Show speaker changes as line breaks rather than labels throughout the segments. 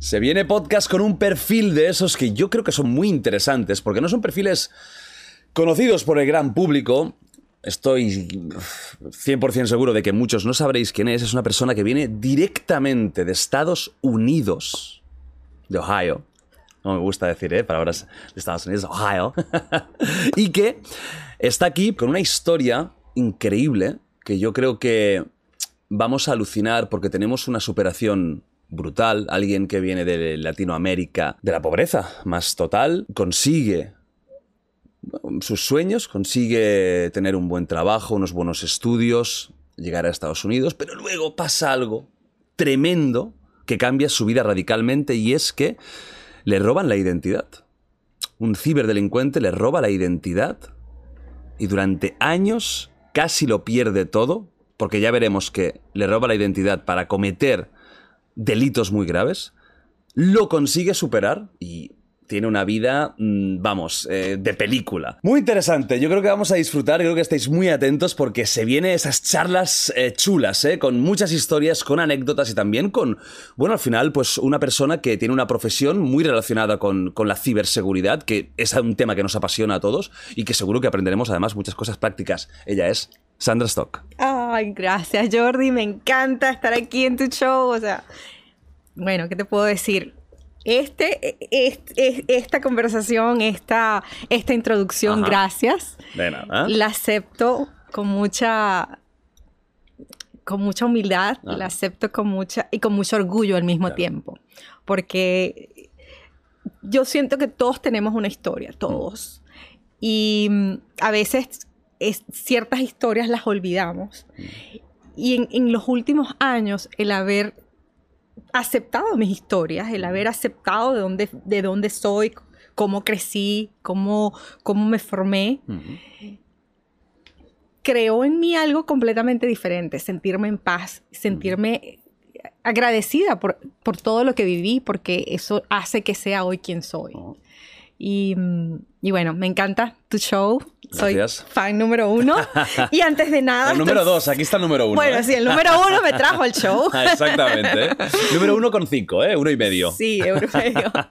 Se viene podcast con un perfil de esos que yo creo que son muy interesantes, porque no son perfiles conocidos por el gran público. Estoy uf, 100% seguro de que muchos no sabréis quién es. Es una persona que viene directamente de Estados Unidos, de Ohio. No me gusta decir, ¿eh? Palabras de Estados Unidos, Ohio. y que está aquí con una historia increíble que yo creo que vamos a alucinar porque tenemos una superación brutal. Alguien que viene de Latinoamérica, de la pobreza más total, consigue sus sueños, consigue tener un buen trabajo, unos buenos estudios, llegar a Estados Unidos, pero luego pasa algo tremendo que cambia su vida radicalmente y es que le roban la identidad. Un ciberdelincuente le roba la identidad y durante años casi lo pierde todo, porque ya veremos que le roba la identidad para cometer delitos muy graves, lo consigue superar y tiene una vida, mm, vamos, eh, de película. Muy interesante, yo creo que vamos a disfrutar, creo que estáis muy atentos porque se vienen esas charlas eh, chulas, eh, con muchas historias, con anécdotas y también con, bueno, al final, pues una persona que tiene una profesión muy relacionada con, con la ciberseguridad, que es un tema que nos apasiona a todos y que seguro que aprenderemos además muchas cosas prácticas. Ella es Sandra Stock.
Ay, gracias Jordi, me encanta estar aquí en tu show. O sea, bueno, ¿qué te puedo decir? Este, es- es- esta conversación, esta, esta introducción,
Ajá.
gracias.
De nada.
La acepto con mucha, con mucha humildad,
Ajá.
la acepto con mucha y con mucho orgullo al mismo
Claro.
tiempo, porque yo siento que todos tenemos una historia, todos, y mm, a veces es- ciertas historias las olvidamos. Y en, en los últimos años, el haber aceptado mis historias, el haber aceptado de dónde, de dónde soy, cómo crecí, cómo, cómo me formé, creó en mí algo completamente diferente, sentirme en paz, sentirme agradecida por, por todo lo que viví, porque eso hace que sea hoy quien soy.
Oh.
Y, mm, y bueno, me encanta tu show. Soy
Gracias.
fan número uno. y antes de nada...
El número
estoy-
dos, aquí está el número uno.
Bueno,
¿eh?
sí, el número uno me trajo al show.
Exactamente. ¿eh? Número uno con cinco, ¿eh? Uno y medio.
Sí, europeo.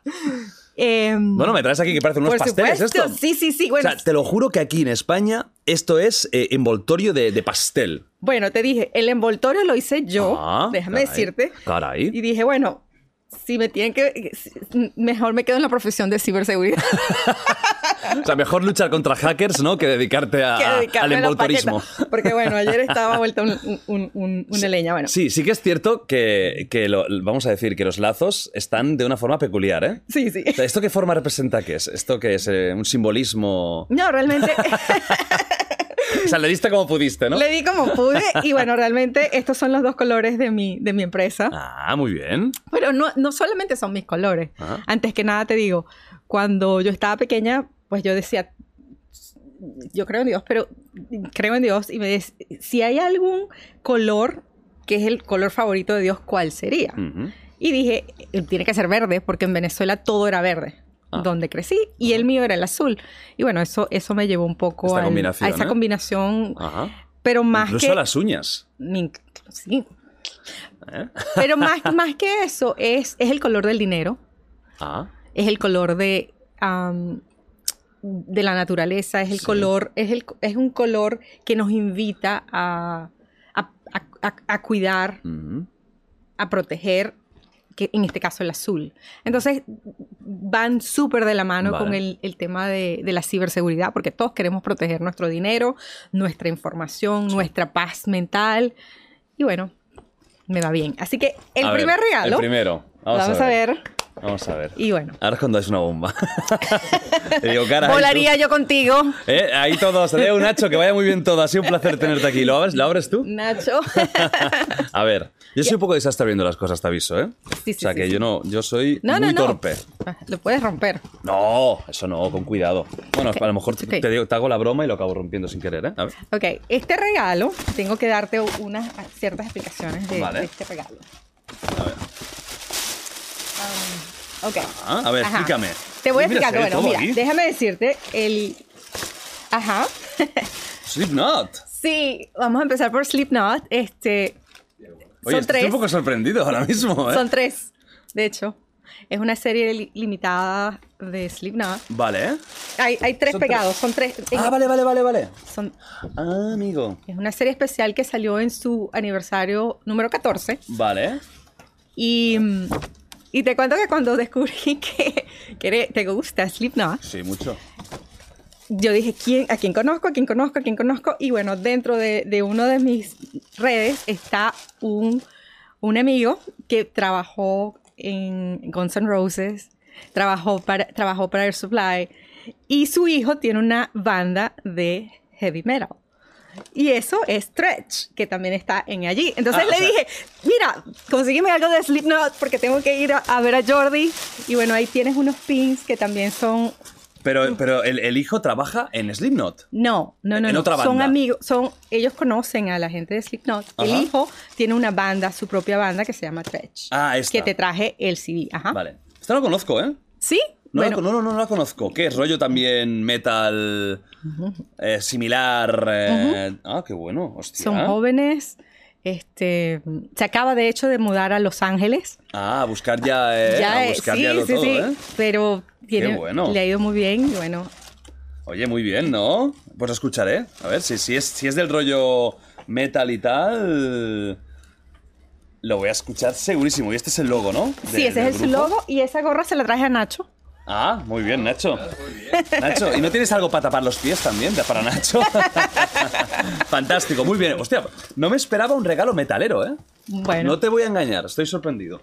Em,
Bueno, me traes aquí que parecen unos pasteles
supuesto.
esto.
Sí, sí, sí. Bueno,
o sea, te lo juro que aquí en España esto es eh, envoltorio de, de pastel.
bueno, te dije, el envoltorio lo hice yo,
Ah,
déjame
caray,
decirte.
Caray.
Y dije, bueno, si me tienen que... si- Mejor me quedo en la profesión de ciberseguridad.
O sea, mejor luchar contra hackers, ¿no? Que dedicarte, a-
que
al
paqueta. Porque bueno, ayer estaba vuelta un, un- un- una leña. Bueno,
Sí, sí que es cierto que, que lo- vamos a decir que los lazos están de una forma peculiar, ¿eh?
sí, sí.
O sea, ¿Esto qué forma representa qué es? ¿Esto qué es? Eh, ¿Un simbolismo?
No, realmente
O sea, le diste como pudiste, ¿no?
le di como pude y bueno, realmente estos son los dos colores de mi, de mi empresa.
Ah, muy bien.
Pero no, no solamente son mis colores.
Ajá.
Antes que nada te digo, cuando yo estaba pequeña, pues yo decía, yo creo en Dios, pero creo en Dios y me decía, si hay algún color que es el color favorito de Dios, ¿cuál sería?
Ujú.
Y dije, "Eh, tiene que ser verde, porque en Venezuela todo era verde.
Ah.
Donde crecí y el mío era el azul. Y bueno, eso, eso me llevó un poco al- a esa
¿eh?
combinación.
Ajá.
Pero más
Incluso
que.
las uñas.
sí.
¿eh?
Pero más, más que eso, es, es el color del dinero.
Ah.
es el color de, de la naturaleza, es el
Sí.
color, es, el, es un color que nos invita a, a- a- a- a cuidar, a proteger, que en este caso el azul. Entonces van súper de la mano
Vale.
con el, el tema de, de la ciberseguridad, porque todos queremos proteger nuestro dinero, nuestra información, nuestra paz mental. Y bueno, me va bien. Así que el
A ver,
primer regalo,
El primero. Vamos,
vamos, a ver.
Vamos a ver.
Y bueno.
Ahora es cuando es una bomba. Te digo, cara.
Volaría yo contigo,
¿Eh? Ahí todos. Digo, Nacho, que vaya muy bien todo. Ha sido un placer tenerte aquí. ¿Lo abres, ¿lo abres tú?
Nacho.
A ver, yo soy un poco desastre viendo las cosas, te aviso, ¿eh?
Sí, sí,
o sea
sí,
que yo no, yo soy
No,
muy
no, no.
torpe.
Lo puedes romper.
No, eso no, con cuidado. Bueno, a lo mejor te-
Ok.
te, digo- te hago la broma y lo acabo rompiendo sin querer, ¿eh? A ver.
Ok, este regalo, tengo que darte unas ciertas explicaciones de,
Vale.
de este regalo.
A ver.
Um, ok.
Ah, a ver,
Ajá.
explícame.
Te voy a
mira,
explicar. Bueno, mira,
aquí.
déjame decirte el. Ajá.
Slipknot.
sí, vamos a empezar por Slipknot. Este.
Oye,
son
estoy
tres.
un poco sorprendido ahora mismo, ¿eh?
Son tres, de hecho. Es una serie li- limitada de Slipknot.
Vale, ¿eh?
Hay, hay tres
Son
pegados, son tres.
Ah, vale, vale, vale, vale.
Son,
Ah, amigo.
es una serie especial que salió en su aniversario número 14.
Vale. ¿eh?
Y, y te cuento que cuando descubrí que, que te gusta Slipknot,
Sí, mucho.
Yo dije, ¿quién, ¿a quién conozco? ¿A quién conozco? ¿A quién conozco? Y bueno, dentro de, de uno de mis redes está un, un amigo que trabajó en Guns N' Roses, trabajó para, trabajó para Air Supply y su hijo tiene una banda de heavy metal. Y eso es Stretch, que también está en allí. Entonces
Ah,
le
sea-
dije, mira, consígueme algo de Slipknot porque tengo que ir a, a ver a Jordi. Y bueno, ahí tienes unos pins que también son
Pero, pero el, el hijo trabaja en Slipknot.
no, no, no,
En
no.
otra
Son amigos, son, ellos conocen a la gente de Slipknot. El hijo tiene una banda, su propia banda que se llama Tretch.
Ah, esta.
Que te traje el CD. Ajá.
Vale. Esta no conozco, ¿eh?
¿Sí?
No,
bueno,
la, no, no, no la conozco. ¿Qué es? ¿Rollo también metal eh, similar? eh, Ah, qué bueno. Hostia.
son jóvenes. Este, se acaba de hecho de mudar a Los Ángeles.
Ah, a buscar ya, eh, a buscar
sí,
ya lo
sí,
todo,
sí.
¿eh?
Pero tiene,
bueno.
le ha ido muy bien. Y bueno,
Oye, muy bien, ¿no? Pues lo escucharé. A ver, si, si, es, si es del rollo metal y tal... Lo voy a escuchar segurísimo. Y este es el logo, ¿no?
sí, ese es
grupo.
logo y esa gorra se la traje a Nacho.
Ah, muy bien, Nacho. Nacho, ¿y no tienes algo para tapar los pies también para Nacho? Fantástico, muy bien. Hostia, no me esperaba un regalo metalero, ¿eh?
Bueno,
No te voy a engañar, estoy sorprendido.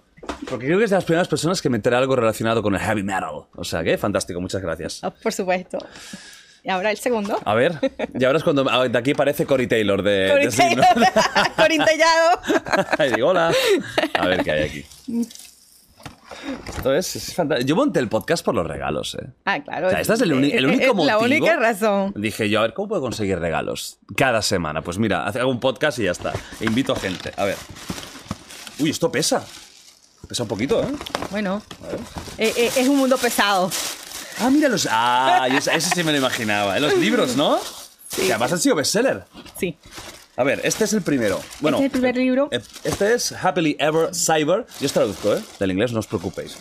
Porque creo que es de las primeras personas que me enteré algo relacionado con el heavy metal. O sea que, fantástico, muchas gracias.
ah, por supuesto. Y ahora el segundo.
A ver, y ahora es cuando ah, de aquí parece Cory Taylor de, de
Corin
Slipknot.
Corintellado.
y digo, hola. A ver qué hay aquí. Esto es, es fantástico. Yo monté el podcast por los regalos, ¿eh?
Ah, claro.
O sea, este es el, único motivo.
La única razón.
Dije yo, a ver, ¿cómo puedo conseguir regalos? Cada semana. Pues mira, hago un podcast y ya está. E invito a gente. A ver. Uy, esto pesa. Pesa un poquito, ¿eh?
Bueno, eh, eh, es un mundo pesado.
Ah, mira los. Ah, yo ese ese sí me lo imaginaba. ¿eh? Los libros, ¿no? Que además han sido bestseller.
Sí.
A ver, este es el primero. Bueno,
Este es el primer libro.
eh, Este es Happily Ever Cyber. Yo os traduzco, ¿eh? Del inglés, no os preocupéis.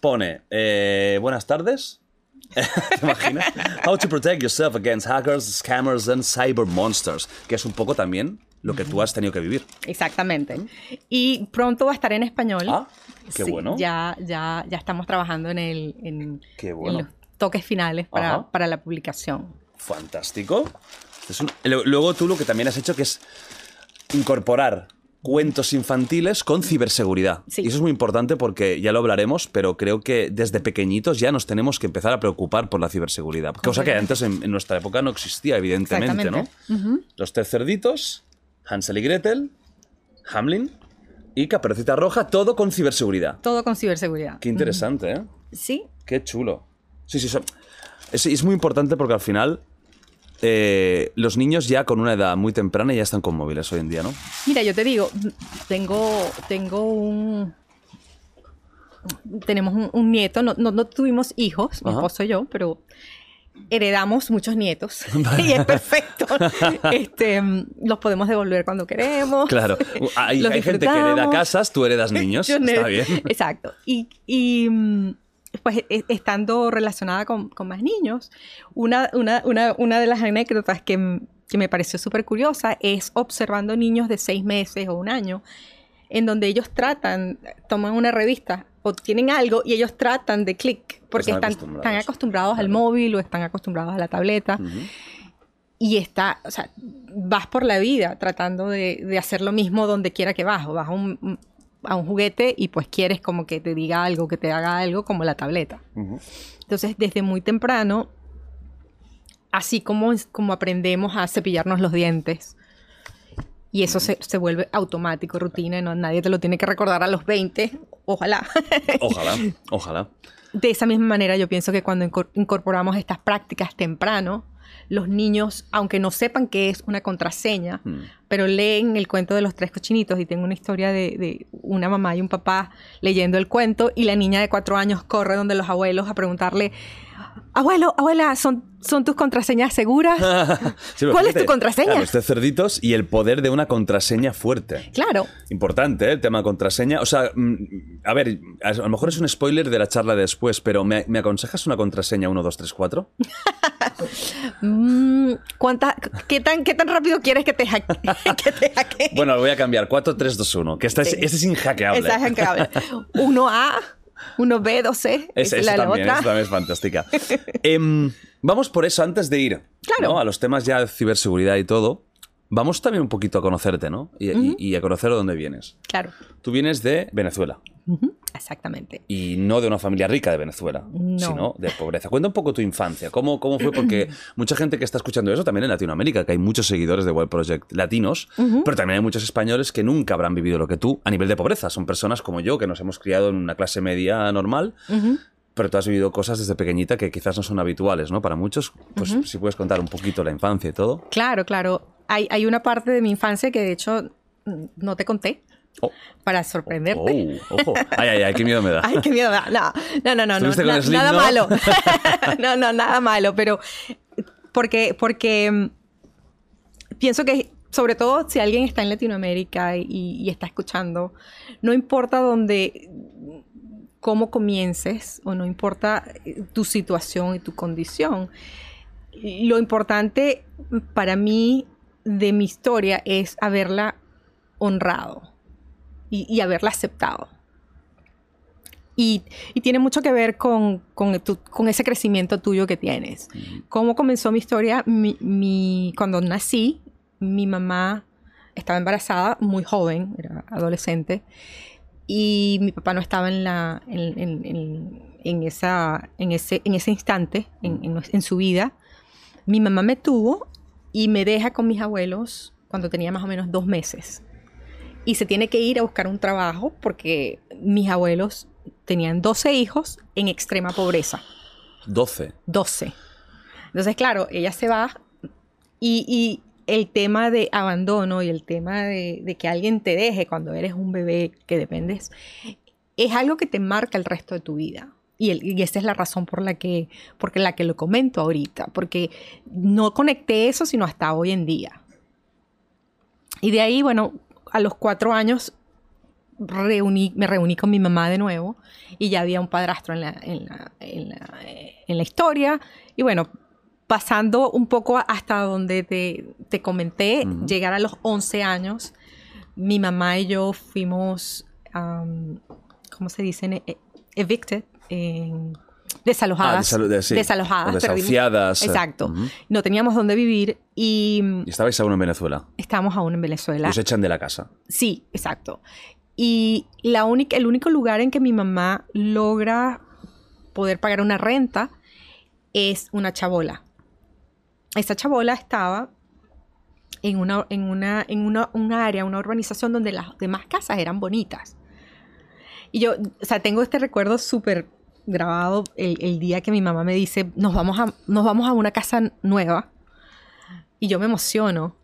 Pone, eh, buenas tardes. ¿Te imaginas? How to protect yourself against hackers, scammers and cyber monsters. Que es un poco también lo que tú has tenido que vivir.
Exactamente. Y pronto va a estar en español.
Ah, qué
Sí,
bueno.
Ya, ya, ya estamos trabajando en, el, en,
Qué bueno.
en los toques finales para, para la publicación.
Fantástico. Es un- lo- Luego tú lo que también has hecho que es incorporar cuentos infantiles con ciberseguridad.
Sí.
Y eso es muy importante porque ya lo hablaremos, pero creo que desde pequeñitos ya nos tenemos que empezar a preocupar por la ciberseguridad. Cosa que antes en, en nuestra época no existía, evidentemente, ¿no? Los tres cerditos, Hansel y Gretel, Hamlin y Caperucita Roja, todo con ciberseguridad.
Todo con ciberseguridad.
Qué interesante, ¿eh?
Sí.
Qué chulo. Sí, sí, so- es, es muy importante porque al final eh, los niños ya con una edad muy temprana ya están con móviles hoy en día, ¿no?
Mira, yo te digo, tengo, tengo un... Tenemos un, un nieto, no, no, no tuvimos hijos, mi esposo y yo, pero heredamos muchos nietos y es perfecto. Este, los podemos devolver cuando queremos.
Claro. Hay, gente que hereda casas, tú heredas niños.
Yo
Está bien.
Exacto. Y, y, pues e- estando relacionada con, con más niños, una, una, una, una de las anécdotas que, me pareció súper curiosa es observando niños de seis meses o un año, en donde ellos tratan, toman una revista o tienen algo y ellos tratan de clic, porque
Están
están,
acostumbrados.
están acostumbrados al móvil o están acostumbrados a la tableta. Y está, o sea, vas por la vida tratando de, de hacer lo mismo donde quiera que vas. O vas a un, a un juguete y pues quieres como que te diga algo, que te haga algo, como la tableta. Entonces, desde muy temprano, así como, como aprendemos a cepillarnos los dientes, y eso se, se vuelve automático, rutina, y no, nadie te lo tiene que recordar a los 20, ojalá.
Ojalá, ojalá.
De esa misma manera, yo pienso que cuando incor- incorporamos estas prácticas temprano, los niños, aunque no sepan qué es una contraseña,
Mm.
pero leen el cuento de los tres cochinitos y tengo una historia de, de una mamá y un papá leyendo el cuento y la niña de cuatro años corre donde los abuelos a preguntarle, abuelo, abuela, ¿son, son tus contraseñas seguras?
Sí,
¿Cuál es
fíjate,
tu contraseña?
Claro, este cerditos y el poder de una contraseña fuerte.
Claro,
Importante, ¿eh? el tema contraseña. O sea, mm, a ver, a lo mejor es un spoiler de la charla de después, pero ¿me, me aconsejas una contraseña 1, 2, 3, 4?
Mm, ¿cuánta- qué, tan, ¿qué tan rápido quieres que te, hacke- que te hackeen?
Bueno, lo voy a cambiar. 4, 3, 2, 1. Que esta es,
Sí.
este es inhackeable.
Es hackeable. 1A, 1B, 2C.
Es,
es la
también,
otra.
esa también es fantástica. Em, vamos por eso, antes de ir
Claro.
¿no? a los temas ya de ciberseguridad y todo, vamos también un poquito a conocerte, ¿no? Y, y- y a conocer de dónde vienes.
Claro,
Tú vienes de Venezuela
exactamente.
y no de una familia rica de Venezuela,
No.
sino de pobreza. Cuenta un poco tu infancia, ¿cómo, cómo fue? Porque mucha gente que está escuchando eso también en Latinoamérica, que hay muchos seguidores de Wild Project latinos, pero también hay muchos españoles que nunca habrán vivido lo que tú a nivel de pobreza. Son personas como yo que nos hemos criado en una clase media normal. Pero tú has vivido cosas desde pequeñita que quizás no son habituales, ¿no? Para muchos, pues si puedes contar un poquito la infancia y todo.
Claro, claro. Hay, hay una parte de mi infancia que de hecho no te conté
Oh,
para sorprenderte.
oh, ojo. Ay, ay, ay, qué miedo me da.
Ay, qué miedo. da. No, no, no, no, no,
¿Estuviste con
na-
Slim,
nada
no?
malo. no, no, nada malo, pero porque, porque mm, pienso que sobre todo si alguien está en Latinoamérica y, y está escuchando, no importa dónde, cómo comiences o no importa eh, tu situación y tu condición, lo importante para mí de mi historia es haberla honrado y, y haberla aceptado. Y, y tiene mucho que ver con, con, tu- con ese crecimiento tuyo que tienes. ¿Cómo comenzó mi historia? Mi, mi- cuando nací, mi mamá estaba embarazada, muy joven, era adolescente, y mi papá no estaba en, la, en, en- en- esa, en, ese, en ese instante, en, su vida. Mi mamá me tuvo y me deja con mis abuelos cuando tenía más o menos dos meses y se tiene que ir a buscar un trabajo porque mis abuelos tenían 12 hijos en extrema pobreza.
12.
12. Entonces, claro, ella se va y, y el tema de abandono y el tema de, que alguien te deje cuando eres un bebé que dependes, es algo que te marca el resto de tu vida. Y, el- esa es la razón por la que, porque la que lo comento ahorita, porque no conecté eso sino hasta hoy en día. Y de ahí, bueno, a los cuatro años me reuní con mi mamá de nuevo y ya había un padrastro en la, en la, en la, eh, en la historia. Y bueno, pasando un poco hasta donde te, te comenté, llegar a los 11 años, mi mamá y yo fuimos, am, ¿cómo se dice? E- evicted, en- desalojadas.
Ah, sí.
Desalojadas. Perdimos-
desahuciadas, eh,
Exacto. No teníamos dónde vivir y
Y estabais aún en Venezuela.
estábamos aún en Venezuela.
Os echan de la casa.
Sí, exacto. Y la única, el único lugar en que mi mamá logra poder pagar una renta es una chabola. Esta chabola estaba en una, en una, en una, un área, una urbanización donde las demás casas eran bonitas. Y yo, o sea, tengo este recuerdo súper grabado el, el día que mi mamá me dice, nos vamos, a, nos vamos a una casa nueva. Y yo me emociono.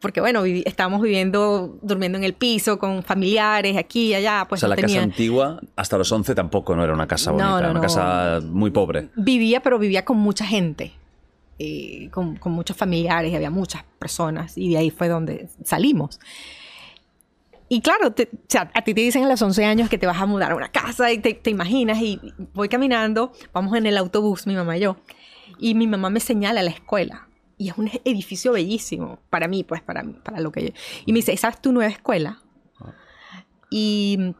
Porque bueno, vivi- estábamos viviendo, durmiendo en el piso con familiares aquí y allá. Pues
o sea,
no
la casa antigua, hasta los 11 tampoco no era una casa
No,
bonita,
no,
era una
no.
casa muy pobre.
Vivía, pero vivía con mucha gente. Eh, con, con muchos familiares, y había muchas personas. Y de ahí fue donde salimos. Y claro, te- o sea, a ti te dicen a los 11 años que te vas a mudar a una casa y te, te imaginas y voy caminando, vamos en el autobús, mi mamá y yo, y mi mamá me señala la escuela. Y es un edificio bellísimo para mí, pues para, para lo que yo... Y me dice, ¿esa es tu nueva escuela? Y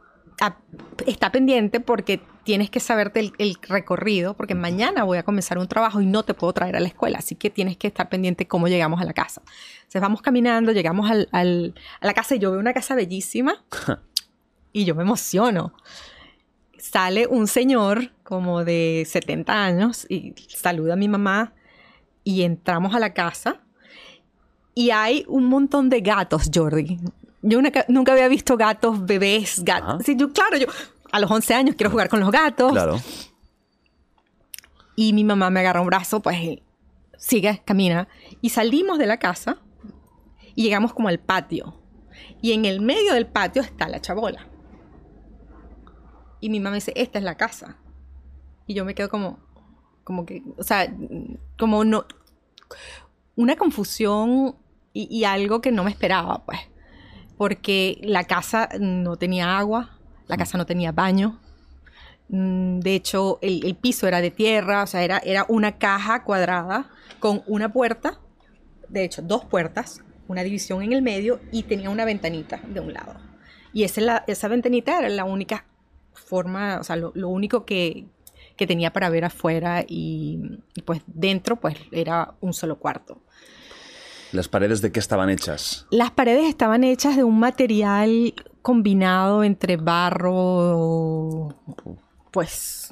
está pendiente porque tienes que saberte el, el recorrido, porque mañana voy a comenzar un trabajo y no te puedo traer a la escuela, así que tienes que estar pendiente cómo llegamos a la casa. Entonces vamos caminando, llegamos al- al- a la casa y yo veo una casa bellísima y yo me emociono. Sale un señor como de 70 años y saluda a mi mamá y entramos a la casa y hay un montón de gatos, Jordi. Yo una- nunca había visto gatos, bebés, gatos. Sí, yo, claro, yo a los 11 años quiero jugar con los gatos.
Claro.
Y mi mamá me agarra un brazo, pues sigue, camina. Y salimos de la casa y llegamos como al patio. Y en el medio del patio está la chabola. Y mi mamá dice, esta es la casa. Y yo me quedo como, como que, o sea, como no, una confusión y, y algo que no me esperaba, pues. Porque la casa no tenía agua, la casa no tenía baño. Mm, De hecho, el, el piso era de tierra, o sea, era, era una caja cuadrada con una puerta, de hecho, dos puertas, una división en el medio y tenía una ventanita de un lado. Y esa, la- esa ventanita era la única forma, o sea, lo, lo único que, que tenía para ver afuera y, y, pues dentro pues era un solo cuarto.
¿Las paredes de qué estaban hechas?
Las paredes estaban hechas de un material combinado entre barro, pues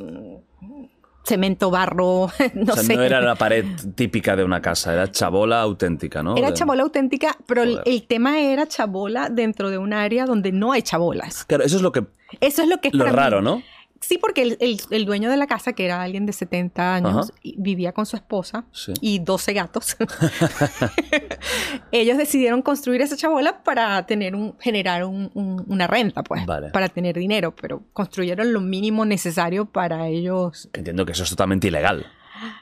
cemento, barro, no
o sea,
sé.
no era la pared típica de una casa, era chabola auténtica, ¿no?
Era chabola auténtica, pero el,
Joder.
el tema era chabola dentro de un área donde no hay chabolas.
Claro, eso es lo que
Eso es lo que es
lo
mí.
raro, ¿no?
Sí, porque el, el- el dueño de la casa, que era alguien de 70 años,
Ajá.
vivía con su esposa
Sí.
y 12 gatos. Ellos decidieron construir esa chabola para tener un, generar un- un- una renta, pues,
Vale.
para tener dinero, pero construyeron lo mínimo necesario para ellos.
Entiendo que eso es totalmente ilegal.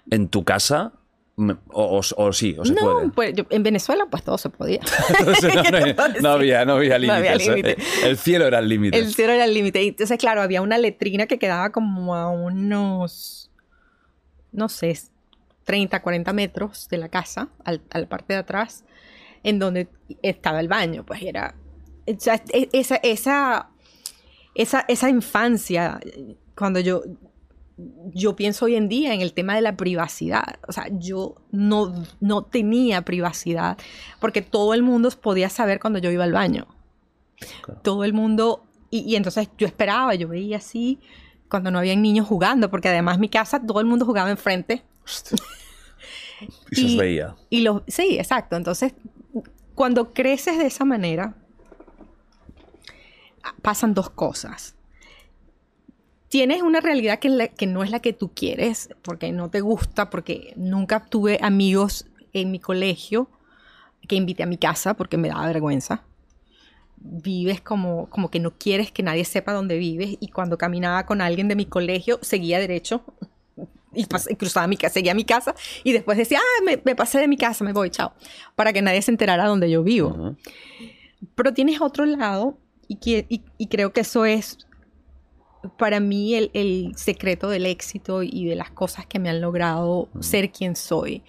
En tu casa, o, o- o sí, o se
no,
puede.
pues yo- en Venezuela pues todo se podía.
Entonces, no, no- no había, no había límites. ¿eh?
límite.
El cielo era el límite.
El cielo era el límite. Y Entonces, claro, había una letrina que quedaba como a unos, no sé, 30, 40 metros de la casa, al- a la parte de atrás, en donde estaba el baño. Pues era, e- esa, esa, esa, esa infancia, cuando yo, yo pienso hoy en día en el tema de la privacidad. O sea, yo no, no tenía privacidad porque todo el mundo podía saber cuando yo iba al baño todo el mundo, y, y entonces yo esperaba, yo veía así cuando no había niños jugando, porque además mi casa todo el mundo jugaba enfrente.
Y se os veía.
Y los, sí, exacto. Entonces, cuando creces de esa manera, pasan dos cosas. Tienes una realidad que, la- que no es la que tú quieres, porque no te gusta, porque nunca tuve amigos en mi colegio que invité a mi casa porque me daba vergüenza. Vives como, como que no quieres que nadie sepa dónde vives y cuando caminaba con alguien de mi colegio seguía derecho y, pas- y cruzaba mi casa, seguía mi casa y después decía, ah, me, me pasé de mi casa, me voy, chao, para que nadie se enterara dónde yo vivo. Pero tienes otro lado y, que- y- y creo que eso es para mí el, el secreto del éxito y de las cosas que me han logrado ser quien soy.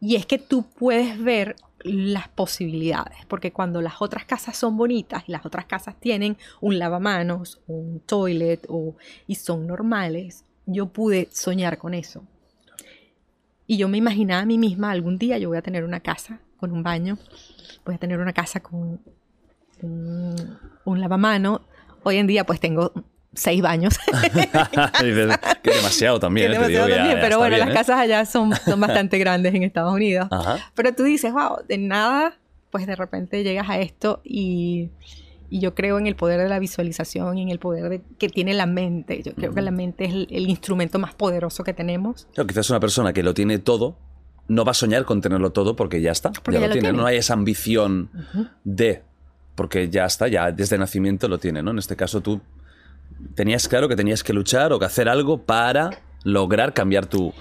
Y es que tú puedes ver las posibilidades, porque cuando las otras casas son bonitas y las otras casas tienen un lavamanos, un toilet o, y son normales, yo pude soñar con eso. Y yo me imaginaba a mí misma, algún día yo voy a tener una casa con un baño, voy a tener una casa con un, un lavamano. Hoy en día pues tengo seis baños.
Que demasiado también.
Que
eh, te digo
demasiado
que ya-
también,
ya
pero bueno,
bien,
las
¿eh?
casas allá son, son bastante grandes en Estados Unidos.
Ajá.
Pero tú dices, wow, de nada, pues de repente llegas a esto y, y yo creo en el poder de la visualización y en el poder de, que tiene la mente. Yo creo que la mente es el, el instrumento más poderoso que tenemos.
Claro, quizás una persona que lo tiene todo no va a soñar con tenerlo todo porque ya está.
Porque
ya,
ya
lo
lo
tiene.
tiene.
No hay esa ambición de. Porque ya está, ya desde nacimiento lo tiene, ¿no? En este caso tú tenías claro que tenías que luchar o que hacer algo para lograr cambiar tu,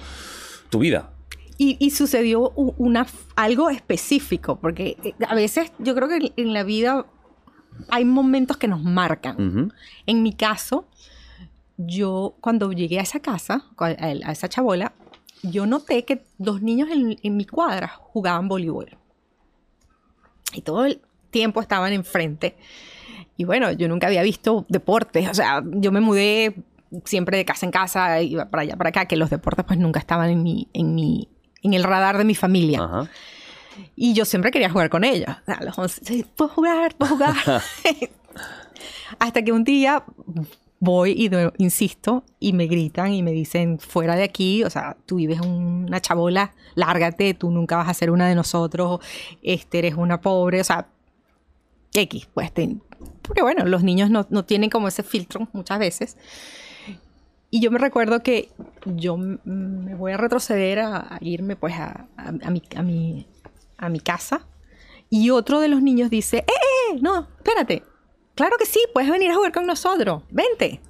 tu vida.
Y, y sucedió una, algo específico, porque eh, a veces yo creo que en- la vida hay momentos que nos marcan. En mi caso, yo cuando llegué a esa casa, a a esa chabola, yo noté que dos niños en, en mi cuadra jugaban voleibol. Y todo el tiempo estaban enfrente. Y bueno, yo nunca había visto deportes. O sea, yo me mudé siempre de casa en casa, iba para allá, para acá, que los deportes pues nunca estaban en mi, en mi, en el radar de mi familia.
Ajá.
Y yo siempre quería jugar con sea, a los 11, sí, puedo jugar, puedo jugar. Hasta que un día voy y de- insisto y me gritan y me dicen, fuera de aquí, o sea, tú vives una chabola, lárgate, tú nunca vas a ser una de nosotros, este, eres una pobre, o sea, X, pues, te- porque bueno, los niños no, no tienen como ese filtro muchas veces. Y yo me recuerdo que yo me voy a retroceder a, a irme pues a, a- a mi, a, mi, a mi casa y otro de los niños dice, ¡eh, eh, eh! No, espérate. Claro que sí, puedes venir a jugar con nosotros. Vente.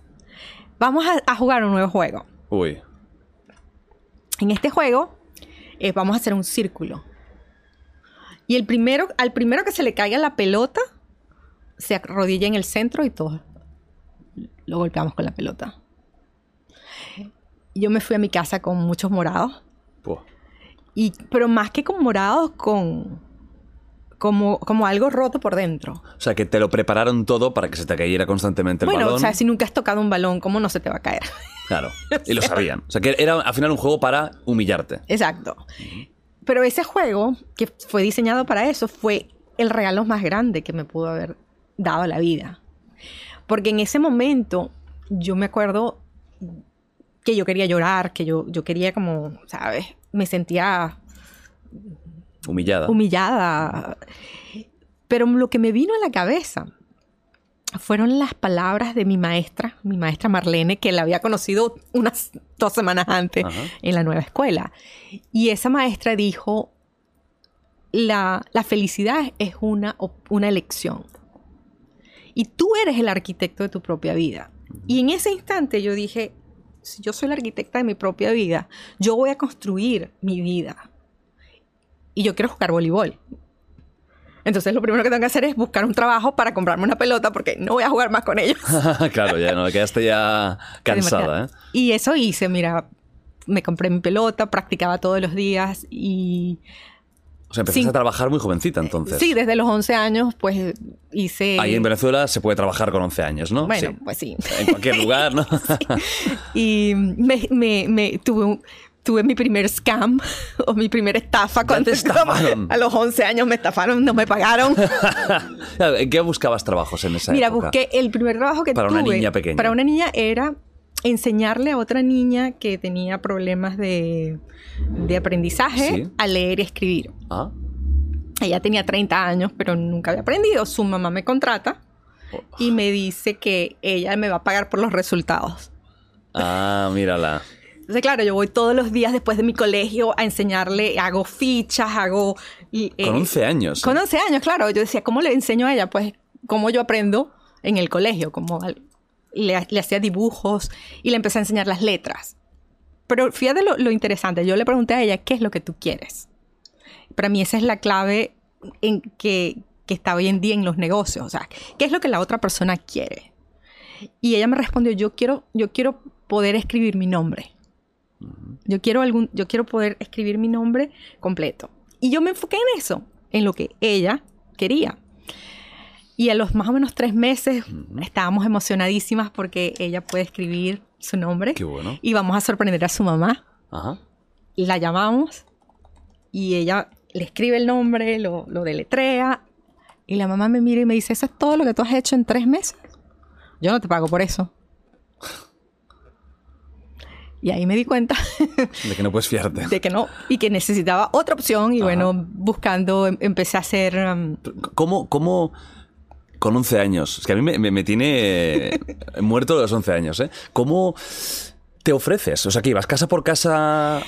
Vamos a, a jugar un nuevo juego.
Uy.
En este juego eh, vamos a hacer un círculo. Y el primero, al primero que se le caiga la pelota, se arrodilla en el centro y todos lo golpeamos con la pelota. Yo me fui a mi casa con muchos morados. Y, pero más que con morados, con como, como algo roto por dentro.
O sea, que te lo prepararon todo para que se te cayera constantemente el
bueno,
balón.
o sea, si nunca has tocado un balón, ¿cómo no se te va a caer?
Claro. Y lo sabían. O sea, que era al final un juego para humillarte.
Exacto. Pero ese juego, que fue diseñado para eso, fue el regalo más grande que me pudo haber dado la vida. Porque en ese momento, yo me acuerdo que yo quería llorar, que yo, yo quería como, ¿sabes? Me sentía
Humillada.
humillada. Pero lo que me vino a la cabeza fueron las palabras de mi maestra, mi maestra Marlene, que la había conocido unas dos semanas antes
Ajá.
en la nueva escuela. Y esa maestra dijo, la, la felicidad es una, una elección. Y tú eres el arquitecto de tu propia vida. Y en ese instante yo dije, si yo soy la arquitecta de mi propia vida, yo voy a construir mi vida. Y yo quiero jugar voleibol. Entonces lo primero que tengo que hacer es buscar un trabajo para comprarme una pelota porque no voy a jugar más con ellos.
claro, ya no, quedaste ya cansada, ¿eh?
Y eso hice, mira, me compré mi pelota, practicaba todos los días y
sea, empezaste a trabajar muy jovencita entonces.
sí, desde los 11 años pues hice...
Ahí en Venezuela se puede trabajar con 11 años, ¿no?
Bueno,
Sí.
pues sí.
En cualquier lugar, ¿no?
Y me, me- me- tuve, un- tuve mi primer scam o mi primera estafa. Cuando
estafaron.
A los 11 años me estafaron, no me pagaron.
¿En qué buscabas trabajos en esa
Mira,
época?
busqué el primer trabajo que
Para
tuve.
una niña pequeña.
Para una niña era enseñarle a otra niña que tenía problemas de, de aprendizaje
Sí.
a leer y escribir.
Ah,
Ella tenía 30 años, pero nunca había aprendido. Su mamá me contrata y me dice que ella me va a pagar por los resultados.
ah, mírala.
Entonces, claro, yo voy todos los días después de mi colegio a enseñarle, hago fichas, hago... eh,
Con 11 años.
Con 11 años, claro. Yo decía, ¿cómo le enseño a ella? Pues, cómo yo aprendo en el colegio, como le, le hacía dibujos y le empecé a enseñar las letras. Pero fíjate lo, lo interesante, yo le pregunté a ella, ¿qué es lo que tú quieres? Para mí esa es la clave en que, que está hoy en día en los negocios. O sea, ¿qué es lo que la otra persona quiere? Y ella me respondió, yo quiero, yo quiero poder escribir mi nombre. Yo quiero, algún, yo quiero poder escribir mi nombre completo. Y yo me enfoqué en eso, en lo que ella quería. Y a los más o menos tres meses estábamos emocionadísimas porque ella puede escribir su nombre.
Qué bueno.
Y vamos a sorprender a su mamá.
Ajá.
La llamamos y ella le escribe el nombre, lo, lo deletrea. Y la mamá me mira y me dice, ¿eso es todo lo que tú has hecho en tres meses? Yo no te pago por eso. Y ahí me di cuenta
De que no puedes fiarte.
de que no y que necesitaba otra opción y bueno, buscando em- empecé a hacer um,
¿Cómo, cómo con 11 años? Es que a mí me, me- me tiene muerto los 11 años, ¿eh? ¿Cómo te ofreces? O sea, que ibas casa por casa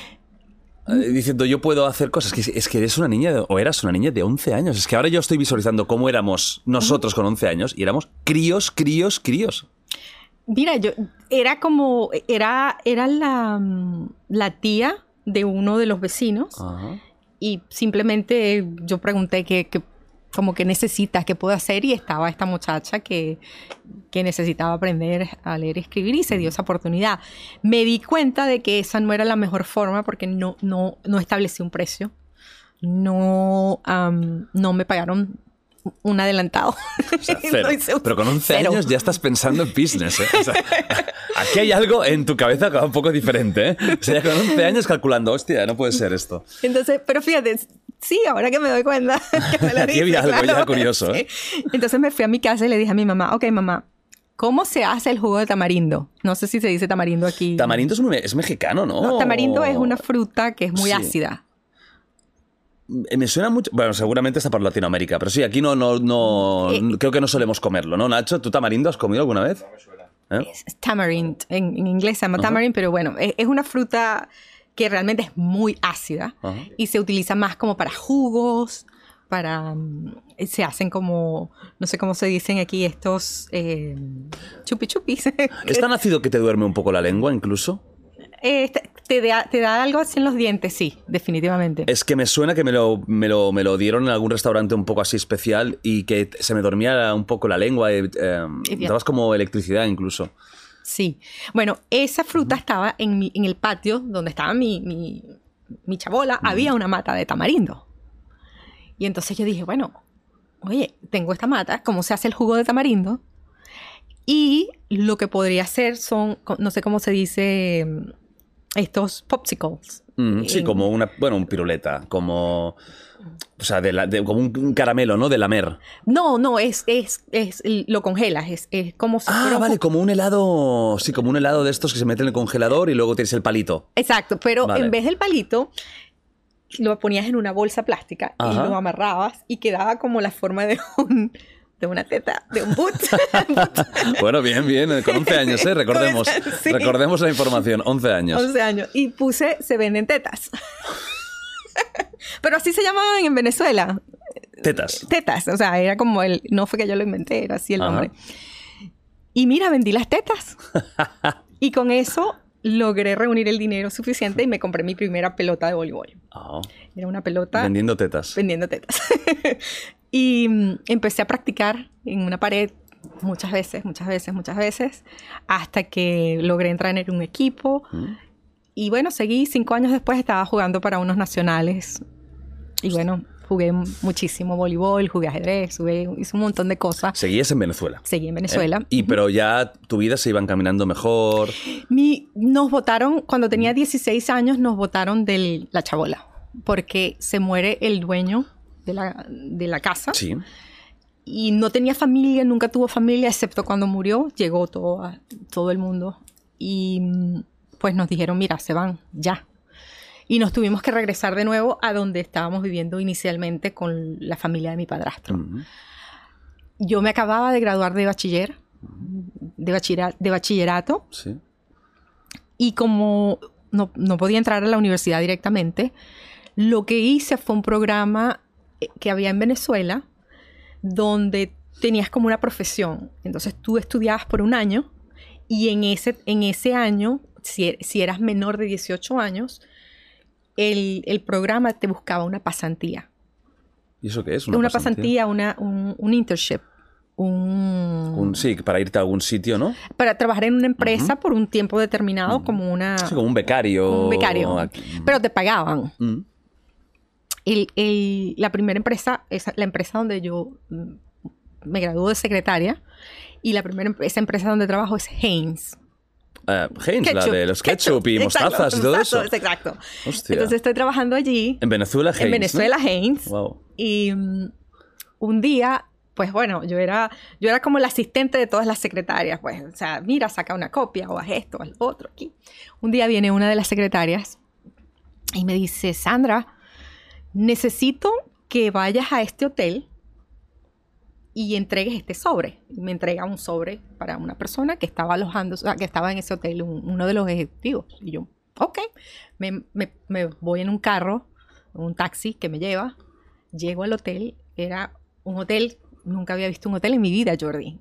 eh, diciendo yo puedo hacer cosas. Que es- es que eres una niña de- o eras una niña de 11 años. Es que ahora yo estoy visualizando cómo éramos nosotros con 11 años y éramos críos, críos, críos.
Mira, yo era como era era la, la tía de uno de los vecinos
Ajá.
y simplemente yo pregunté qué qué- como que necesitas, qué puedo hacer y estaba esta muchacha que, que necesitaba aprender a leer y escribir y se dio esa oportunidad. Me di cuenta de que esa no era la mejor forma porque no, no, no establecí un precio. No, no me pagaron un adelantado.
O sea, cero.
No hice un-
Pero con 11
cero.
años ya estás pensando en business, ¿eh? O sea, aquí hay algo en tu cabeza que va un poco diferente, ¿eh? O sea, ya con 11 años calculando, hostia, no puede ser esto.
Entonces, pero fíjate, Sí, ahora que me doy cuenta. que me lo
Aquí había algo ya
claro.
curioso, ¿eh?
Sí. Entonces me fui a mi casa y le dije a mi mamá, ok, mamá, ¿cómo se hace el jugo de tamarindo? No sé si se dice tamarindo aquí.
Tamarindo es, muy- es mexicano, ¿no?
No, tamarindo es una fruta que es muy
Sí.
ácida.
Eh, Me suena mucho. Bueno, seguramente está por Latinoamérica, pero sí, aquí no, no, no.
Eh,
creo que no solemos comerlo, ¿no, Nacho? ¿Tú tamarindo has comido alguna vez? ¿Eh?
Es tamarind. En, en inglés se llama tamarind, pero bueno, es, es una fruta que realmente es muy ácida y se utiliza más como para jugos, para... mm, se hacen como, no sé cómo se dicen aquí estos eh, chupi chupis.
¿Es tan ácido que te duerme un poco la lengua incluso?
Eh, te, da, te da algo así en los dientes, sí, definitivamente.
Es que me suena que me lo, me lo, me lo dieron en algún restaurante un poco así especial y que se me dormía un poco la lengua. Y, eh,
bien.
dabas como electricidad incluso.
Sí. Bueno, esa fruta estaba en, mi- en el patio donde estaba mi, mi, mi chabola. Había una mata de tamarindo. Y entonces yo dije, bueno, oye, tengo esta mata, ¿cómo se hace el jugo de tamarindo? Y lo que podría hacer son, no sé cómo se dice, mm, estos popsicles.
Mm, sí, como una. Bueno, un piruleta. Como. O sea, de la- de- como un, un caramelo, ¿no? De lamer.
No, no, es, es, es, lo congelas, es, es como si
Ah,
un
vale, como un helado. Sí, como un helado de estos que se mete en el congelador y luego tienes el palito.
Exacto, pero
Vale.
en vez del palito, lo ponías en una bolsa plástica y lo amarrabas y quedaba como la forma de un de una teta, de un boot.
Bueno, bien, bien. Con 11 años, ¿eh? Recordemos.
Sí.
Recordemos la información. 11 años.
11 años. Y puse, se venden tetas. Pero así se llamaban en Venezuela.
Tetas.
Tetas. O sea, era como el. No fue que yo lo inventé, era así el
Ajá.
nombre. Y mira, vendí las tetas. y con eso logré reunir el dinero suficiente y me compré mi primera pelota de voleibol.
Ah,
Era una pelota
vendiendo tetas.
vendiendo tetas. Y mm, empecé a practicar en una pared muchas veces, muchas veces, muchas veces, hasta que logré entrar en un equipo. Y bueno, seguí cinco años después, estaba jugando para unos nacionales. Y bueno, jugué muchísimo voleibol, jugué ajedrez, jugué, hice un montón de cosas.
Seguías en Venezuela.
Seguí en Venezuela.
¿eh? Y pero ya tu vida se iba encaminando mejor.
Mi, nos votaron, cuando tenía 16 años, nos votaron de la chabola, porque se muere el dueño de la, de la casa.
Sí.
y no tenía familia, nunca tuvo familia, excepto cuando murió, llegó todo, a- todo el mundo. Y mm, pues nos dijeron, mira, se van, ya. Y nos tuvimos que regresar de nuevo a donde estábamos viviendo inicialmente con la familia de mi padrastro. Yo me acababa de graduar de bachiller, de, bachillera- de bachillerato,
Sí.
y como no, no podía entrar a la universidad directamente, lo que hice fue un programa que había en Venezuela donde tenías como una profesión. Entonces tú estudiabas por un año y en ese, en ese año, si, er- si eras menor de 18 años, el, el programa te buscaba una pasantía.
¿Y eso qué es?
Una, pasantía, una, un, un internship. Un,
Un, sí, para irte a algún sitio, ¿no?
para trabajar en una empresa por un tiempo determinado como una
Sí, como un becario.
un becario
Aquí.
pero te pagaban
Mm.
El, el- la primera empresa esa, la empresa donde yo mm, me gradué de secretaria y la primera esa empresa donde trabajo es
Eh, Heinz, la
Ketchup,
de los ketchup, y
exacto,
mostazas y todo eso.
exacto,
Hostia.
entonces estoy trabajando allí
En Venezuela, Heinz.
en
¿no?
Venezuela Heinz
Wow.
y mm, un día, pues bueno, yo era, yo era como la asistente de todas las secretarias, pues, o sea, mira, saca una copia o haz esto, haz lo otro aquí. Un día viene una de las secretarias y me dice, Sandra, necesito que vayas a este hotel y entregues este sobre. Me entrega un sobre para una persona que estaba alojando, o sea, que estaba en ese hotel, un- uno de los ejecutivos. Y yo, ok, me, me- me voy en un carro, un taxi que me lleva, llego al hotel, era un hotel, nunca había visto un hotel en mi vida, Jordi.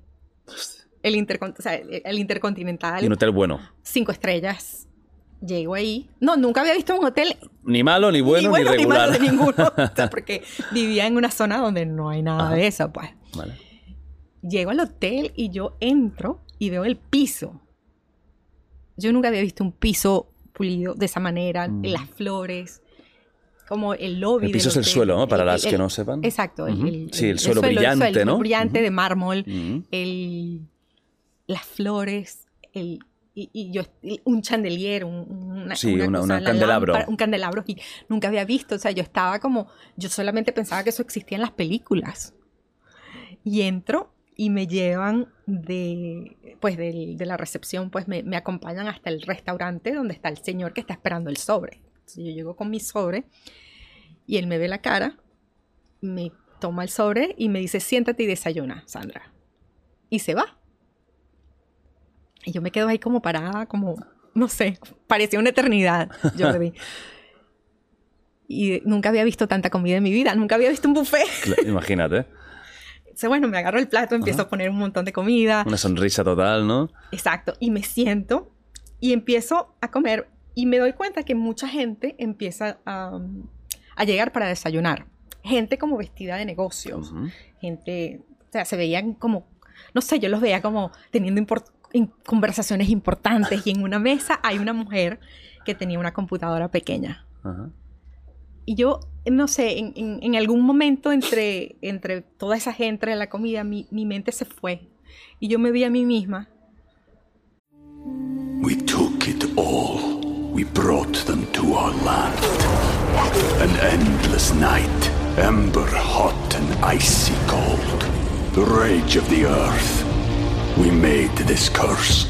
El, intercon- o sea, el- el Intercontinental,
Y un hotel bueno.
cinco estrellas. Llego ahí. No, nunca había visto un hotel
Ni malo, ni bueno, ni,
ni
regular.
malo de ninguno. O sea, porque vivía en una zona donde no hay nada
Ajá.
de eso, pues.
Vale.
Llego al hotel y yo entro y veo el piso. Yo nunca había visto un piso pulido de esa manera,
Mm.
las flores, como el lobby.
El piso
del
es el suelo, ¿no? Para
El-
las
el-
que no sepan.
Exacto.
Ujú.
el-
Sí, el suelo brillante,
el suelo
¿no?
brillante
Ujú.
de mármol,
Mm.
el, las flores, el, y, y yo, un chandelier, un, una,
Sí, una-
cosa,
una
la
candelabro.
lámpara, un candelabro y nunca había visto, o sea, yo estaba como, yo solamente pensaba que eso existía en las películas. Y entro y me llevan de, pues, del- de la recepción, pues me, me acompañan hasta el restaurante donde está el señor que está esperando el sobre. Entonces, yo llego con mi sobre y él me ve la cara, me toma el sobre y me dice, siéntate y desayuna, Sandra. Y se va. Y yo me quedo ahí como parada, como, no sé, parecía una eternidad, Jordi. Y nunca había visto tanta comida en mi vida, nunca había visto un buffet.
Imagínate.
Entonces, bueno, me agarro el plato, empiezo a poner un montón de comida.
Una sonrisa total, ¿no?
Exacto. Y me siento y empiezo a comer y me doy cuenta que mucha gente empieza a, a llegar para desayunar. Gente como vestida de negocios.
Ujú.
Gente, o sea, se veían como, no sé, yo los veía como teniendo import- conversaciones importantes y en una mesa hay una mujer que tenía una computadora pequeña.
Ajá.
Y yo, no sé, en, en- en algún momento entre, entre toda esa gente de la comida, mi, mi mente se fue. Y yo me vi a mí misma
We took it all. We brought them to our land. An endless night, ember hot and icy cold. The rage of the earth. We made this curse.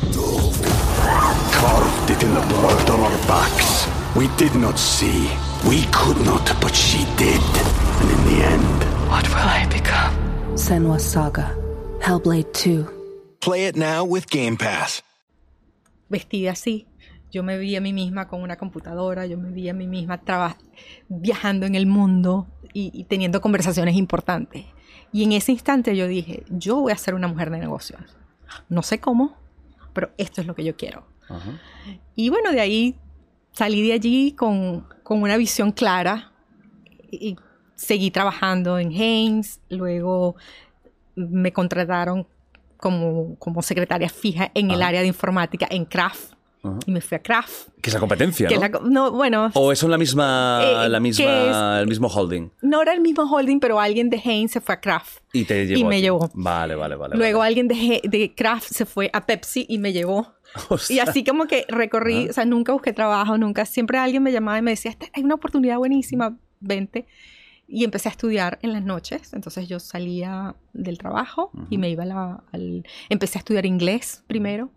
Carved it in the blood on our backs. We did not see. We could not, but she did. And in the end,
What will I become?
Senwa Saga. Hellblade 2.
Play it now with Game Pass.
vestida así. Yo me vi a mí misma con una computadora, yo me vi a mí misma viajando en el mundo y, y teniendo conversaciones importantes. Y en ese instante yo dije, yo voy a ser una mujer de negocios. No sé cómo, pero esto es lo que yo quiero.
Ajá.
Y bueno, de ahí salí de allí con, con una visión clara y, y seguí trabajando en Haynes, luego me contrataron como, como secretaria fija en el área de informática en Kraft Y me fui a Kraft.
Que es la competencia,
que
¿no?
la no, bueno,
¿O son la misma,
Eh,
la
¿qué
misma, el mismo holding?
no era el mismo holding, pero alguien de Haynes se fue a Kraft.
Y te llevó.
Y me llevó.
Vale, vale, vale.
Luego
vale.
alguien de, de Kraft se fue a Pepsi y me llevó. Y así como que recorrí, o sea, nunca busqué trabajo, nunca, siempre alguien me llamaba y me decía, "Esta- hay una oportunidad buenísima, vente. Y empecé a estudiar en las noches, entonces yo salía del trabajo y me iba a la, al... Empecé a estudiar inglés primero,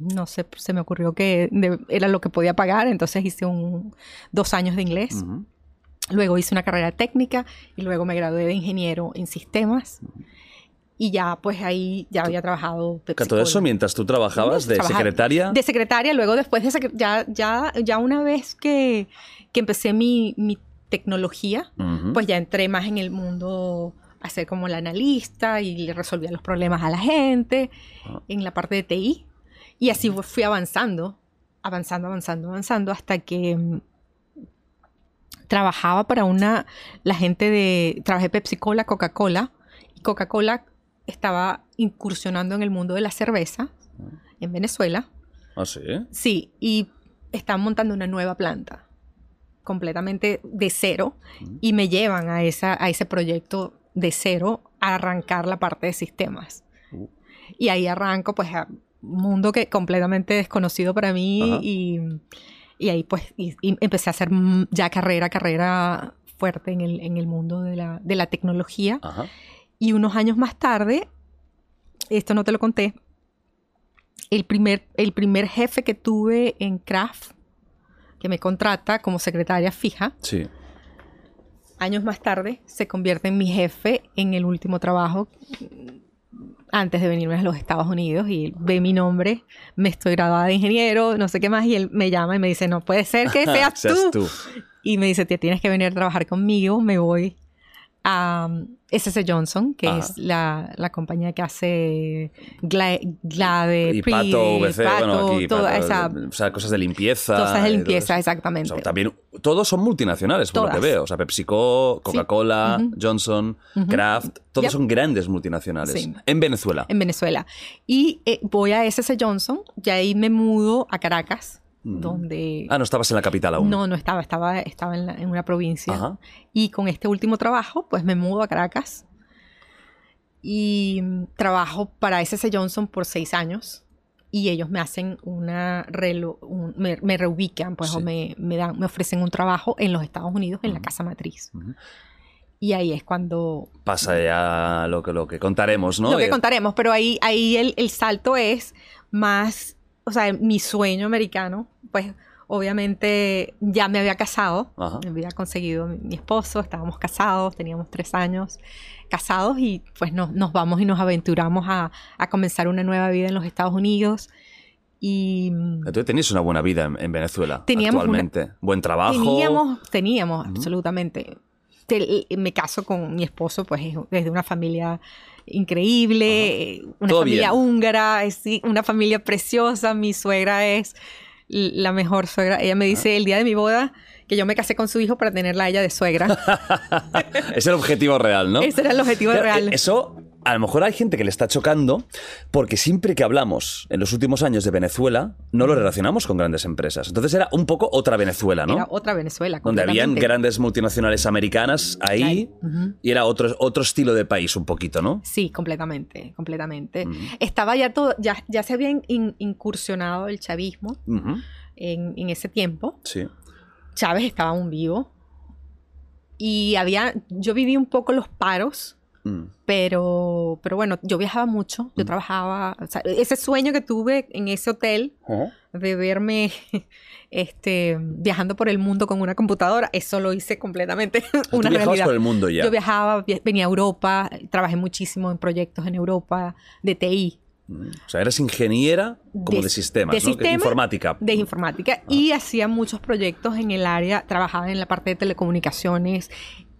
no sé, se me ocurrió que de- era lo que podía pagar, entonces hice un, dos años de inglés. Luego hice una carrera técnica y luego me gradué de ingeniero en sistemas. Y ya, pues ahí ya había trabajado.
Todo eso mientras tú trabajabas de secretaria.
De secretaria, luego después de secre- ya, ya, ya una vez que, que empecé mi, mi tecnología, pues ya entré más en el mundo a ser como la analista y le resolvía los problemas a la gente
Ah.
en la parte de TI. Y así fu- fui avanzando, avanzando, avanzando, avanzando hasta que mm, trabajaba para una, la gente de, trabajé Pepsi Cola, Coca-Cola, y Coca-Cola estaba incursionando en el mundo de la cerveza en Venezuela.
Ah, sí.
Sí, y están montando una nueva planta completamente de cero y me llevan a, esa, a ese proyecto de cero a arrancar la parte de sistemas.
Uh.
Y ahí arranco pues a mundo que completamente desconocido para mí y, y ahí pues y- y empecé a hacer ya carrera, carrera fuerte en el, en el mundo de la, de la tecnología.
Ajá.
Y unos años más tarde, esto no te lo conté, el primer, el primer jefe que tuve en Kraft, que me contrata como secretaria fija,
Sí.
años más tarde se convierte en mi jefe en el último trabajo antes de venirme a los Estados Unidos y ve mi nombre, me estoy graduada de ingeniero, no sé qué más, y él me llama y me dice, no puede ser que seas,
Seas
tú.
tú.
Y me dice, te tienes que venir a trabajar conmigo, me voy a um, SS Johnson, que
Ajá.
es la, la compañía que hace Gla- Glade,
Y
Pri-
Pato, VC, bueno,
Pato,
aquí.
toda
Pato,
esa
O sea, cosas de limpieza.
cosas de
todo
limpieza, exactamente.
O sea, también todos son multinacionales, por lo que veo. O sea, PepsiCo, Coca-Cola. Johnson. Kraft, todos
Yep.
son grandes multinacionales.
Sí.
En Venezuela.
en Venezuela. Y eh, voy a SS Johnson, y ahí me mudo a Caracas, donde...
Ah, no estabas en la capital aún.
No, no estaba, estaba, estaba en, la- en una provincia.
Ajá.
Y con este último trabajo, pues me mudo a Caracas y trabajo para SS Johnson por seis años. y ellos me hacen una relo- un- me, me reubican, pues, o
Sí.
me, me dan, me ofrecen un trabajo en los Estados Unidos, en la
Ujú.
casa matriz.
Ujú.
Y ahí es cuando
Pasa ya lo que, lo que contaremos, ¿no?
lo que
Eh,
contaremos, pero ahí, ahí el, el salto es más, o sea, mi sueño americano, pues obviamente ya me había casado,
Ajá.
me había conseguido mi, mi esposo, estábamos casados, teníamos tres años casados y pues nos, nos vamos y nos aventuramos a, a comenzar una nueva vida en los Estados Unidos. Y mm,
Entonces tenías una buena vida en, en Venezuela
Teníamos una-
actualmente. Buen trabajo.
Teníamos, teníamos,
Ujú.
absolutamente. Te- me caso con mi esposo, pues es desde una familia increíble, eh, una
Todo
familia
bien.
húngara, es sí, una familia preciosa. Mi suegra es la mejor suegra. Ella me dice el día de mi boda que yo me casé con su hijo para tenerla a ella de suegra.
Ese es el objetivo real, ¿no?
Ese era el objetivo real.
eh, Eso, a lo mejor hay gente que le está chocando porque siempre que hablamos en los últimos años de Venezuela, no lo relacionamos con grandes empresas. Entonces era un poco otra Venezuela, ¿no?
Era otra Venezuela.
Donde habían grandes multinacionales americanas ahí y era otro, otro estilo de país un poquito, ¿no?
Sí, completamente, completamente. Estaba ya todo, ya, ya se había in- incursionado el chavismo en ese tiempo.
Sí.
Chávez estaba aún vivo. Y había, yo viví un poco los paros,
Mm.
pero, pero bueno, yo viajaba mucho, yo trabajaba, o sea, ese sueño que tuve en ese hotel de verme este, viajando por el mundo con una computadora, eso lo hice completamente una realidad.
por el mundo ya.
Yo viajaba, vi- venía a Europa, trabajé muchísimo en proyectos en Europa de TI,
Mm. O sea, eres ingeniera como de,
De-
sistemas,
de
Informática.
de informática y hacía muchos proyectos en el área, trabajaba en la parte de telecomunicaciones,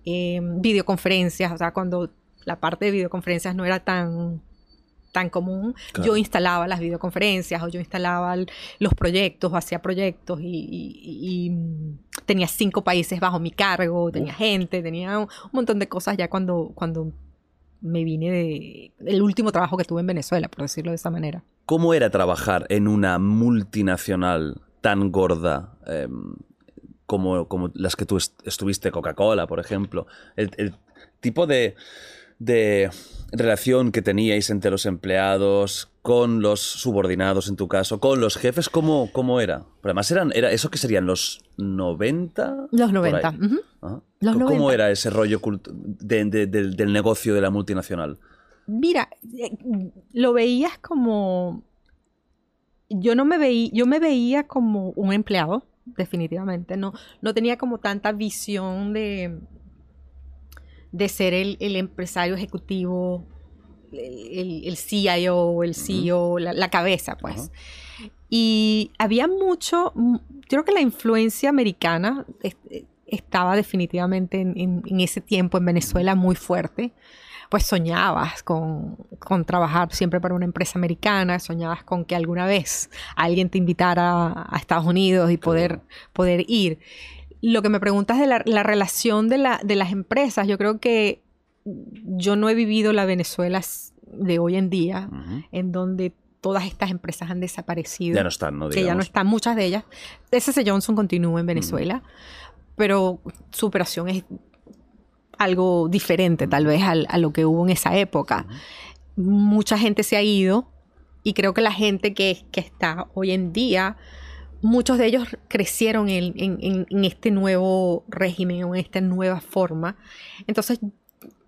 eh, videoconferencias, o sea, cuando la parte de videoconferencias no era tan tan común,
Claro.
yo instalaba las videoconferencias o yo instalaba el- los proyectos o hacía proyectos y, y- y, tenía cinco países bajo mi cargo, tenía gente, tenía un, un montón de cosas ya cuando, cuando me vine de el último trabajo que tuve en Venezuela, por decirlo de esa manera.
¿Cómo era trabajar en una multinacional tan gorda eh, como, como las que tú est- estuviste, Coca-Cola, por ejemplo? El, el tipo de, de relación que teníais entre los empleados, con los subordinados en tu caso, con los jefes, ¿cómo, cómo era? Pero además, eran, era ¿eso que serían los 90?
Los
Por
90.
ahí.
ujú.
Ajá.
Los
¿Cómo
90.
era ese rollo cult- de- de- del- del negocio de la multinacional?
Mira, eh, lo veías como. Yo no me veía, yo me veía como un empleado, definitivamente. No, no tenía como tanta visión de, de ser el, el empresario ejecutivo, el, el CIO, el CEO, la, la cabeza, pues. Y había mucho, mm, creo que la influencia americana es- estaba definitivamente en, en- en ese tiempo en Venezuela muy fuerte. Pues soñabas con, con trabajar siempre para una empresa americana, soñabas con que alguna vez alguien te invitara a Estados Unidos y poder, poder ir. Lo que me preguntas de la, la relación de, la- de las empresas, yo creo que yo no he vivido la Venezuela de hoy en día, en donde todas estas empresas han desaparecido
Ya no están, ¿no?
que ya no están, muchas de ellas. SS Johnson continúa en Venezuela, pero su operación es algo diferente tal vez al- a, lo que hubo en esa época. Mucha gente se ha ido y creo que la gente que, que está hoy en día, muchos de ellos crecieron en, en- en- en este nuevo régimen o en esta nueva forma. Entonces,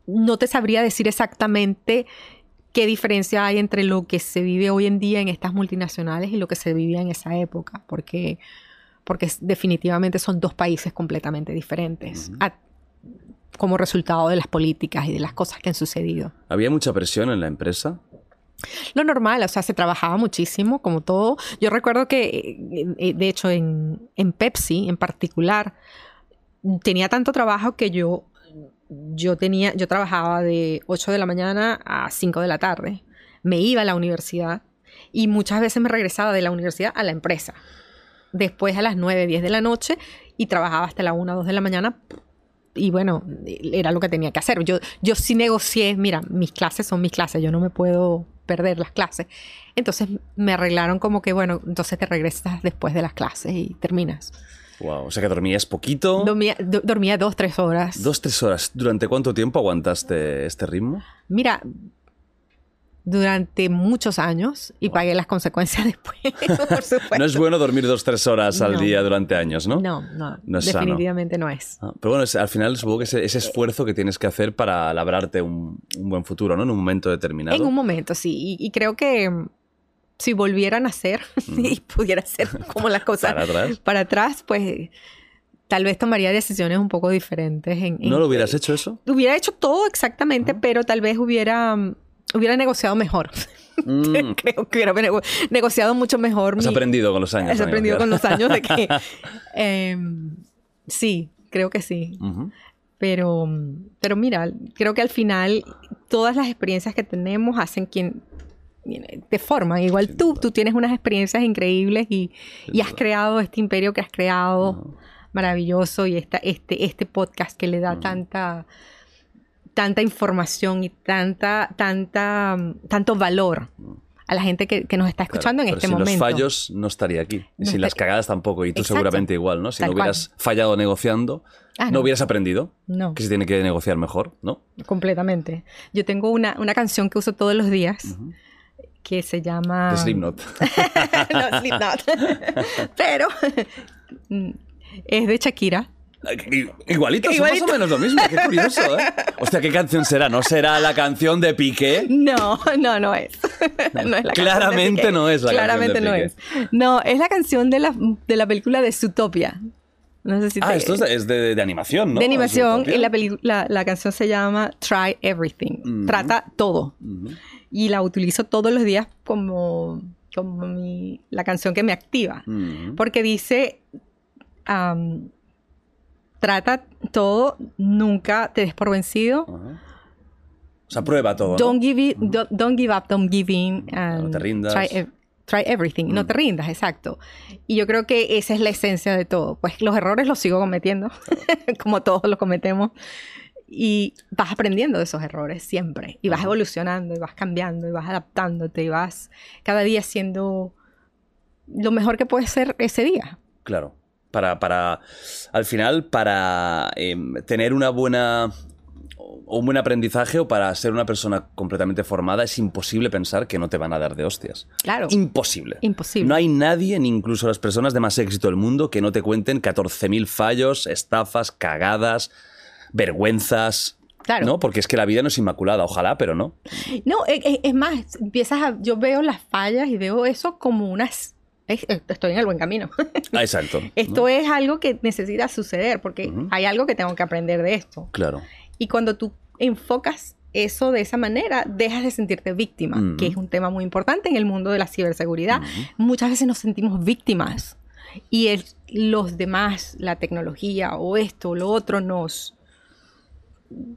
no te sabría decir exactamente qué diferencia hay entre lo que se vive hoy en día en estas multinacionales y lo que se vivía en esa época, porque, porque definitivamente son dos países completamente diferentes a- como resultado de las políticas y de las cosas que han sucedido.
¿Había mucha presión en la empresa?
Lo normal, o sea, se trabajaba muchísimo, como todo. Yo recuerdo que, eh, eh, de hecho, en, en Pepsi en particular, tenía tanto trabajo que yo, yo tenía, yo trabajaba de 8 de la mañana a 5 de la tarde. Me iba a la universidad y muchas veces me regresaba de la universidad a la empresa. Después a las 9, 10 de la noche y trabajaba hasta la 1, 2 de la mañana y bueno, era lo que tenía que hacer. Yo, yo sí negocié, mira, mis clases son mis clases, yo no me puedo perder las clases. Entonces me arreglaron como que, bueno, entonces te regresas después de las clases y terminas.
Wow. O sea que dormías poquito.
Dormía, do- dormía dos, tres horas.
Dos, tres horas. ¿Durante cuánto tiempo aguantaste este ritmo?
Mira, durante muchos años y pagué las consecuencias después, por supuesto.
No es bueno dormir dos, tres horas al
No.
día durante años, ¿no?
No, no,
No es sano.
definitivamente no es.
Ah, Pero bueno, es- al final supongo que ese, ese esfuerzo que tienes que hacer para labrarte un, un buen futuro, ¿no? En un momento determinado.
En un momento, sí. Y, y creo que mm, si volvieran a hacer y pudiera hacer como las cosas
Para atrás.
para atrás, pues tal vez tomaría decisiones un poco diferentes. En, en-
¿No lo hubieras hecho eso?
Hubiera hecho todo exactamente, pero tal vez hubiera, mm, hubiera negociado mejor.
Mm.
creo que hubiera nego- negociado mucho mejor.
Has
mi-
aprendido con los años.
Has aprendido con los años de que... em, sí, creo que sí. Pero, pero mira, creo que al final todas las experiencias que tenemos hacen quien te forman. Igual tú, tú tienes unas experiencias increíbles y, y has creado este imperio que has creado maravilloso y esta, este, este podcast que le da tanta, tanta información y tanta, tanta, tanto valor a la gente que, que nos está
Claro,
escuchando en
pero
este
sin
momento.
los fallos no estaría aquí. Y sin las cagadas tampoco. Y tú
Exacto.
seguramente igual, ¿no? Si
Tal
no hubieras
cual.
fallado negociando,
Ah,
no.
no.
hubieras aprendido
No.
que se tiene que negociar mejor, ¿no?
Completamente. Yo tengo una, una canción que uso todos los días que se llama...
De Slipknot.
no, Slipknot. Pero mm, es de Shakira.
I- Igualito, son más o menos lo mismo. Qué curioso, ¿eh? Hostia, ¿qué canción será? ¿No será la canción de Piqué?
No, no, no es. No la
Claramente no es la
Claramente
canción de
no
Piqué.
es. No, es la canción de la, de la película de Zootopia. No sé si
Ah,
te-
esto es de, es de- animación, ¿no?
de animación y la, la, la canción se llama Try Everything. Trata todo. Y la utilizo todos los días como, como mi- la canción que me activa.
Ujú.
Porque dice, trata todo, nunca te des por vencido.
O sea, prueba todo, ¿no?
Don't give it, don't, don't give up, don't give in. and
No te rindas. Mm.
Try, ev- try everything. No te rindas, exacto. Y yo creo que esa es la esencia de todo. Pues los errores los sigo cometiendo, como todos los cometemos. Y vas aprendiendo de esos errores siempre. Y vas evolucionando, y vas cambiando, y vas adaptándote, y vas cada día siendo lo mejor que puedes ser ese día.
Claro. Para, para, al final, para em, tener una buena un buen aprendizaje o para ser una persona completamente formada es imposible pensar que no te van a dar de hostias.
Claro.
Imposible.
Imposible.
No hay nadie, ni incluso las personas de más éxito del mundo, que no te cuenten 14.000 fallos, estafas, cagadas, vergüenzas.
Claro.
¿No? Porque es que la vida no es inmaculada, ojalá, pero no.
No, e- e- es, más, empiezas a, yo veo las fallas y veo eso como unas, es- estoy en el buen camino.
Ah, exacto.
esto es algo que necesita suceder porque hay algo que tengo que aprender de esto.
Claro.
Y cuando tú enfocas eso de esa manera, dejas de sentirte víctima, que es un tema muy importante en el mundo de la ciberseguridad. Muchas veces nos sentimos víctimas y el- los demás, la tecnología o esto o lo otro nos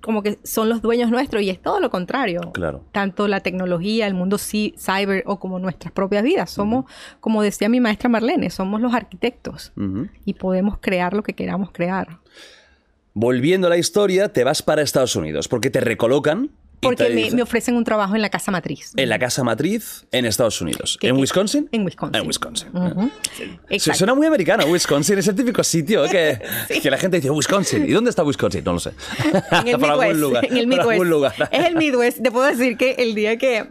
como que son los dueños nuestros y es todo lo contrario.
Claro.
Tanto la tecnología, el mundo cyber o como nuestras propias vidas. Somos, como decía mi maestra Marlene, somos los arquitectos y podemos crear lo que queramos crear.
Volviendo a la historia, te vas para Estados Unidos porque te recolocan
Porque me, ofrecen un trabajo en la casa matriz.
en la casa matriz en Estados Unidos.
¿Qué-
¿En? Wisconsin?
En Wisconsin.
En Wisconsin.
Ujú.
Su-
Exacto.
Suena muy americano, Wisconsin. Es el típico sitio que, que la gente dice, Wisconsin. ¿Y dónde está Wisconsin? No lo sé.
En el
Por algún
Midwest.
lugar.
En el
Por
Midwest.
algún lugar.
Es el Midwest. Te puedo decir que el día que.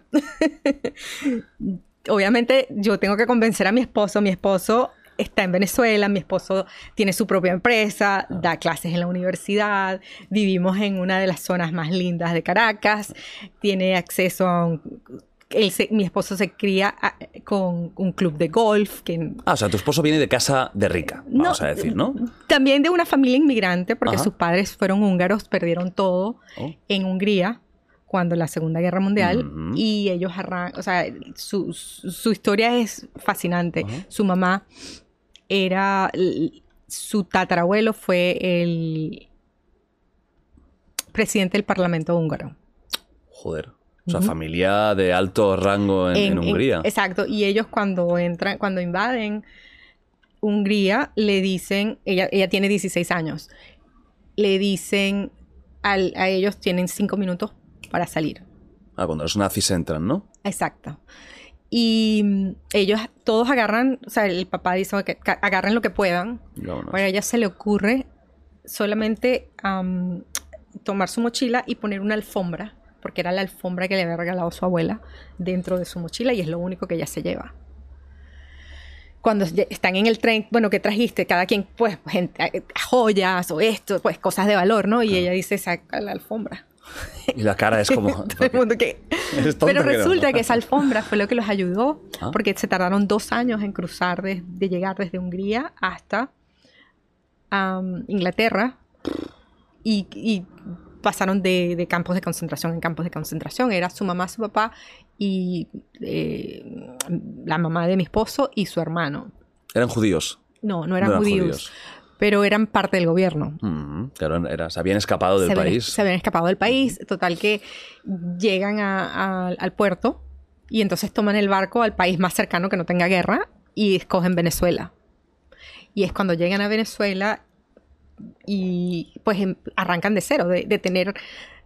Obviamente, yo tengo que convencer a mi esposo. Mi esposo está en Venezuela. Mi esposo tiene su propia empresa. Da clases en la universidad. Vivimos en una de las zonas más lindas de Caracas. Tiene acceso a un. él se- mi esposo se cría ah, con un club de golf que
Ah, o sea, tu esposo viene de casa de rica, vamos a decir, ¿no?
También de una familia inmigrante, porque
Ajá.
sus padres fueron húngaros, perdieron todo
Oh.
en Hungría cuando la Segunda Guerra Mundial
Ujú.
y ellos arrancan, o sea, su, su- historia es fascinante. Su mamá era, su tatarabuelo fue el presidente del Parlamento húngaro.
Joder. O sea, familia de alto rango en, en
En- en-
Hungría.
exacto. Y ellos cuando entran, cuando invaden Hungría, le dicen, ella, ella tiene 16 años, le dicen al- a ellos tienen 5 minutos para salir.
Ah, cuando los nazis entran, ¿no?
Exacto. Y mm, ellos todos agarran, o sea, el papá dice que agarren lo que puedan. Pero a ella se le ocurre solamente am, tomar su mochila y poner una alfombra porque era la alfombra que le había regalado su abuela dentro de su mochila y es lo único que ella se lleva. Cuando están en el tren, bueno, ¿qué trajiste? Cada quien, pues, gente, eh, joyas o esto, pues, cosas de valor, ¿no? Y ella dice, saca la alfombra.
Y la cara es como...
Todo el mundo que- Pero
no.
resulta que esa alfombra fue lo que los ayudó,
Ah.
porque se tardaron dos años en cruzar, de, de llegar desde Hungría hasta Inglaterra y, y pasaron de, de campos de concentración en campos de concentración. Era su mamá, su papá y eh, la mamá de mi esposo y su hermano.
Eran judíos.
No, no eran,
No eran
judíos,
judíos.
Pero eran parte del gobierno
Mm, claro, era- se habían escapado del
se habían-
país.
se habían escapado del país. Total que llegan a- a- al puerto y entonces toman el barco al país más cercano que no tenga guerra y escogen Venezuela. Y es cuando llegan a Venezuela y pues em- arrancan de cero, de, de tener,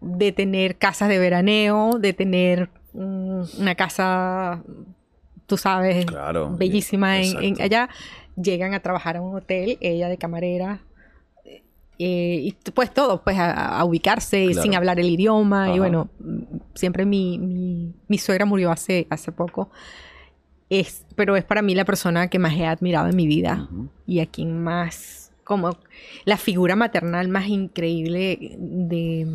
de tener casas de veraneo, de tener mm, una casa, tú sabes,
Claro,
bellísima en- en,
exacto.
allá. Llegan a trabajar a un hotel, ella de camarera, eh, y pues todo, pues a, a ubicarse
Claro.
sin hablar el idioma.
Ajá.
Y bueno, mm, siempre mi, mi, mi suegra murió hace, hace poco. Es, pero es para mí la persona que más he admirado en mi vida
Ujú.
y a quien más, como la figura maternal más increíble de,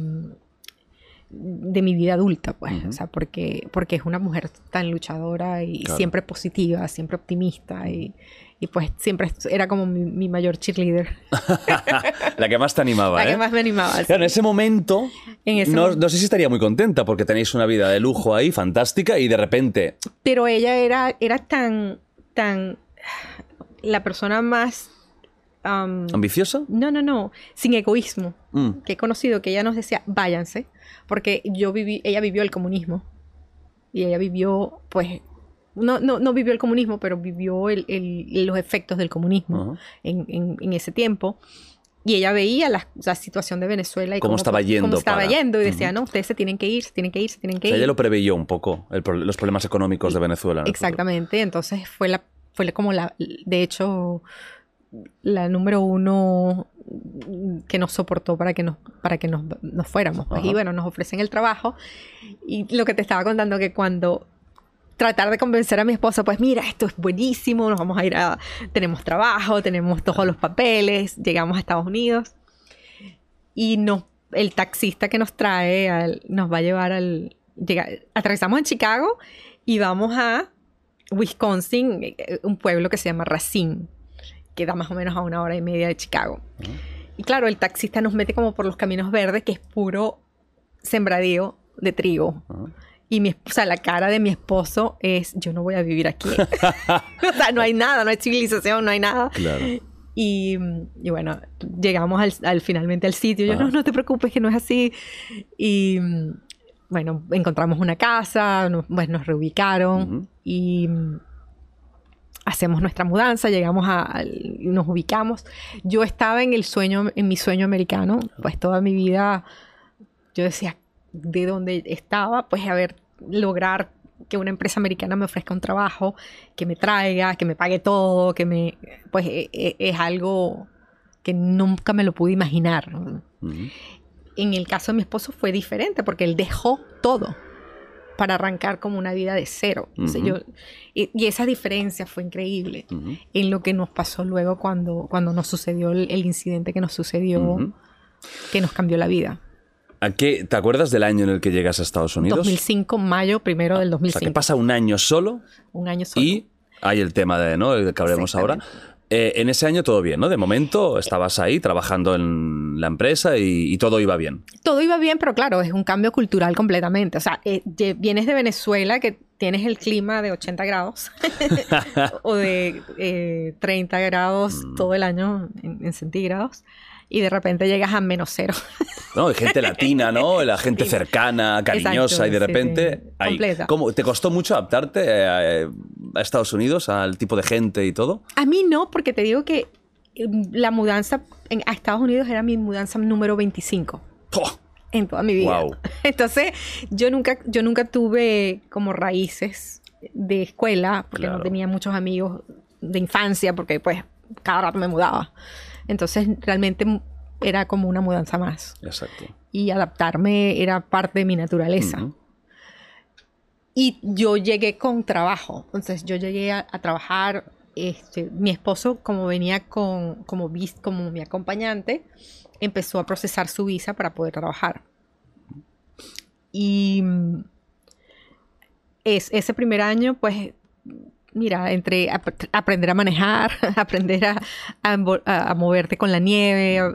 de mi vida adulta, pues.
Ujú.
O sea, porque, porque es una mujer tan luchadora y
Claro.
siempre positiva, siempre optimista y, y pues siempre era como mi, mi mayor cheerleader.
la que más te animaba,
La
¿eh?
que más me animaba. sí.
Claro, en ese momento,
En ese
no, no sé si estaría muy contenta porque tenéis una vida de lujo ahí, fantástica, y de repente,
Pero ella era, era tan, tan, la persona más... am,
¿ambiciosa?
no, no, no, sin egoísmo.
Mm,
que he conocido que ella nos decía, váyanse, porque yo viví, ella vivió el comunismo. Y ella vivió, pues, no, no, no vivió el comunismo, pero vivió el- el- los efectos del comunismo
Ajá.
en, en- en ese tiempo. Y ella veía la, la situación de Venezuela y
Cómo estaba yendo
cómo estaba
para-
yendo y decía,
Ujú.
no, ustedes se tienen que ir, se tienen que ir, se tienen
O
que
sea,
ir.
ella lo preveyó un poco, el los problemas económicos de Venezuela. en.
Exactamente, entonces fue la fue como la de hecho la número uno que nos soportó para que nos para que nos, nos fuéramos pues. Y bueno nos ofrecen el trabajo y lo que te estaba contando que cuando tratar de convencer a mi esposa pues mira esto es buenísimo nos vamos a ir a tenemos trabajo tenemos todos los papeles llegamos a Estados Unidos y no el taxista que nos trae al- nos va a llevar al llega, aterrizamos en Chicago y vamos a Wisconsin, eh, un pueblo que se llama Racine, que da más o menos a una hora y media de Chicago. Y claro, el taxista nos mete como por los caminos verdes, que es puro sembradío de trigo. Y mi, o sea, la cara de mi esposo es, yo no voy a vivir aquí. o sea, no hay nada, no hay civilización, no hay nada.
Claro.
Y, y bueno, llegamos al, al- finalmente al sitio. Yo,
Ajá.
no, no te preocupes, que no es así. Y bueno, encontramos una casa, nos, pues, nos reubicaron y hacemos nuestra mudanza, llegamos a, nos ubicamos. Yo estaba en el sueño, en mi sueño americano, pues toda mi vida yo decía, de donde estaba, pues a ver, lograr que una empresa americana me ofrezca un trabajo, que me traiga, que me pague todo, que me, pues e- e- es algo que nunca me lo pude imaginar. En el caso de mi esposo fue diferente porque él dejó todo para arrancar como una vida de cero. O sea,
Ujú.
yo- y, y esa diferencia fue increíble en lo que nos pasó luego cuando, cuando nos sucedió el, el incidente que nos sucedió, que nos cambió la vida.
¿A qué, ¿Te acuerdas del año en el que llegas a Estados Unidos?
2005, mayo primero del
O sea,
2005.
que pasa un año solo
Un año solo.
y hay el tema de, ¿no? El que hablaremos ahora. Eh, en ese año todo bien, ¿no? De momento estabas ahí trabajando en la empresa y, y todo iba bien.
Todo iba bien, pero claro, es un cambio cultural completamente. O sea, eh, vienes de Venezuela, que tienes el clima de 80 grados o de eh, 30 grados
Mm.
todo el año en, en centígrados y de repente llegas a menos cero.
¿no? Hay gente latina, ¿no? La gente
Latina.
cercana, cariñosa
Exacto,
y de
sí,
repente...
sí.
ahí.
Completa.
¿Cómo, ¿Te costó mucho adaptarte eh, a, Estados Unidos, al tipo de gente y todo?
A mí no, porque te digo que eh, la mudanza en- a Estados Unidos era mi mudanza número 25.
¡Pua!
en toda mi vida.
Guau.
Entonces, yo nunca, yo nunca tuve como raíces de escuela, porque
Claro.
no tenía muchos amigos de infancia, porque pues cada rato me mudaba. Entonces, realmente era como una mudanza más.
Exacto.
Y adaptarme era parte de mi naturaleza.
Ujú.
Y yo llegué con trabajo. Entonces yo llegué a, a trabajar. Este, mi esposo, como venía con, como, como mi acompañante, empezó a procesar su visa para poder trabajar. Y mm, es, ese primer año, pues, mira, entre ap- aprender a manejar, aprender a, a moverte con la nieve, a,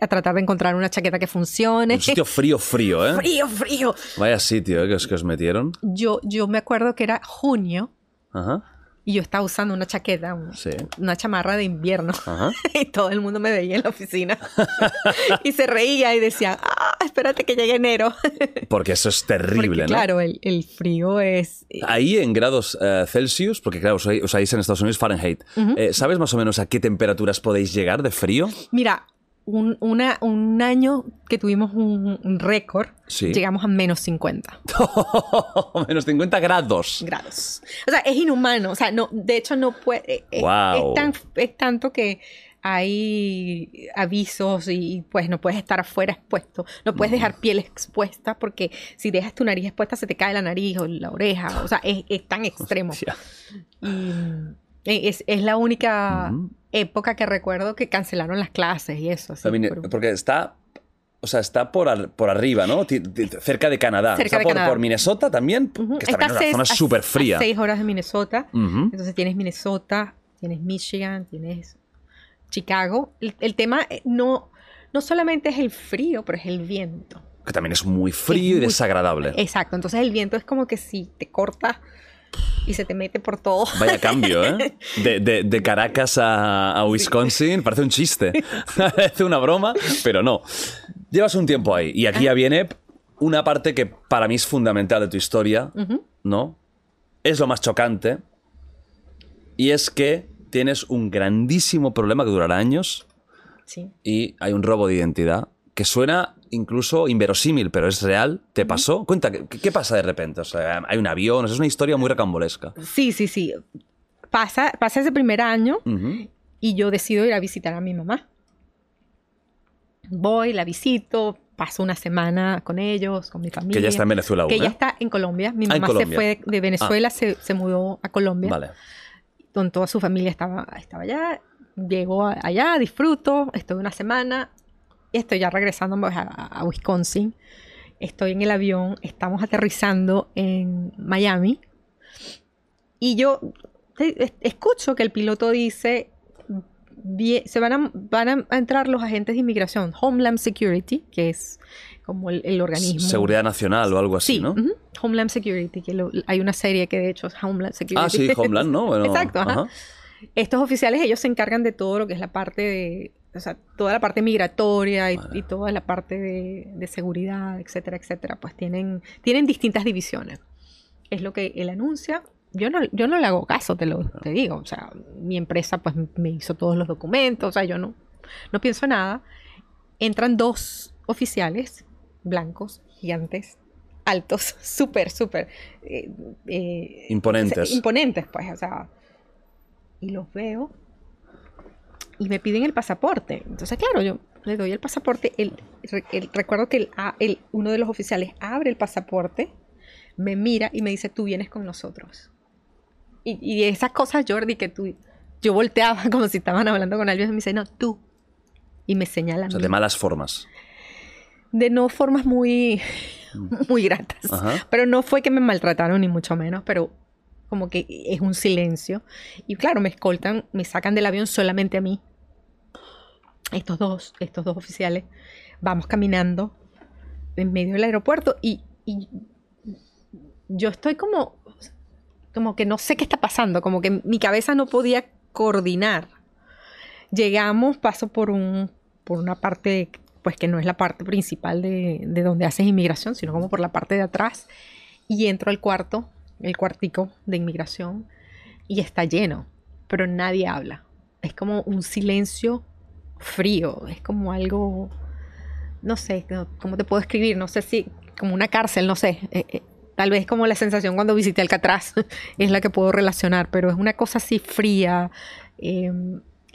a tratar de encontrar una chaqueta que funcione.
Un sitio frío, frío, ¿eh?
frío, frío.
Vaya sitio, ¿eh? Que os, que os metieron.
Yo, yo me acuerdo que era junio
Ajá.
Y yo estaba usando una chaqueta,
Sí.
una chamarra de invierno.
Ajá.
Y todo el mundo me veía en la oficina. y se reía y decía, ah, espérate que llegue enero.
Porque eso es terrible,
Porque,
¿no?
claro, el, el frío es...
Ahí en grados eh, Celsius, porque claro, usáis usáis en Estados Unidos Fahrenheit, eh, ¿sabes más o menos a qué temperaturas podéis llegar de frío?
Mira, un, una- un año que tuvimos un, un récord,
Sí.
llegamos a menos 50
Menos 50 grados.
grados. O sea, es inhumano. O sea, no, de hecho no puede... es-
Guau.
Es, tan- es tanto que hay avisos y pues no puedes estar afuera expuesto, no puedes dejar piel expuesta porque si dejas tu nariz expuesta se te cae la nariz o la oreja, o sea, es, es tan extremo. Y mm, es, es la única época que recuerdo que cancelaron las clases y eso. así,
También,
por-
porque está, o sea, está por, ar- por arriba, ¿no? Ti- Cerca de Canadá.
Cerca
está
de
por,
Canadá.
por Minnesota también,
Ujú,
que está,
está
en
a
una
seis-
zona súper
a
fría.
seis horas de Minnesota.
Ujú.
Entonces tienes Minnesota, tienes Michigan, tienes Chicago. El, el tema eh, no, no solamente es el frío, pero es el viento.
Que también es muy frío y
muy-
desagradable.
Exacto, entonces el viento es como que si te corta y se te mete por todo.
Vaya cambio, ¿eh? De, de- de Caracas a, a Wisconsin, parece un chiste. Parece una broma, pero no. Llevas un tiempo ahí y aquí ya viene una parte que para mí es fundamental de tu historia, ¿no? Es lo más chocante y es que tienes un grandísimo problema que durará años
Sí.
y hay un robo de identidad que suena incluso inverosímil, pero es real. ¿Te pasó? Cuenta, ¿qué, qué pasa de repente? O sea, hay un avión, es una historia muy recambolesca.
Sí, sí, sí. Pasa, pasa ese primer año
Ujú.
y yo decido ir a visitar a mi mamá. Voy, la visito, paso una semana con ellos, con mi familia.
Que ya está en Venezuela aún,
Que
¿eh?
ya está en Colombia. Mi
Ah,
mamá se
Colombia.
fue de, de Venezuela, se, se mudó a Colombia.
Vale.
Con toda su familia estaba, estaba allá. Llego allá, disfruto, estoy una semana. Estoy ya regresando pues, a, a Wisconsin. Estoy en el avión, estamos aterrizando en Miami. Y yo es- escucho que el piloto dice, "Vie- se van a, van a entrar los agentes de inmigración, Homeland Security, que es como el, el organismo.
Seguridad Nacional o algo así,
Sí,
¿no?
Homeland Security, que lo- hay una serie que de hecho es Homeland Security.
Ah, sí, Homeland, ¿no? Bueno,
Exacto, ajá.
ajá.
Estos oficiales, ellos se encargan de todo lo que es la parte de, o sea, toda la parte migratoria y, y toda la parte de, de seguridad, etcétera, etcétera. Pues tienen, tienen distintas divisiones. Es lo que él anuncia. Yo no, yo no le hago caso, te lo te digo. O sea, mi empresa pues me hizo todos los documentos, o sea, yo no, no pienso nada. Entran dos oficiales blancos, gigantes, altos, súper, súper eh, eh,
Imponentes.
imponentes, pues, o sea, y los veo y me piden el pasaporte. Entonces, claro, yo le doy el pasaporte. El, el- recuerdo que el, a- el- uno de los oficiales abre el pasaporte, me mira y me dice, tú vienes con nosotros. Y, y esas cosas, Jordi, que tú, yo volteaba como si estaban hablando con alguien y me dice, no, tú. Y me señala
O sea, de malas formas.
de no formas muy, muy gratas.
Ajá.
Pero no fue que me maltrataron, ni mucho menos, pero como que es un silencio. Y claro, me escoltan, me sacan del avión solamente a mí. Estos dos, estos dos oficiales, vamos caminando en medio del aeropuerto y, yo estoy como, como que no sé qué está pasando, como que mi cabeza no podía coordinar. Llegamos, paso por un, por una parte, pues que no es la parte principal de, de donde haces inmigración, sino como por la parte de atrás, y entro al cuarto, el cuartico de inmigración, y está lleno, pero nadie habla. Es como un silencio frío, es como algo, no sé, ¿cómo te puedo escribir? No sé si, como una cárcel, no sé. eh, eh, tal vez como la sensación cuando visité Alcatraz es la que puedo relacionar, pero es una cosa así fría. eh,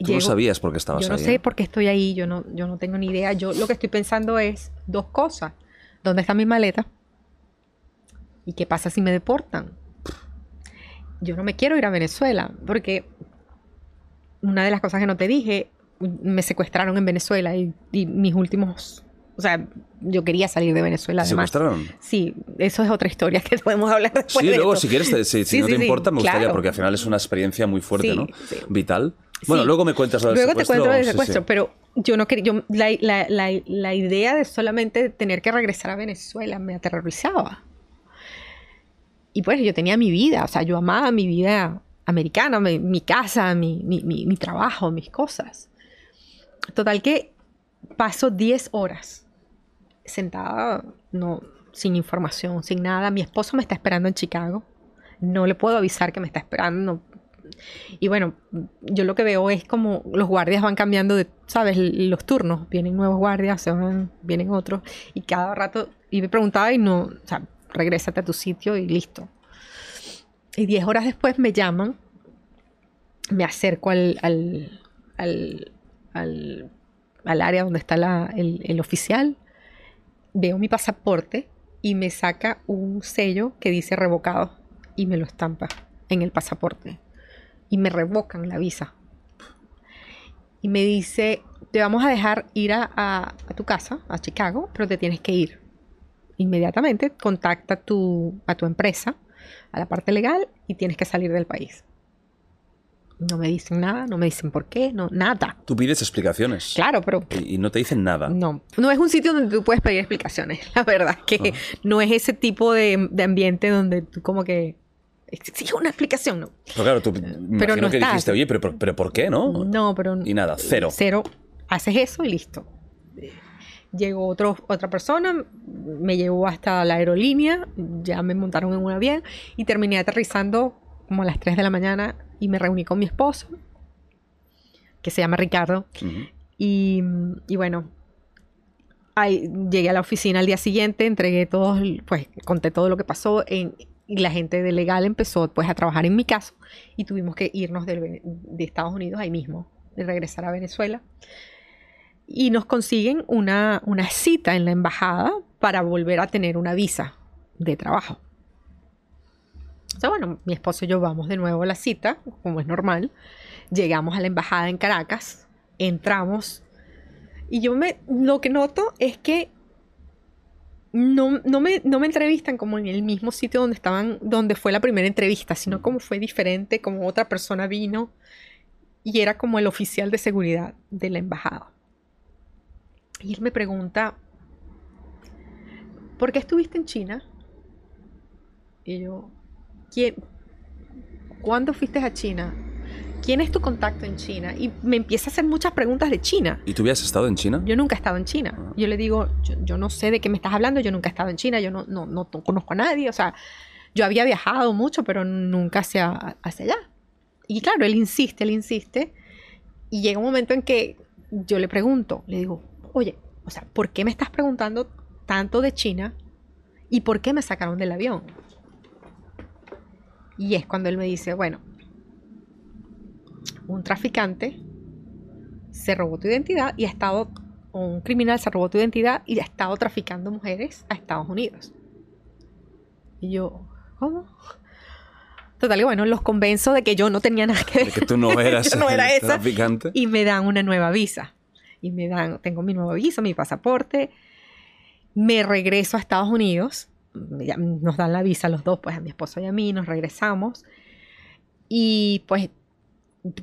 Tú no sabías por qué estabas
Yo no
ahí.
sé
¿eh?
por qué estoy ahí, yo no, yo no tengo ni idea. Yo lo que estoy pensando es dos cosas. ¿Dónde está mi maleta? ¿Y qué pasa si me deportan? Yo no me quiero ir a Venezuela porque una de las cosas que no te dije, me secuestraron en Venezuela y, y mis últimos... O sea, yo quería salir de Venezuela.
¿Te
además.
secuestraron?
Sí, eso es otra historia que podemos hablar después.
Sí,
de
luego
esto.
si quieres, te- si, si
Sí,
no te
sí, sí,
importa, me gustaría,
claro.
porque al final es una experiencia muy fuerte, ¿no? Vital. Bueno, luego me cuentas lo del
Luego te
secuestro.
cuento del
Sí,
secuestro, pero yo no quería, yo, la, la- la- la idea de solamente tener que regresar a Venezuela me aterrorizaba. Y pues yo tenía mi vida, o sea, yo amaba mi vida americana, mi, mi casa, mi- mi- mi trabajo, mis cosas. Total que paso 10 horas sentada, no, sin información, sin nada. Mi esposo me está esperando en Chicago. No le puedo avisar que me está esperando. y bueno, yo lo que veo es como los guardias van cambiando de, ¿sabes? Los turnos. Vienen nuevos guardias, se van, vienen otros. Y cada rato, y me preguntaba y no, o sea, regrésate a tu sitio y listo. Y 10 horas después me llaman, me acerco al, al, al, al área donde está el, el oficial, veo mi pasaporte y me saca un sello que dice revocado y me lo estampa en el pasaporte y me revocan la visa. Y me dice, te vamos a dejar ir a, a- a tu casa, a Chicago, pero te tienes que ir. Inmediatamente contacta tu, a tu empresa, a la parte legal, y tienes que salir del país. No me dicen nada, no me dicen por qué, no, nada.
Tú pides explicaciones.
Claro, pero
Y, y no te dicen nada.
no, no es un sitio donde tú puedes pedir explicaciones. La verdad que no es ese tipo de, de ambiente donde tú como que exiges una explicación, ¿no?
Pero claro, tú imagino
no
que
estás.
dijiste, oye, pero, pero, pero ¿por qué, no?
No, pero
Y nada, cero.
Cero. Haces eso y listo. Llegó otro, otra persona, me llevó hasta la aerolínea, ya me montaron en un avión y terminé aterrizando como a las 3 de la mañana y me reuní con mi esposo, que se llama Ricardo, y, y bueno, ahí llegué a la oficina al día siguiente, entregué todo, pues conté todo lo que pasó en- y la gente de legal empezó pues a trabajar en mi caso y tuvimos que irnos del de, Estados Unidos ahí mismo, de regresar a Venezuela. Y nos consiguen una, una cita en la embajada para volver a tener una visa de trabajo. O sea, bueno, mi esposo y yo vamos de nuevo a la cita, como es normal. Llegamos a la embajada en Caracas, entramos y yo me, lo que noto es que no, no, me, no me entrevistan como en el mismo sitio donde estaban, donde fue la primera entrevista, sino como fue diferente, como otra persona vino y era como el oficial de seguridad de la embajada. Y él me pregunta, ¿por qué estuviste en China? Y yo, ¿quién? ¿Cuándo fuiste a China? ¿Quién es tu contacto en China? Y me empieza a hacer muchas preguntas de China.
¿Y tú habías estado en China?
Yo nunca he estado en China. Yo le digo, yo, yo no sé de qué me estás hablando, yo nunca he estado en China, yo no, no, no conozco a nadie. O sea, yo había viajado mucho, pero nunca hacia, hacia allá. Y claro, él insiste, él insiste. Y llega un momento en que yo le pregunto, le digo, oye, o sea, ¿por qué me estás preguntando tanto de China? ¿Y por qué me sacaron del avión? Y es cuando él me dice, bueno, un traficante se robó tu identidad y ha estado, o un criminal se robó tu identidad y ha estado traficando mujeres a Estados Unidos. Y yo, ¿cómo? Total, y bueno, los convenzo de que yo no tenía nada que ver.
De que tú no eras
Yo no era esa.
traficante.
Y me dan una nueva visa. Y me dan, tengo mi nueva visa, mi pasaporte. Me regreso a Estados Unidos. Ya Nos dan la visa los dos, pues a mi esposo y a mí, nos regresamos. Y pues,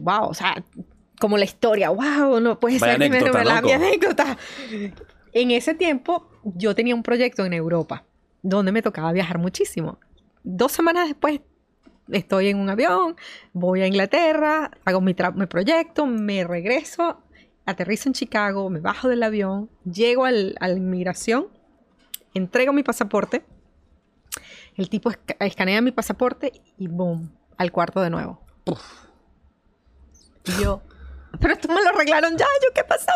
wow, o sea, como la historia, wow, no puede
Vaya
ser que me
anécdota,
revela mi anécdota. En ese tiempo, yo tenía un proyecto en Europa, donde me tocaba viajar muchísimo. Dos semanas después, estoy en un avión, voy a Inglaterra, hago mi, mi proyecto, me regreso, aterrizo en Chicago, me bajo del avión, llego al- a la inmigración, entrego mi pasaporte, el tipo esca- escanea mi pasaporte y boom, al cuarto de nuevo. Y yo, pero esto me lo arreglaron ya, ¿yo qué pasó?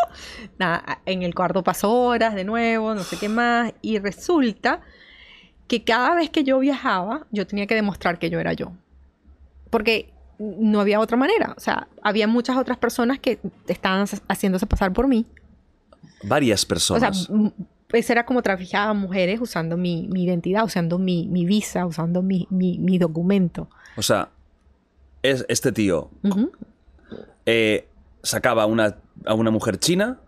Nada, en el cuarto pasó horas de nuevo, no sé qué más, y resulta que cada vez que yo viajaba, yo tenía que demostrar que yo era yo. Porque no había otra manera. O sea, había muchas otras personas que estaban haciéndose pasar por mí.
Varias
O sea,
personas.
Pues era como traficaba a mujeres usando mi, mi identidad, usando mi, mi visa, usando mi, mi, documento.
O sea, es, este tío eh, sacaba una, a una mujer china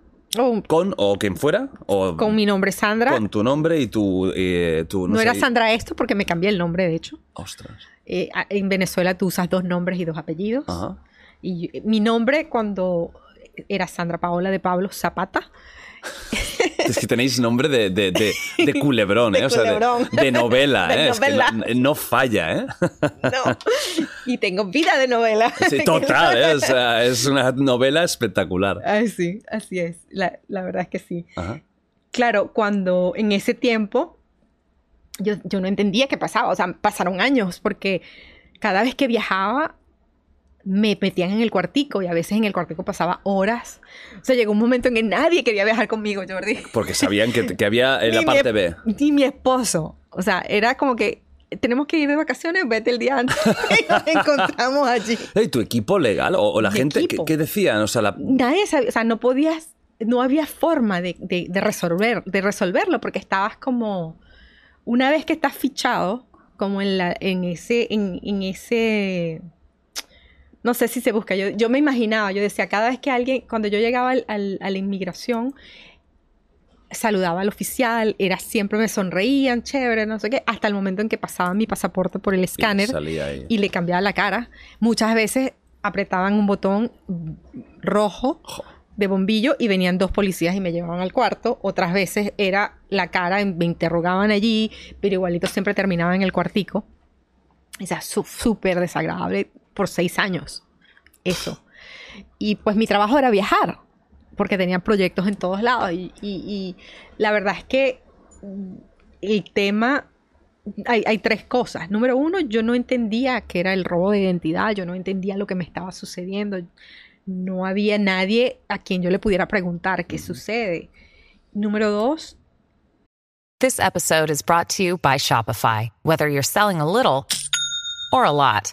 con, o quien fuera, o
con mi nombre Sandra.
con tu nombre y tu... eh, tu
no
sé,
era Sandra esto porque me cambié el nombre, de hecho.
Ostras.
Eh, en Venezuela tú usas dos nombres y dos apellidos.
Ajá.
Y mi nombre cuando era Sandra Paola de Pablo Zapata.
Es que tenéis nombre de, de, de, de culebrón, ¿eh?
De
sea, novela, ¿eh? Es que
novela.
no, no falla, ¿eh?
No. y tengo vida de novela.
Sí, total, ¿eh? O sea, es una novela espectacular.
Ay, sí, así es. La, la verdad es que sí.
Ajá.
Claro, cuando en ese tiempo yo, yo no entendía qué pasaba. O sea, pasaron años porque cada vez que viajaba me metían en el cuartico y a veces en el cuartico pasaba horas. O sea, llegó un momento en que nadie quería viajar conmigo, Jordi.
Porque sabían que, que había en la parte
mi,
B.
Ni mi esposo. O sea, era como que tenemos que ir de vacaciones, vete el día antes y nos encontramos allí.
Ey, ¿Tu equipo legal? ¿O, o la
Mi
gente? ¿qué, qué decían? O sea, la...
Nadie sabía, o sea, no podías, no había forma de, de- de resolver, de resolverlo porque estabas como, una vez que estás fichado, como en, la, en ese, en, en ese, no sé si se busca, yo, yo me imaginaba, yo decía, cada vez que alguien, cuando yo llegaba al- al- a la inmigración, saludaba al oficial, era siempre me sonreían, chévere, no sé qué, hasta el momento en que pasaba mi pasaporte por el escáner
ahí.
y le cambiaba la cara. Muchas veces apretaban un botón rojo de bombillo y venían dos policías y me llevaban al cuarto. Otras veces era la cara, me interrogaban allí, pero igualito siempre terminaba en el cuartico. O sea, súper desagradable por seis años. Eso. Y pues mi trabajo era viajar, porque tenía proyectos en todos lados. Y, y- y la verdad es que mm, el tema hay, hay tres cosas. Número uno, yo no entendía qué era el robo de identidad, yo no entendía lo que me estaba sucediendo. No había nadie a quien yo le pudiera preguntar qué sucede. Número dos,
This episode is brought to you by Shopify. Whether you're selling a little or a lot,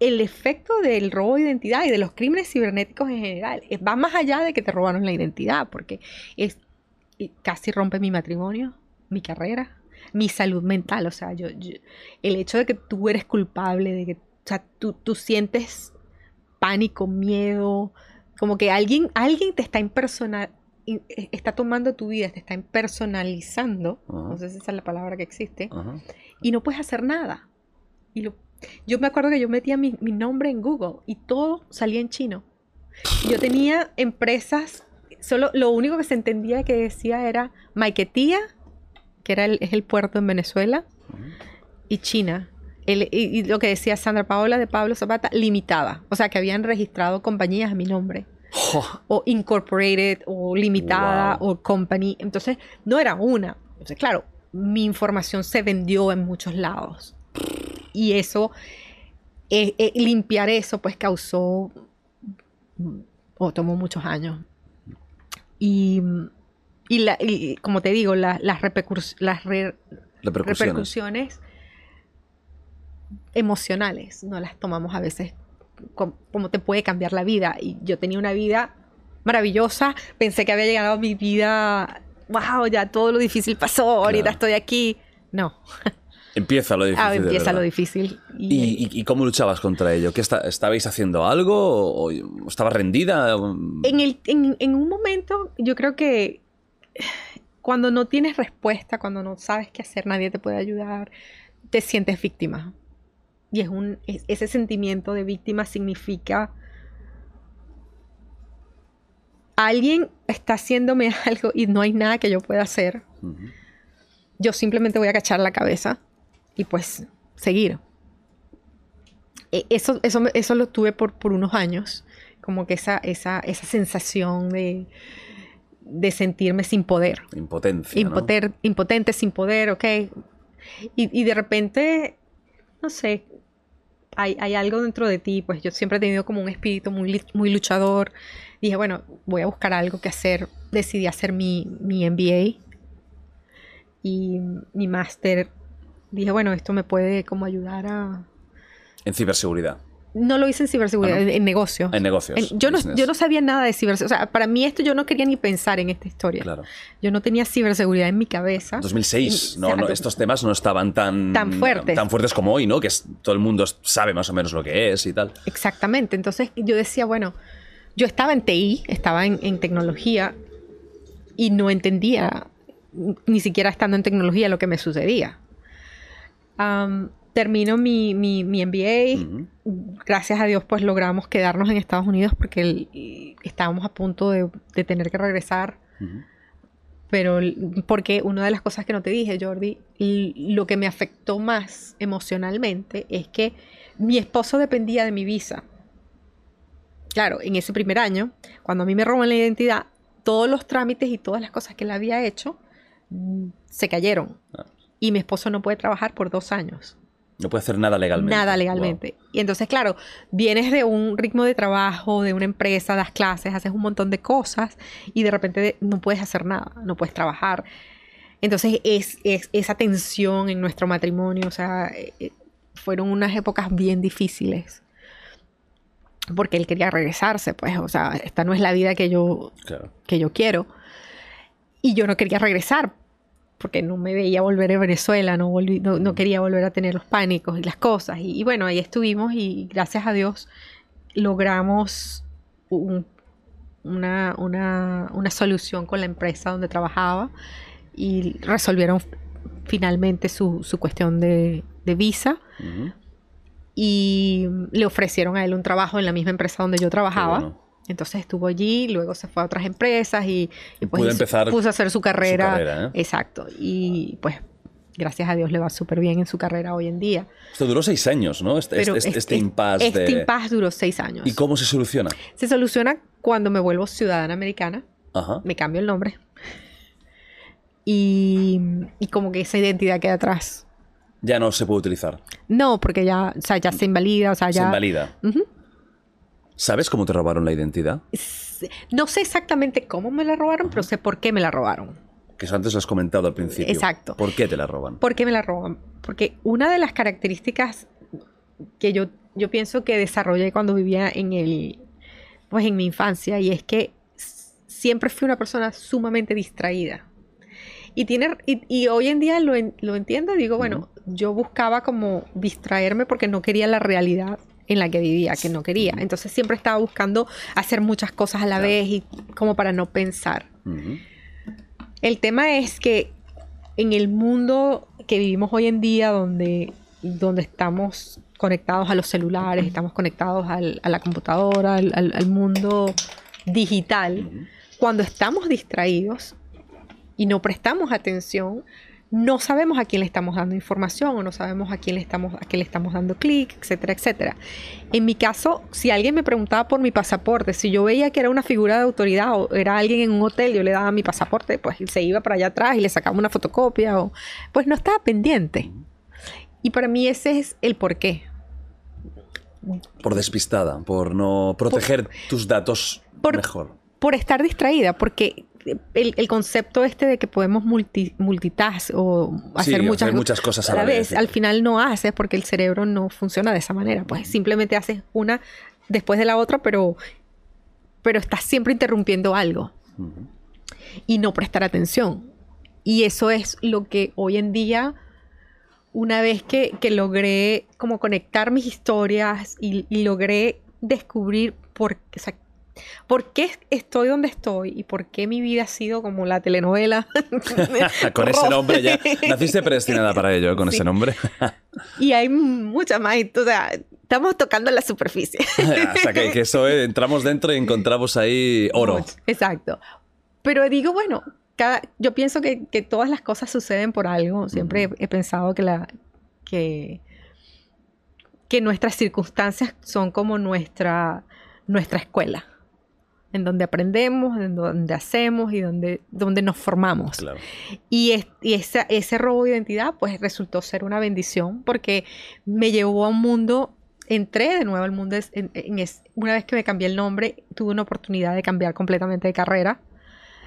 El efecto del robo de identidad y de los crímenes cibernéticos en general. Es- Va más allá de que te robaron la identidad, porque es casi rompe mi matrimonio, mi carrera, mi salud mental. O sea, yo, yo- el hecho de que tú eres culpable, de que o sea, tú, tú sientes pánico, miedo, como que alguien, alguien te está impersonal, eh, está tomando tu vida, te está impersonalizando, no sé si esa es la palabra que existe, y no puedes hacer nada. Y lo- yo me acuerdo que yo metía mi, mi nombre en Google y todo salía en chino. Yo tenía empresas, solo lo único que se entendía que decía era Maiquetía, que era el, es el puerto en Venezuela, y China. El- y, y lo que decía Sandra Paola de Pablo Zapata, limitada. O sea, que habían registrado compañías a mi nombre. O incorporated, o limitada,
Wow.
o company. Entonces, no era una. Entonces, claro, mi información se vendió en muchos lados. Y eso, eh, eh, limpiar eso, pues causó, o tomó muchos años. Y, y, la- y como te digo, la- las, repercus- las re-
repercusiones.
repercusiones emocionales no las tomamos a veces com- como te puede cambiar la vida. Y yo tenía una vida maravillosa, pensé que había llegado a mi vida, wow, ya todo lo difícil pasó, ahorita
Claro.
estoy aquí. No,
Empieza lo difícil.
ah, empieza lo difícil.
¿Y, y- y cómo luchabas contra ello? ¿Qué esta- ¿Estabais haciendo algo? ¿O, o estabas rendida?
en, el, en, en un momento, yo creo que cuando no tienes respuesta, cuando no sabes qué hacer, nadie te puede ayudar, te sientes víctima. Y es un, es- ese sentimiento de víctima significa alguien está haciéndome algo y no hay nada que yo pueda hacer. Yo simplemente voy a cachar la cabeza y pues seguir. E- Eso, eso, eso lo tuve por, por unos años, como que esa, esa, esa sensación de, de sentirme sin poder.
Impotencia.
impotente, sin poder, ok. Y, y de repente, no sé, hay, hay algo dentro de ti, pues yo siempre he tenido como un espíritu muy, muy luchador. Dije, bueno, voy a buscar algo que hacer. Decidí hacer mi, mi MBA y mi máster. Dije, bueno, esto me puede como ayudar a...
En ciberseguridad.
No lo hice en ciberseguridad,
Ah, ¿no?
en, en negocios.
En negocios,
En- yo, no, yo no sabía nada de ciberseguridad. O sea, para mí esto yo no quería ni pensar en esta historia.
Claro.
Yo no tenía ciberseguridad en mi cabeza.
2006, no,
O sea,
no, estos temas no estaban tan,
Tan fuertes.
tan fuertes como hoy, ¿no? Que es- todo el mundo sabe más o menos lo que es y tal.
Exactamente. Entonces yo decía, bueno, yo estaba en TI, estaba en, en tecnología y no entendía, ni siquiera estando en tecnología, lo que me sucedía. Am, termino mi, mi, mi MBA. Gracias a Dios, pues logramos quedarnos en Estados Unidos porque el- estábamos a punto de, de tener que regresar. Pero el- porque una de las cosas que no te dije, Jordi, lo que me afectó más emocionalmente es que mi esposo dependía de mi visa. Claro, en ese primer año, cuando a mí me roban la identidad, todos los trámites y todas las cosas que él había hecho mm, se cayeron.
Ah.
Y mi esposo no puede trabajar por dos años.
No puede hacer nada legalmente.
Nada legalmente. Y entonces, claro, vienes de un ritmo de trabajo, de una empresa, das clases, haces un montón de cosas y de repente no puedes hacer nada, no puedes trabajar. Entonces, es, es esa tensión en nuestro matrimonio, o sea, eh, eh, fueron unas épocas bien difíciles. Porque él quería regresarse, pues, o sea, esta no es la vida que yo.
Claro.
que yo quiero. Y yo no quería regresar porque no me veía volver a Venezuela, no, volví- no, no quería volver a tener los pánicos y las cosas. Y, y bueno, ahí estuvimos y gracias a Dios logramos un- una, una- una solución con la empresa donde trabajaba y resolvieron finalmente su, su cuestión de, de visa
Ujú.
y le ofrecieron a él un trabajo en la misma empresa donde yo trabajaba.
bueno.
Entonces estuvo allí, luego se fue a otras empresas y, y pues
empezar
puso a hacer su carrera.
carrera, ¿eh?
Exacto. Y pues gracias a Dios le va súper bien en su carrera hoy en día.
Esto duró seis años, ¿no? Este, este,
es-
este
es-
impasse
Este
de...
impasse duró seis años.
¿Y cómo se soluciona?
Se soluciona cuando me vuelvo ciudadana americana,
Ajá.
me cambio el nombre. Y, y como que esa identidad queda atrás.
Ya no se puede utilizar.
No, porque ya, o sea, ya se invalida, o sea,
Se
ya...
invalida.
Ujú.
¿Sabes cómo te robaron la identidad?
No sé exactamente cómo me la robaron, pero sé por qué me la robaron.
Que eso antes lo has comentado al principio.
Exacto.
¿Por qué te la roban?
¿Por qué me la roban? Porque una de las características que yo, yo pienso que desarrollé cuando vivía en el pues en mi infancia y es que siempre fui una persona sumamente distraída. Y, tiene, y, y hoy en día lo, en- lo entiendo, digo, bueno, yo buscaba como distraerme porque no quería la realidad en la que vivía, que no quería. Entonces siempre estaba buscando hacer muchas cosas a la vez y como para no pensar. El tema es que en el mundo que vivimos hoy en día, donde, donde estamos conectados a los celulares, estamos conectados al- a la computadora, al, al- al mundo digital, cuando estamos distraídos y no prestamos atención, no sabemos a quién le estamos dando información o no sabemos a quién le estamos, a quién le estamos dando clic, etcétera, etcétera. En mi caso, si alguien me preguntaba por mi pasaporte, si yo veía que era una figura de autoridad o era alguien en un hotel, yo le daba mi pasaporte, pues se iba para allá atrás y le sacaba una fotocopia o pues no estaba pendiente. Y para mí ese es el porqué.
Por despistada, por no proteger tus datos
por-
mejor.
por estar distraída, porque el, el concepto este de que podemos multi- multitask o
Sí,
hacer, muchas,
hacer muchas cosas a la vez.
al final no haces porque el cerebro no funciona de esa manera, pues simplemente haces una después de la otra, pero, pero estás siempre interrumpiendo algo y no prestar atención. Y eso es lo que hoy en día, una vez que, que logré como conectar mis historias y, y logré descubrir por, o sea, por qué estoy donde estoy y por qué mi vida ha sido como la telenovela.
con ese nombre ya. Naciste predestinada para ello, con
Sí.
ese nombre.
y hay muchas más. O sea, estamos tocando la superficie.
o sea, que, que eso, entramos dentro y encontramos ahí oro.
Exacto. Pero digo, bueno, cada, yo pienso que, que todas las cosas suceden por algo. Siempre he, he pensado que, la, que, que nuestras circunstancias son como nuestra, nuestra escuela. En donde aprendemos, en donde hacemos y donde, donde nos formamos.
Claro.
Y, es- y esa- ese robo de identidad pues resultó ser una bendición porque me llevó a un mundo, entré de nuevo al mundo, es- en- en es- una vez que me cambié el nombre, tuve una oportunidad de cambiar completamente de carrera,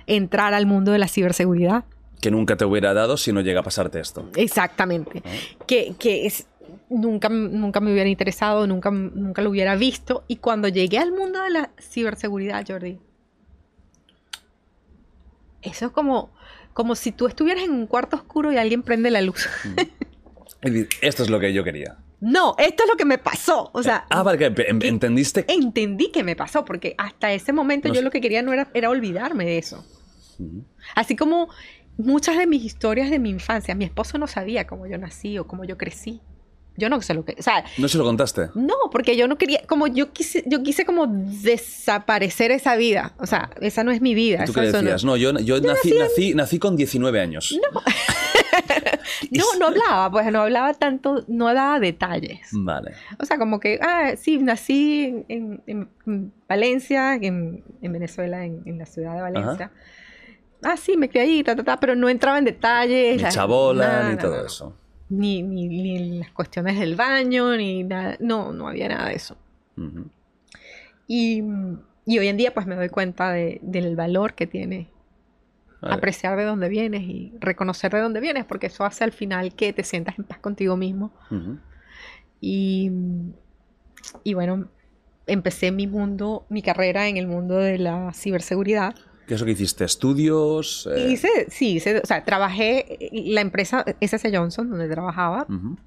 entrar al mundo de la ciberseguridad.
Que nunca te hubiera dado si no llega a pasarte esto.
Exactamente. Que, que es, nunca, nunca me hubiera interesado, nunca, nunca lo hubiera visto. Y cuando llegué al mundo de la ciberseguridad, Jordi, eso es como, como si tú estuvieras en un cuarto oscuro y alguien prende la luz.
Di- Esto es lo que yo quería.
no, esto es lo que me pasó. O sea,
Ah, vale, que em- entendiste.
entendí que me pasó, porque hasta ese momento
No
yo
sé.
lo que quería no era, era olvidarme de eso. Así como muchas de mis historias de mi infancia, mi esposo no sabía cómo yo nací o cómo yo crecí. Yo no sé lo que, o sea,
No se lo contaste.
no, porque yo no quería, como yo quise, yo quise como desaparecer esa vida. O sea, esa no es mi vida.
¿Y ¿Tú qué
no-
decías? No, yo, yo nací, nací, nací con 19 años.
No, no hablaba, pues no hablaba tanto, no daba detalles.
Vale.
O sea, como que, ah, sí, nací en, en- en Valencia, en, en Venezuela, en, la ciudad de Valencia. Ah, sí, me crié ahí, ta, ta, ta, pero no entraba en detalles.
Ni
la-
chabola, ni todo eso.
Ni, ni, ni las cuestiones del baño, ni nada. No, no había nada de eso. Y, y hoy en día, pues me doy cuenta de- del valor que tiene
Vale.
apreciar de dónde vienes y reconocer de dónde vienes, porque eso hace al final que te sientas en paz contigo mismo. Y, y bueno, empecé mi mundo, mi carrera en el mundo de la ciberseguridad.
¿Qué es lo que hiciste? ¿Estudios? Eh,
hice, sí, hice- o sea, trabajé, la empresa SS Johnson, donde trabajaba,
ujú.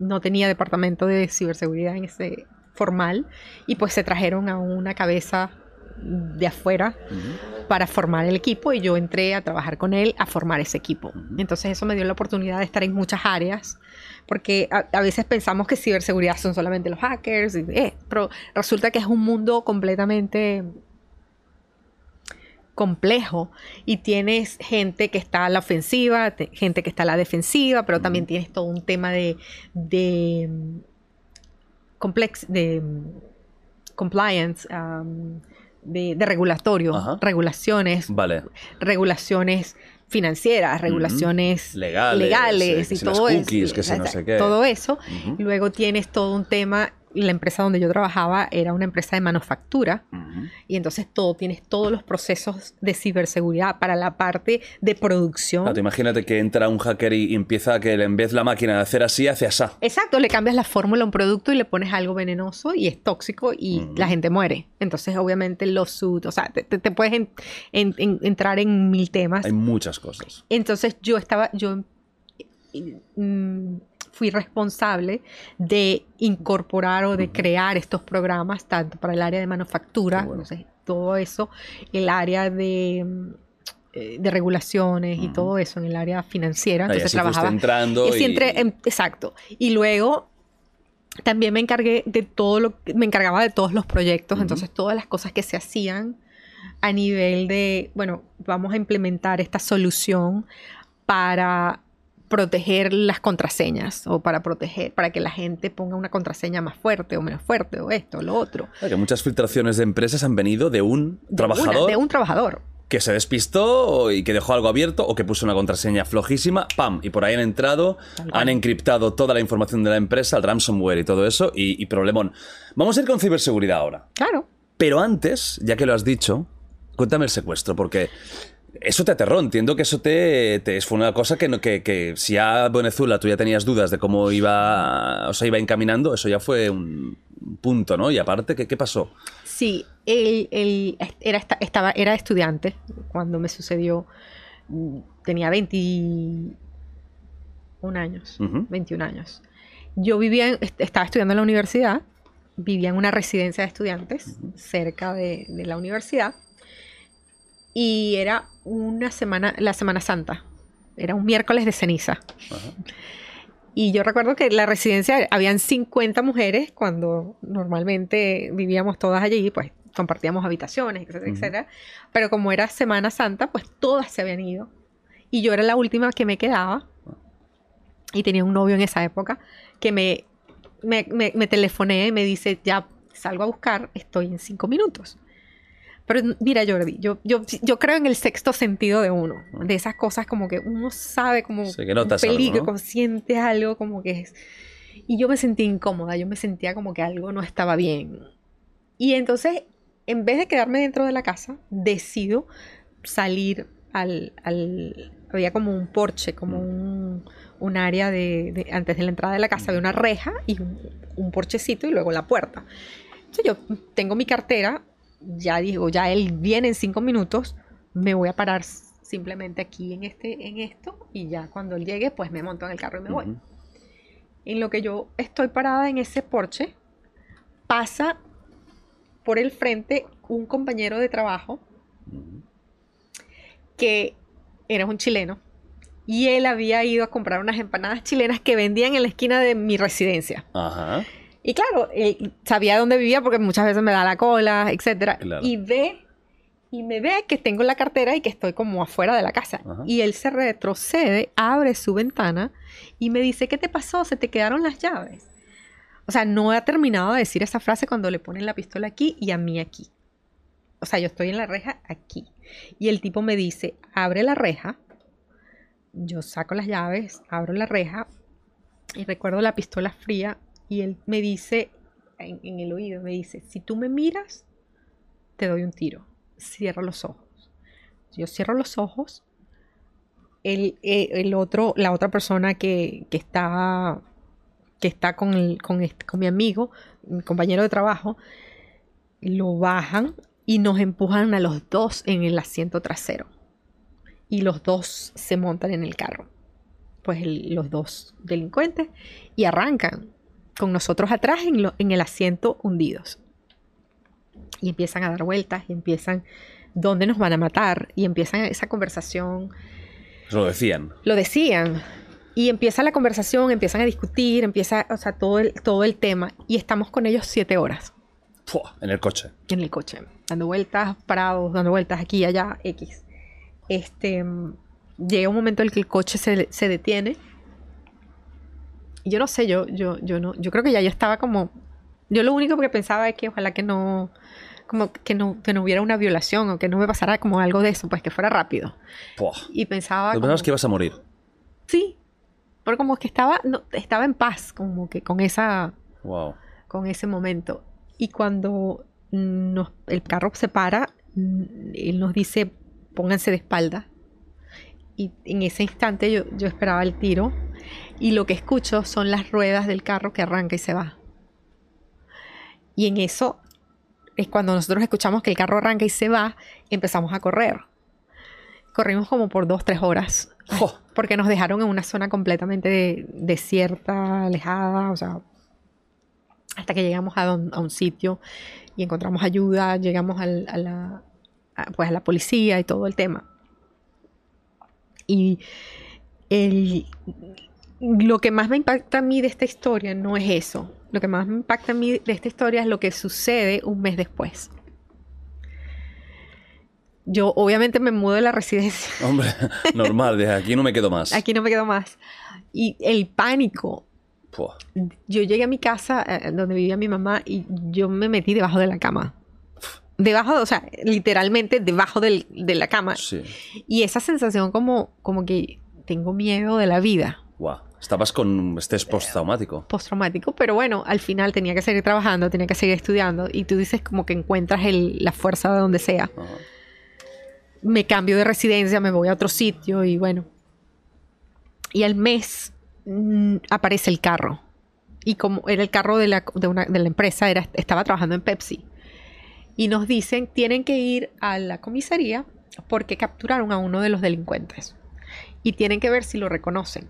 no tenía departamento de ciberseguridad en ese formal, y pues se trajeron a una cabeza de afuera para formar el equipo y yo entré a trabajar con él a formar ese equipo. Entonces eso me dio la oportunidad de estar en muchas áreas, porque a, a veces pensamos que ciberseguridad son solamente los hackers, y, eh, pero resulta que es un mundo completamente complejo y tienes gente que está a la ofensiva, te- gente que está a la defensiva, pero también tienes todo un tema de, de complex, de compliance, um, de, de regulatorio,
Ajá.
regulaciones,
Vale.
regulaciones financieras, regulaciones
Legales,
legales
que
y
si
todo eso.
que si no sé qué.
Todo eso. Luego tienes todo un tema, la empresa donde yo trabajaba era una empresa de manufactura
Ujú.
y entonces todo tienes todos los procesos de ciberseguridad para la parte de producción.
Claro, imagínate que entra un hacker y empieza a que en vez la máquina de hacer así, hace así.
Exacto, le cambias la fórmula a un producto y le pones algo venenoso y es tóxico y
Ujú.
la gente muere. Entonces, obviamente, los suits, o sea, te, puedes en- en- en- entrar en mil temas.
Hay muchas cosas.
Entonces, yo estaba, yo mm, fui responsable de incorporar o de crear estos programas, tanto para el área de manufactura,
bueno.
todo eso, el área de, eh, regulaciones y todo eso en el área financiera. Entonces trabajaba.
entrando
Y
y-
en- exacto. Y luego también me encargué de todo lo que- me encargaba de todos los proyectos, entonces todas las cosas que se hacían a nivel de, bueno, vamos a implementar esta solución para proteger las contraseñas o para proteger, para que la gente ponga una contraseña más fuerte o menos fuerte o esto o lo otro.
Claro, que muchas filtraciones de empresas han venido de un
De
trabajador
una- de un trabajador.
que se despistó y que dejó algo abierto o que puso una contraseña flojísima, ¡pam! Y por ahí han entrado, han encriptado toda la información de la empresa, el ransomware y todo eso, y, y problemón. Vamos a ir con ciberseguridad ahora.
Claro.
Pero antes, ya que lo has dicho, cuéntame el secuestro, porque eso te aterró. Entiendo que eso te, te- fue una cosa que, no- que, que si a Venezuela tú ya tenías dudas de cómo iba, o sea, iba encaminando, eso ya fue un un punto, ¿no? Y aparte, ¿qué, qué pasó?
Sí, él, él era, esta- estaba, era estudiante cuando me sucedió. Tenía 21 años. 21 años. Yo vivía, en- estaba estudiando en la universidad, vivía en una residencia de estudiantes cerca de, de la universidad. Y era una semana, la Semana Santa. Era un miércoles de ceniza. Y yo recuerdo que en la residencia habían 50 mujeres cuando normalmente vivíamos todas allí, pues compartíamos habitaciones, etcétera, etcétera. Pero como era Semana Santa, pues todas se habían ido. Y yo era la última que me quedaba. Y tenía un novio en esa época que me, me, me, me telefoné y me dice, ya salgo a buscar, estoy en cinco minutos. Pero mira, Jordi, yo, yo, yo creo en el sexto sentido de uno. De esas cosas como que uno sabe como
Sí, que
un
algo,
peligro, sientes algo como que es... Y yo me sentí incómoda, yo me sentía como que algo no estaba bien. Y entonces, en vez de quedarme dentro de la casa, decido salir al... al- había como un porche, como un, un área de, de- Antes de la entrada de la casa había una reja y un, un porchecito y luego la puerta. Entonces yo tengo mi cartera, ya digo, ya él viene en cinco minutos, me voy a parar simplemente aquí en, este, en esto y ya cuando él llegue, pues me monto en el carro y me voy. En lo que yo estoy parada en ese porche, pasa por el frente un compañero de trabajo que era un chileno y él había ido a comprar unas empanadas chilenas que vendían en la esquina de mi residencia.
Ajá.
Y claro, él sabía dónde vivía porque muchas veces me da la cola.
Claro.
Y ve y me ve que tengo la cartera y que estoy como afuera de la casa.
Ajá.
Y él se retrocede, abre su ventana y me dice, ¿qué te pasó? Se te quedaron las llaves. O sea, no ha terminado de decir esa frase cuando le ponen la pistola aquí y a mí aquí. O sea, yo estoy en la reja aquí. Y el tipo me dice, abre la reja. Yo saco las llaves, abro la reja y recuerdo la pistola fría y él me dice en, el oído, me dice, si tú me miras, te doy un tiro. Cierra los ojos. Yo cierro los ojos. El, eh, el otro, la otra persona que, está, que está con, mi amigo, mi compañero de trabajo, lo bajan y nos empujan a los dos en el asiento trasero. Y los dos se montan en el carro. Pues los dos delincuentes y arrancan con nosotros atrás en, lo- en el asiento hundidos. Y empiezan a dar vueltas y empiezan dónde nos van a matar y empiezan esa conversación
Eso lo decían.
lo decían. Y empieza la conversación, empiezan a discutir, empieza, o sea, todo el, todo el tema. Y estamos con ellos siete horas
Fua, en el coche.
en el coche, dando vueltas, parados, dando vueltas aquí y allá, X. Este, llega un momento en el que el coche se, se detiene. Yo no sé, yo, yo, yo no, yo creo que ya yo estaba como, yo lo único que pensaba es que ojalá que no, como que no, que no hubiera una violación o que no me pasara como algo de eso, pues que fuera rápido. Y pensaba,
Tú
como-
pensabas que ibas a morir.
sí, pero como que estaba, no, estaba en paz, como que con esa,
Wow.
con ese momento. Y cuando nos- el carro se para, él nos dice, pónganse de espalda. Y en ese instante yo, yo esperaba el tiro y lo que escucho son las ruedas del carro que arranca y se va. Y en eso es cuando nosotros escuchamos que el carro arranca y se va, empezamos a correr. Corrimos como por dos, tres horas. Porque nos dejaron en una zona completamente de- desierta, alejada, o sea, hasta que llegamos a, don- a un sitio y encontramos ayuda, llegamos al- a, la, a- pues a la policía y todo el tema. Y el- lo que más me impacta a mí de esta historia no es eso. Lo que más me impacta a mí de esta historia es lo que sucede un mes después. Yo obviamente me mudo de la residencia.
Hombre, normal, de aquí no me quedo más.
Aquí no me quedo más. Y el pánico. Yo llegué a mi casa eh, donde vivía mi mamá y yo me metí debajo de la cama. Debajo, o sea, literalmente debajo del- de la cama.
Sí.
Y esa sensación como, como que tengo miedo de la vida
Wow. Estabas con estrés postraumático.
postraumático, pero bueno, al final tenía que seguir trabajando, tenía que seguir estudiando y tú dices como que encuentras el- la fuerza de donde sea.
Ajá.
me cambio de residencia, me voy a otro sitio y bueno. Y al mes mm, aparece el carro. Y como era el carro de la, de una- de la empresa, era, estaba trabajando en Pepsi. Y nos dicen, tienen que ir a la comisaría porque capturaron a uno de los delincuentes. Y tienen que ver si lo reconocen.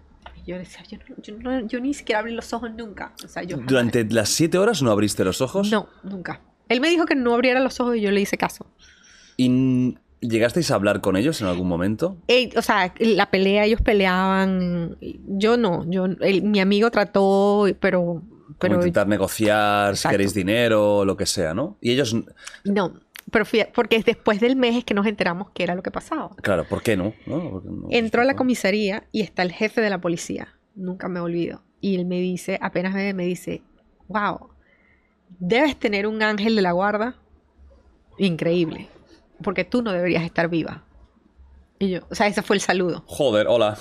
Yo decía, yo, no- yo no- yo ni siquiera abrí los ojos nunca. O sea, yo jamás-
Durante las siete horas no abriste los ojos.
No, nunca. Él me dijo que no abriera los ojos y yo le hice caso.
¿Y llegasteis a hablar con ellos en algún momento?
O sea, la pelea, ellos peleaban. Yo no, yo, el- mi amigo trató, pero,
Como
pero
intentar negociar, si
Exacto.
queréis dinero, lo que sea, ¿no? Y ellos,
no. Pero porque es después del mes es que nos enteramos qué era lo que pasaba.
claro, ¿por qué no? ¿No? Porque no-
Entró a la comisaría y está el jefe de la policía. Nunca me olvido. Y él me dice, apenas me ve, me dice, wow, debes tener un ángel de la guarda increíble. porque tú no deberías estar viva. Y yo, o sea, ese fue el saludo.
Joder, hola.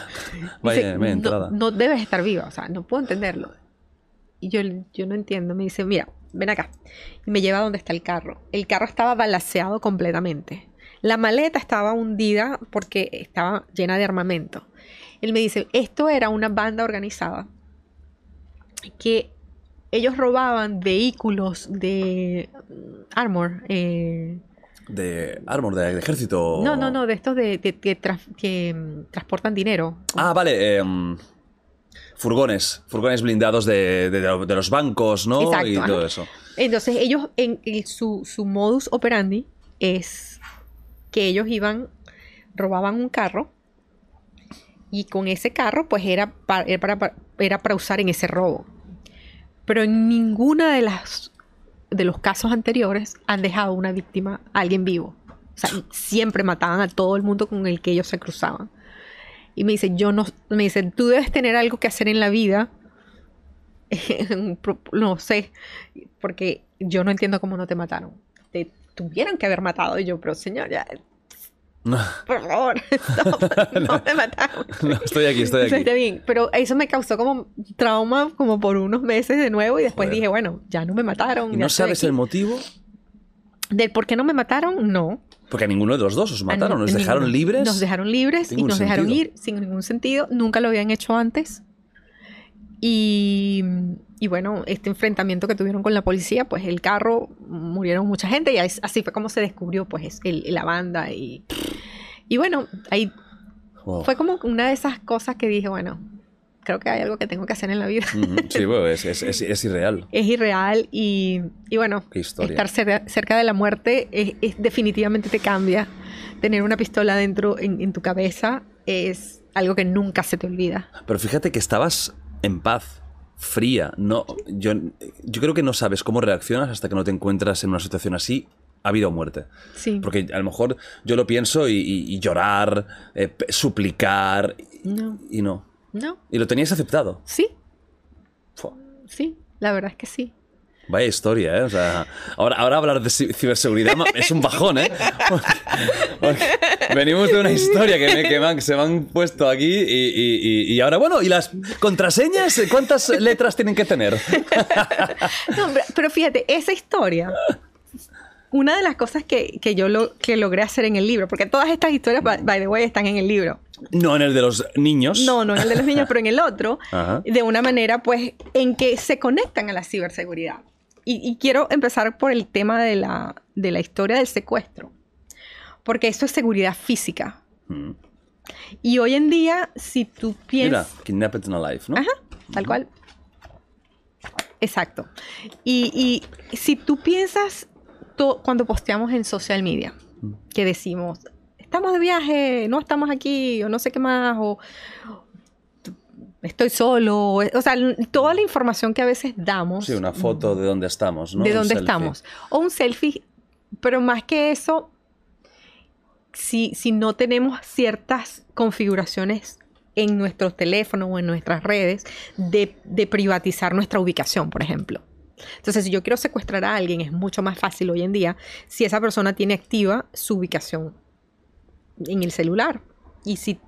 Vaya,
Dice, no, no debes estar viva, o sea, no puedo entenderlo. Y yo, yo no entiendo. Me dice, mira, ven acá. Y me lleva a donde está el carro. El carro estaba balanceado completamente. La maleta estaba hundida porque estaba llena de armamento. Él me dice, esto era una banda organizada que ellos robaban vehículos de mm, armor. eh,
De armor, de, de ejército.
no, no, no, de estos de, que, mm, transportan dinero.
Ah, vale. em, furgones. Furgones blindados de, de- de los bancos, ¿no?
Exacto,
y
ajá.
todo eso.
Entonces ellos, en, en su, su modus operandi es que ellos iban, robaban un carro y con ese carro pues era para, era para, era para usar en ese robo. Pero en ninguna de las de los casos anteriores han dejado una víctima, a alguien vivo. O sea, siempre mataban a todo el mundo con el que ellos se cruzaban. Y me dice, yo no, me dice, tú debes tener algo que hacer en la vida. No sé, porque yo no entiendo cómo no te mataron. Te tuvieron que haber matado. Y yo, pero señor, ya, por favor, no, no me mataron.
No, estoy aquí, estoy aquí.
está bien, pero eso me causó como trauma como por unos meses de nuevo y después dije, bueno, ya no me mataron.
¿Y no sabes
aquí.
el motivo?
¿Del por qué no me mataron? No.
Porque a ninguno de los dos os mataron. ¿Nos dejaron
ninguno.
libres?
Nos dejaron libres y nos dejaron ir sin ningún sentido. Nunca lo habían hecho antes. Y, y bueno, este enfrentamiento que tuvieron con la policía, pues el carro murieron mucha gente y as- así fue como se descubrió pues el- la banda y, y bueno, ahí
Wow.
fue como una de esas cosas que dije, bueno, creo que hay algo que tengo que hacer en la vida.
Sí, bueno, es, es- es- es irreal.
es irreal y, y bueno, estar cerca, cerca de la muerte es, definitivamente te cambia. Tener una pistola dentro en, en tu cabeza es algo que nunca se te olvida.
Pero fíjate que estabas en paz, fría. No, yo, yo creo que no sabes cómo reaccionas hasta que no te encuentras en una situación así, a vida o muerte.
Sí.
Porque a lo mejor yo lo pienso y, y- y llorar, eh, suplicar, y-
No,
y no.
No,
Y lo tenías aceptado.
sí,
Fua.
sí, la verdad es que sí.
Vaya historia, ¿eh? O sea, ahora, ahora hablar de ci- ciberseguridad es un bajón, ¿eh? Porque- porque venimos de una historia que, me, se me han puesto aquí y, y- y- ahora, bueno, ¿y las contraseñas? ¿Cuántas letras tienen que tener?
No, pero, fíjate, esa historia, una de las cosas que, que yo lo, que logré hacer en el libro, porque todas estas historias, by the way, están en el libro.
No en el de los niños.
No, no en el de los niños, pero en el otro,
Ajá.
de una manera, pues, en que se conectan a la ciberseguridad. Y, y quiero empezar por el tema de la, de la historia del secuestro, porque eso es seguridad física.
Mm.
Y hoy en día, si tú
Mira,
piensas...
Kidnapped and Alive, ¿no?
Ajá, tal cual. Exacto. Y, y si tú piensas to- cuando posteamos en social media, que decimos, estamos de viaje, no estamos aquí, o no sé qué más, o estoy solo, o, sea, toda la información que a veces damos
Sí, una foto de dónde estamos, ¿no?
de dónde estamos, o un selfie, pero más que eso, si, si no tenemos ciertas configuraciones en nuestros teléfonos o en nuestras redes de, de privatizar nuestra ubicación, por ejemplo. Entonces, si yo quiero secuestrar a alguien, es mucho más fácil hoy en día si esa persona tiene activa su ubicación en el celular. Y si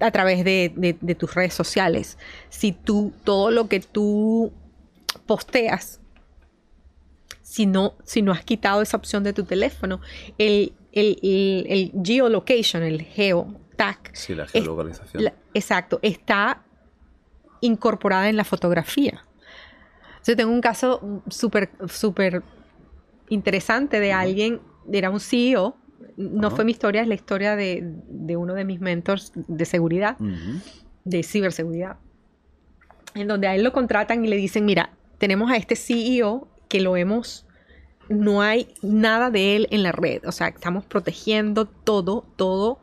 a través de, de- de tus redes sociales, si tú, todo lo que tú posteas, si no, si no has quitado esa opción de tu teléfono, el, el, el- el geolocation, el geotag,
Sí, la
es-
geolocalización.
la- exacto, está incorporada en la fotografía. Yo tengo un caso súper, súper interesante de alguien, era un CEO, no fue mi historia, es la historia de, de uno de mis mentors de seguridad, de ciberseguridad, en donde a él lo contratan y le dicen, mira, tenemos a este CEO que lo hemos, no hay nada de él en la red, o sea, estamos protegiendo todo, todo,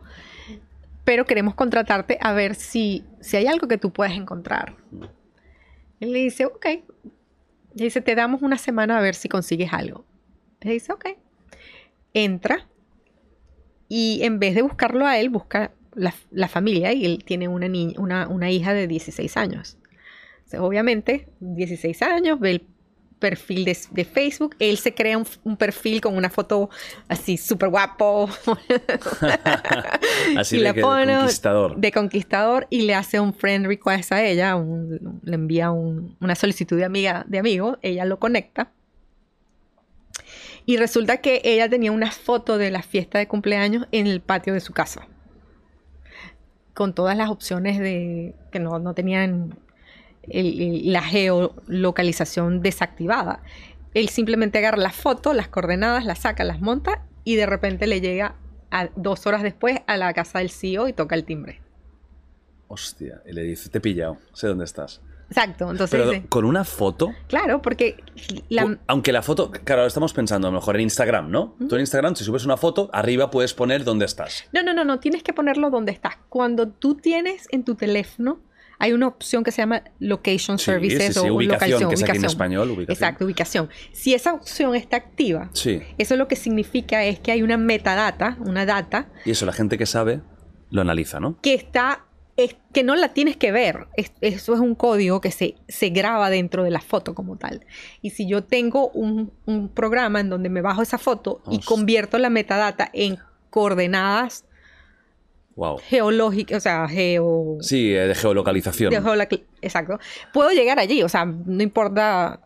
pero queremos contratarte a ver si, si hay algo que tú puedes encontrar. Él le dice, ok. Le dice, te damos una semana a ver si consigues algo. Él dice, ok. Entra y en vez de buscarlo a él, busca la, la familia y él tiene una, niña, una, una hija de 16 años. Entonces, obviamente, 16 años, ve el perfil de, de Facebook. Él se crea un, un perfil con una foto así súper guapo.
Así
y
de
la pone
conquistador.
de conquistador y le hace un friend request a ella, un- le envía un- una solicitud de amiga de amigo, ella lo conecta. Y resulta que ella tenía una foto de la fiesta de cumpleaños en el patio de su casa. Con todas las opciones de que no, tenían la geolocalización desactivada. Él simplemente agarra la foto, las coordenadas, las saca, las monta y de repente le llega a- dos horas después a la casa del CEO y toca el timbre.
Hostia, y le dice, te he pillado, sé dónde estás.
Exacto, entonces
Pero
dice,
con una foto,
claro, porque la-
aunque la foto, claro, ahora estamos pensando a lo mejor en Instagram, ¿no? Tú en Instagram, si subes una foto, arriba puedes poner dónde estás.
No, no, no, no, tienes que ponerlo donde estás. Cuando tú tienes en tu teléfono, hay una opción que se llama Location
Sí,
Services
sí, sí,
o
ubicación, que es aquí en
ubicación.
español, ubicación.
Exacto, ubicación. Si esa opción está activa,
Sí.
eso lo que significa es que hay una metadata, una data,
Y eso la gente que sabe lo analiza, ¿no?
que está es que no la tienes que ver. Es- eso es un código que se, se graba dentro de la foto como tal. Y si yo tengo un, un programa en donde me bajo esa foto y convierto la metadata en coordenadas
Wow.
geológicas, o sea, geo...
Sí, eh, de geolocalización.
de exacto. Puedo llegar allí, o sea, no importa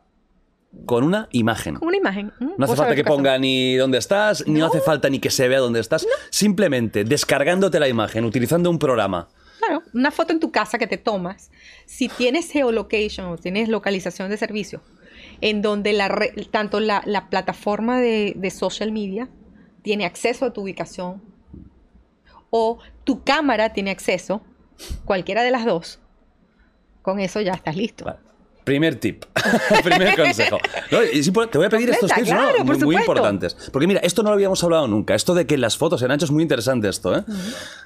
Con una imagen.
con una imagen.
No hace falta que ponga ni dónde estás, ni
No.
hace falta ni que se vea dónde estás. Simplemente descargándote la imagen, utilizando un programa.
Una foto en tu casa que te tomas, si tienes geolocation o tienes localización de servicio, en donde tanto la, la plataforma de, social media tiene acceso a tu ubicación o tu cámara tiene acceso, cualquiera de las dos, con eso ya estás listo.
Primer tip, primer consejo. No, y sí, te voy a pedir estos tips ¿no?
claro,
muy, importantes. Porque mira, esto no lo habíamos hablado nunca. Esto de que las fotos en ancho es muy interesante esto, ¿eh?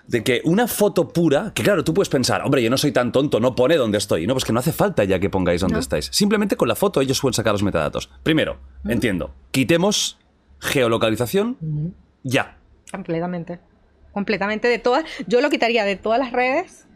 De que una foto pura, que claro, tú puedes pensar, hombre, yo no soy tan tonto, no pone dónde estoy. No, pues que no hace falta ya que pongáis dónde
No.
estáis. Simplemente con la foto ellos pueden sacar los metadatos. Primero, entiendo, quitemos geolocalización ya.
Completamente. Completamente de todas. Yo lo quitaría de todas las redes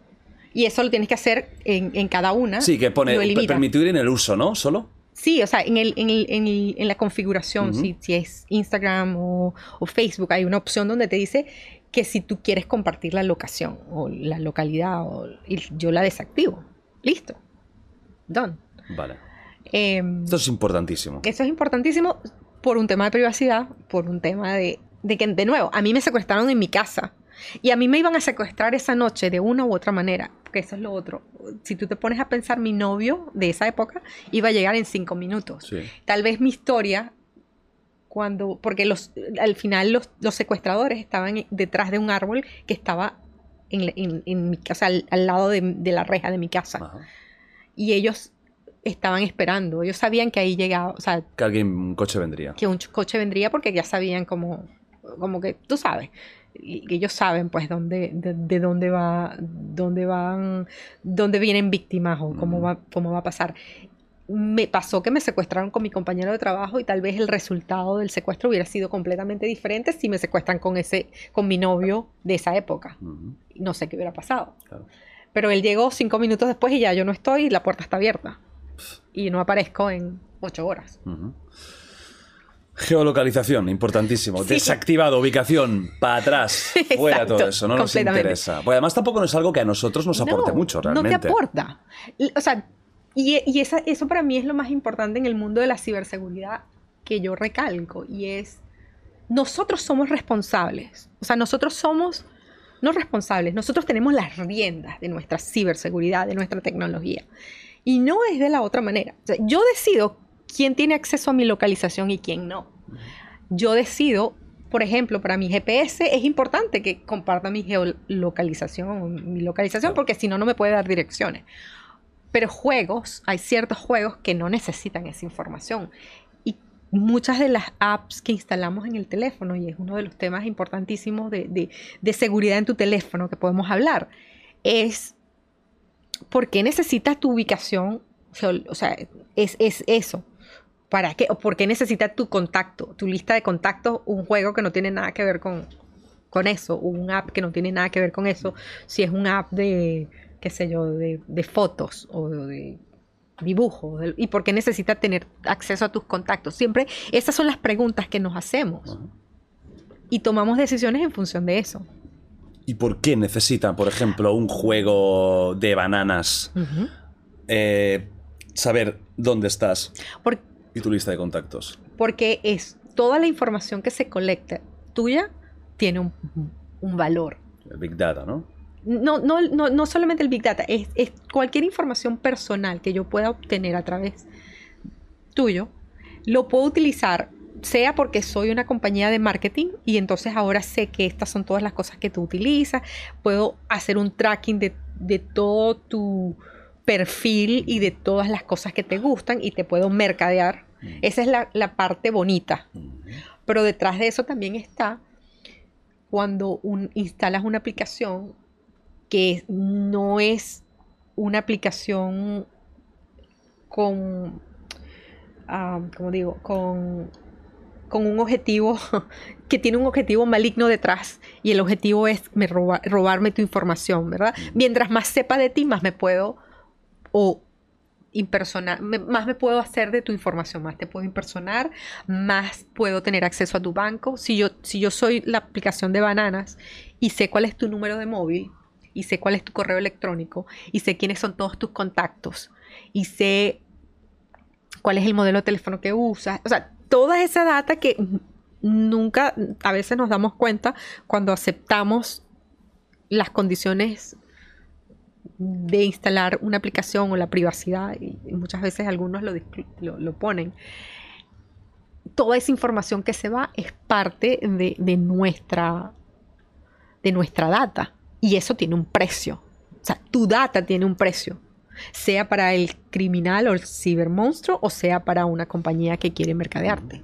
y eso lo tienes que hacer en, en cada una.
Sí, que pone permitir en el uso, ¿no? Solo.
Sí, o sea, en, el, en, el- en el- en la configuración, si, si es Instagram o, o Facebook, hay una opción donde te dice que si tú quieres compartir la locación o la localidad, o, y yo la desactivo. Listo. Done.
Vale.
Em,
Esto es importantísimo.
eso es importantísimo por un tema de privacidad, por un tema de, de que, de nuevo, a mí me secuestraron en mi casa y a mí me iban a secuestrar esa noche de una u otra manera, porque eso es lo otro. Si tú te pones a pensar, mi novio de esa época iba a llegar en cinco minutos.
Sí.
Tal vez mi historia, cuando, porque los, al final los, los secuestradores estaban detrás de un árbol que estaba en, en- en mi casa, al, al lado de, de la reja de mi casa.
Ajá.
Y ellos estaban esperando, ellos sabían que ahí llegaba, o sea,
Que alguien, un coche vendría.
que un ch- coche vendría porque ya sabían como, como que tú sabes, ellos saben pues dónde, de, de dónde va, dónde van, dónde vienen víctimas o cómo va, cómo va a pasar. Me pasó que me secuestraron con mi compañero de trabajo y tal vez el resultado del secuestro hubiera sido completamente diferente si me secuestran con ese, con mi novio de esa época. No sé qué hubiera pasado.
claro.
Pero él llegó cinco minutos después y ya yo no estoy y la puerta está abierta. Y no aparezco en ocho horas.
Geolocalización, importantísimo.
Sí.
Desactivado, ubicación, para atrás, fuera
Exacto,
todo eso, no nos interesa. Pues además tampoco no es algo que a nosotros nos aporte
No,
mucho, realmente.
No te aporta. O sea, y, y esa- eso para mí es lo más importante en el mundo de la ciberseguridad que yo recalco y es, nosotros somos responsables. O sea, nosotros somos, no responsables, nosotros tenemos las riendas de nuestra ciberseguridad, de nuestra tecnología. Y no es de la otra manera. O sea, yo decido quién tiene acceso a mi localización y quién no. Yo decido, por ejemplo, para mi GPS es importante que comparta mi geolocalización, mi localización, porque si no, no me puede dar direcciones. Pero juegos, hay ciertos juegos que no necesitan esa información. Y muchas de las apps que instalamos en el teléfono, y es uno de los temas importantísimos de, de- de seguridad en tu teléfono que podemos hablar, es ¿por qué necesitas tu ubicación? O sea, es, es eso. ¿Para qué? ¿O por qué necesitas tu contacto, tu lista de contactos, un juego que no tiene nada que ver con, con eso, un app que no tiene nada que ver con eso? Si es un app de, qué sé yo, de, de fotos o de dibujo? Del- ¿Y por qué necesita tener acceso a tus contactos? Siempre esas son las preguntas que nos hacemos. Y tomamos decisiones en función de eso.
¿Y por qué necesitan, por ejemplo, un juego de bananas eh, saber dónde estás
Por-
y tu lista de contactos?
porque es toda la información que se colecta tuya tiene un, un valor.
El Big Data, ¿no?
No, no, no, no solamente el Big Data, es, es cualquier información personal que yo pueda obtener a través tuyo, lo puedo utilizar, sea porque soy una compañía de marketing y entonces ahora sé que estas son todas las cosas que tú utilizas, puedo hacer un tracking de, de todo tu perfil y de todas las cosas que te gustan y te puedo mercadear. Esa es la, la parte bonita. Pero detrás de eso también está cuando un- instalas una aplicación que no es una aplicación con, ah, digo, con, con un objetivo que tiene un objetivo maligno detrás y el objetivo es me roba- robarme tu información, ¿verdad? Mientras más sepa de ti, más me puedo o más me puedo hacer de tu información, más te puedo impersonar, más puedo tener acceso a tu banco. Si yo, si yo soy la aplicación de bananas y sé cuál es tu número de móvil y sé cuál es tu correo electrónico y sé quiénes son todos tus contactos y sé cuál es el modelo de teléfono que usas, o sea, toda esa data que nunca, a veces nos damos cuenta cuando aceptamos las condiciones de instalar una aplicación o la privacidad, y muchas veces algunos lo, lo, lo ponen. Toda esa información que se va es parte de, de nuestra, de nuestra data. Y eso tiene un precio. O sea, tu data tiene un precio. Sea para el criminal o el cibermonstruo o sea para una compañía que quiere mercadearte.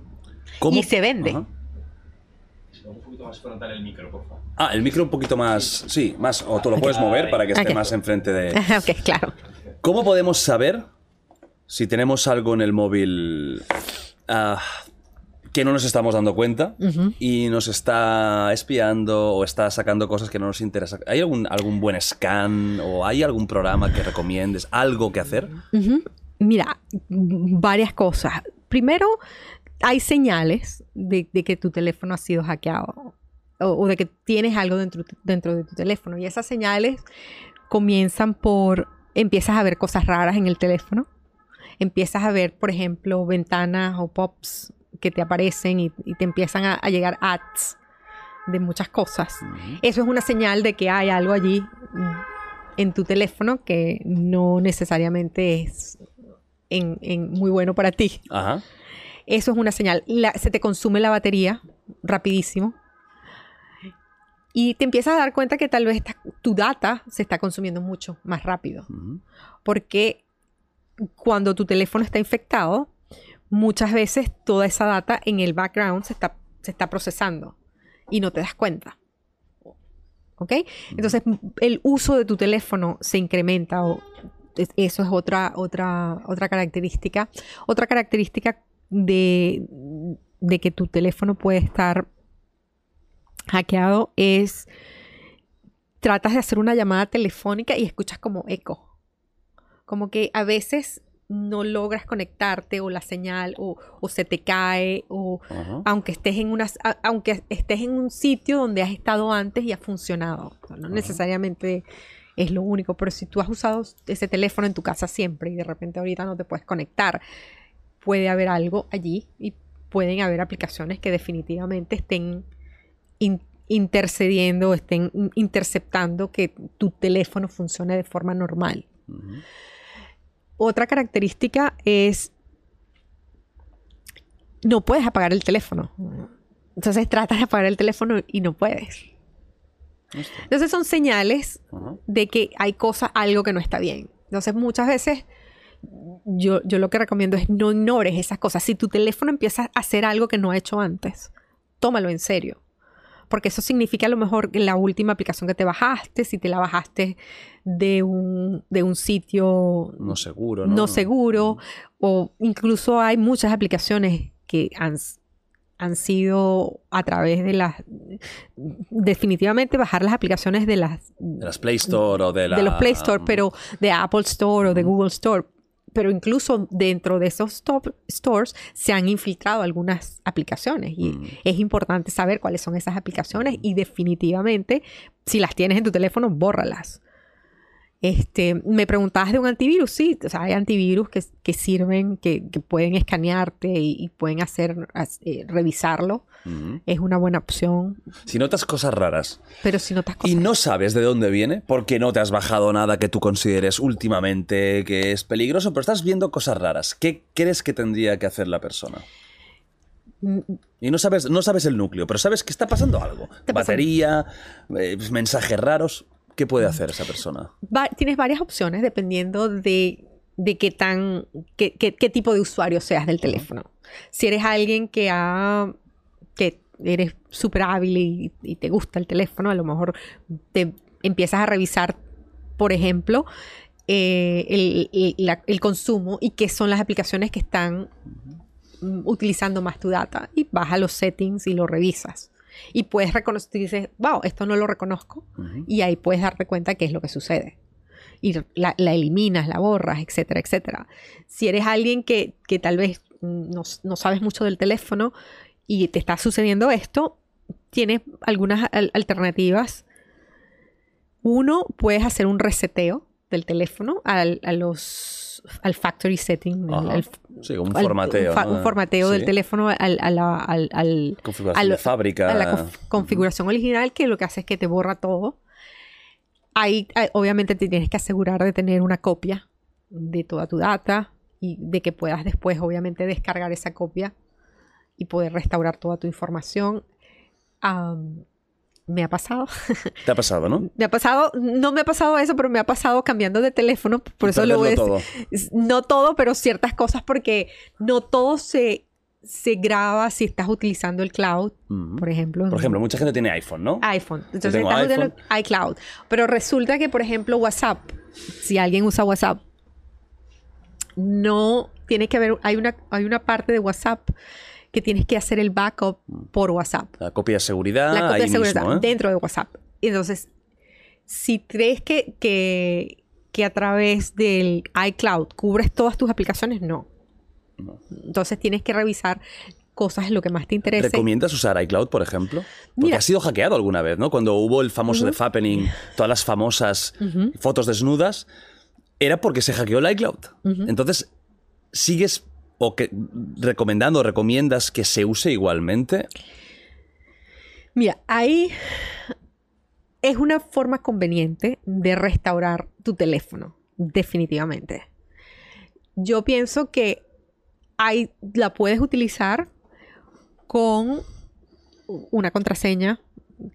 ¿Cómo?
Y se vende.
Ajá.
Un poquito más frontal el micro, por favor.
Ah, el micro un poquito más. Sí, más. O tú lo puedes mover para que esté más enfrente de.
ok, claro.
¿Cómo podemos saber si tenemos algo en el móvil ah, que no nos estamos dando cuenta y nos está espiando o está sacando cosas que no nos interesan? ¿Hay algún, algún buen scan o hay algún programa que recomiendes? ¿Algo que hacer?
Mira, varias cosas. Primero, hay señales de, de que tu teléfono ha sido hackeado o, o de que tienes algo dentro, dentro de tu teléfono. Y esas señales comienzan por, empiezas a ver cosas raras en el teléfono. Empiezas a ver, por ejemplo, ventanas o pops que te aparecen y, y te empiezan a, a llegar ads de muchas cosas. Eso es una señal de que hay algo allí en tu teléfono que no necesariamente es en, en muy bueno para ti.
Ajá.
Eso es una señal. La- se te consume la batería rapidísimo. Y te empiezas a dar cuenta que tal vez esta- tu data se está consumiendo mucho más rápido. Porque cuando tu teléfono está infectado, muchas veces toda esa data en el background se está, se está procesando y no te das cuenta. ¿Ok? Entonces, el uso de tu teléfono se incrementa o es- eso es otra, otra, otra característica. Otra característica de, de que tu teléfono puede estar hackeado es tratas de hacer una llamada telefónica y escuchas como eco. Como que a veces no logras conectarte o la señal o, o se te cae o aunque estés en una a- aunque estés en un sitio donde has estado antes y ha funcionado. O sea, no necesariamente es lo único, pero si tú has usado ese teléfono en tu casa siempre y de repente ahorita no te puedes conectar, puede haber algo allí y pueden haber aplicaciones que definitivamente estén in- intercediendo o estén in- interceptando que tu teléfono funcione de forma normal. Otra característica es no puedes apagar el teléfono. Entonces tratas de apagar el teléfono y no puedes. Entonces son señales de que hay cosas, algo que no está bien. Entonces muchas veces yo, yo lo que recomiendo es no ignores esas cosas. Si tu teléfono empieza a hacer algo que no ha hecho antes, tómalo en serio. Porque eso significa a lo mejor que la última aplicación que te bajaste, si te la bajaste de un, de un sitio
No seguro,
no,
¿no?
seguro, o incluso hay muchas aplicaciones que han, han sido a través de las... Definitivamente bajar las aplicaciones de las
De las Play Store o de la...
de los Play Store, pero de Apple Store o de Google Store, pero incluso dentro de esos top stores se han infiltrado algunas aplicaciones y
Mm.
es importante saber cuáles son esas aplicaciones y definitivamente si las tienes en tu teléfono, bórralas. Este, me preguntabas de un antivirus, sí, o sea, hay antivirus que, que sirven, que, que pueden escanearte y, y pueden hacer, eh, revisarlo. Es una buena opción,
Si notas cosas raras
pero si notas cosas...
y no sabes de dónde viene, porque no te has bajado nada que tú consideres últimamente que es peligroso, pero estás viendo cosas raras, ¿qué crees que tendría que hacer la persona?
Mm,
Y no sabes, no sabes el núcleo, pero sabes que está pasando algo. Batería, eh, mensajes raros. ¿Qué puede hacer esa persona?
va- tienes varias opciones dependiendo de, de qué tan qué, qué- qué tipo de usuario seas del teléfono. Si eres alguien que ha que eres súper hábil y, y te gusta el teléfono, a lo mejor te empiezas a revisar, por ejemplo, eh, el, el- la- el consumo y qué son las aplicaciones que están mm, utilizando más tu data y vas a los settings y lo revisas. Y puedes reconocer, dices, wow, esto no lo reconozco. Y ahí puedes darte cuenta qué es lo que sucede. Y la, la eliminas, la borras, etcétera, etcétera. Si eres alguien que, que tal vez no, no sabes mucho del teléfono y te está sucediendo esto, tienes algunas al- alternativas. Uno, puedes hacer un reseteo del teléfono al, a los, al factory setting. al-
Sí, un
al-
formateo.
un, formateo del teléfono al, a la- al- al-
Configuración de fábrica.
a la conf- configuración original que lo que hace es que te borra todo. Ahí ah, obviamente te tienes que asegurar de tener una copia de toda tu data y de que puedas después obviamente descargar esa copia y poder restaurar toda tu información. Me ha pasado.
Te ha pasado, ¿no?
me ha pasado, no me ha pasado eso, pero me ha pasado cambiando de teléfono. Por
Y
eso lo voy. Es- No todo, pero ciertas cosas porque no todo se, se graba si estás utilizando el cloud, por ejemplo.
Por ejemplo, mucha gente tiene iPhone, ¿no?
iPhone. Entonces estás usando
iPhone.
iCloud. Pero resulta que, por ejemplo, WhatsApp, si alguien usa WhatsApp, no tiene que haber, hay una, hay una parte de WhatsApp que tienes que hacer el backup por WhatsApp.
La copia de seguridad.
la copia
ahí
de seguridad
mismo, ¿eh?
dentro de WhatsApp. Entonces, si crees que, que, que a través del iCloud cubres todas tus aplicaciones, no. Entonces tienes que revisar cosas lo que más te interese.
¿Recomiendas usar iCloud, por ejemplo? Porque
Mira.
ha sido hackeado alguna vez, ¿no? Cuando hubo el famoso de Fappening, todas las famosas fotos desnudas, era porque se hackeó el iCloud. Entonces, ¿sigues o que, recomendando o recomiendas que se use igualmente?
Mira, ahí es una forma conveniente de restaurar tu teléfono, definitivamente. Yo pienso que ahí la puedes utilizar con una contraseña,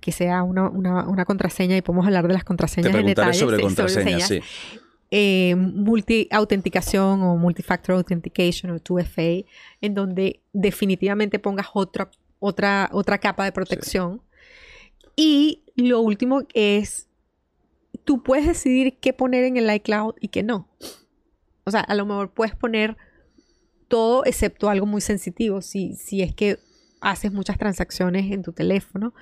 que sea una, una- una contraseña, y podemos hablar de las contraseñas
Te
en detalle.
sobre contraseñas, sí.
Eh, multi-autenticación o multifactor authentication o 2FA, en donde definitivamente pongas otra, otra, otra capa de protección. Y lo último es, tú puedes decidir qué poner en el iCloud y qué no. O sea, a lo mejor puedes poner todo excepto algo muy sensitivo. Si, si es que haces muchas transacciones en tu teléfono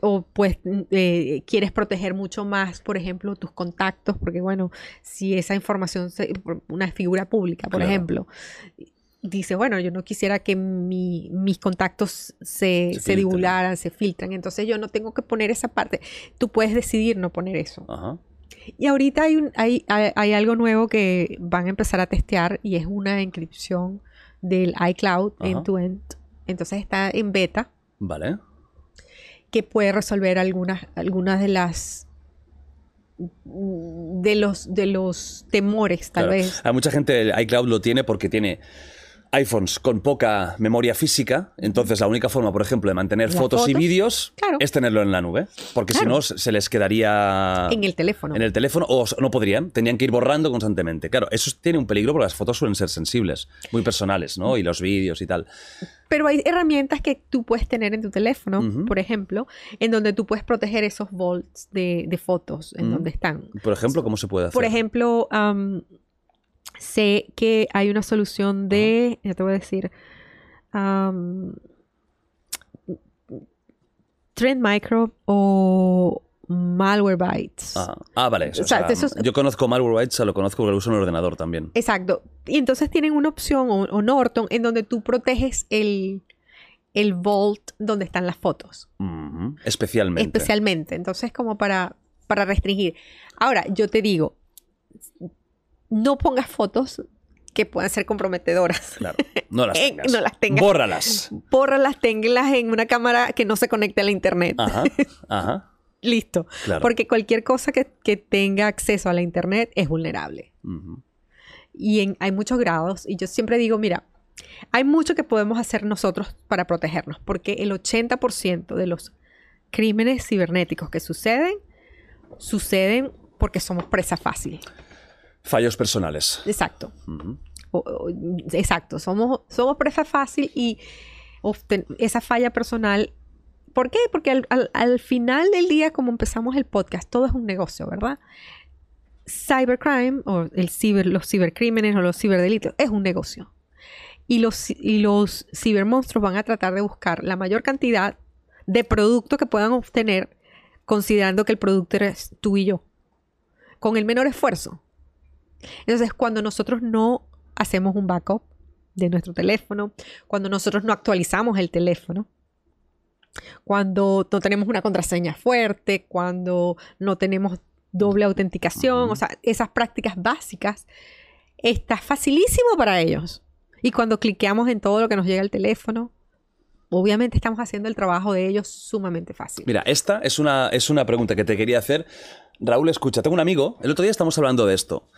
o pues eh, quieres proteger mucho más, por ejemplo, tus contactos, porque bueno, si esa información, se- una figura pública, por
Claro.
ejemplo, dice, bueno, yo no quisiera que mi- mis contactos se,
Se
se
filtren.
divulgaran, se filtran, entonces yo no tengo que poner esa parte. Tú puedes decidir no poner eso.
Ajá.
Y ahorita hay, un, hay, hay, hay algo nuevo que van a empezar a testear y es una encripción del iCloud end-to-end. Entonces está en beta
Vale.
Que puede resolver algunas, algunas de las de los de los temores tal
Claro.
vez
Hay mucha gente, el iCloud lo tiene porque tiene iPhones con poca memoria física, entonces la única forma, por ejemplo, de mantener fotos, y vídeos
claro.
es tenerlo en la nube, porque si no se les quedaría
en el teléfono
en el teléfono o no podrían, tenían que ir borrando constantemente. Claro, eso tiene un peligro porque las fotos suelen ser sensibles, muy personales, ¿no? Y los vídeos y tal.
pero hay herramientas que tú puedes tener en tu teléfono por ejemplo en donde tú puedes proteger esos volts de, de fotos en donde están
Por ejemplo, ¿cómo se puede hacer?
Por ejemplo, sé que hay una solución de, ya te voy a decir, Trend Micro o Malwarebytes.
Ah, ah, vale. o
O sea,
sea, Yo conozco Malwarebytes, lo conozco porque lo uso en el ordenador también.
Exacto. Y entonces tienen una opción, o, o Norton, en donde tú proteges el, el vault donde están las fotos.
Especialmente.
Especialmente. Entonces, como para, para restringir. Ahora, yo te digo, no pongas fotos que puedan ser comprometedoras.
Claro. No las
Eh,
tengas.
no las tengas.
Bórralas.
Bórralas, tenlas en una cámara que no se conecte a la internet.
Ajá. Ajá.
Listo.
Claro.
Porque cualquier cosa que, que tenga acceso a la internet es vulnerable. Y en- hay muchos grados. Y yo siempre digo, mira, hay mucho que podemos hacer nosotros para protegernos, porque el 80% de los crímenes cibernéticos que suceden, suceden porque somos presa fácil.
Fallos personales.
Exacto.
Ujú.
O- o- exacto. Somos, somos presa fácil y obten- esa falla personal. ¿Por qué? Porque al, al- al final del día, como empezamos el podcast, todo es un negocio, ¿verdad? Cybercrime o el ciber, los cibercrímenes o los ciberdelitos es un negocio. Y los, y los cibermonstruos van a tratar de buscar la mayor cantidad de producto que puedan obtener considerando que el producto eres tú y yo. Con el menor esfuerzo. Entonces, cuando nosotros no hacemos un backup de nuestro teléfono, cuando nosotros no actualizamos el teléfono, cuando no tenemos una contraseña fuerte, cuando no tenemos doble autenticación, o sea, esas prácticas básicas, está facilísimo para ellos. Y cuando cliqueamos en todo lo que nos llega al teléfono, obviamente estamos haciendo el trabajo de ellos sumamente fácil.
Mira, esta es una, es una pregunta que te quería hacer. Raúl, escucha, tengo un amigo, el otro día estamos hablando de esto.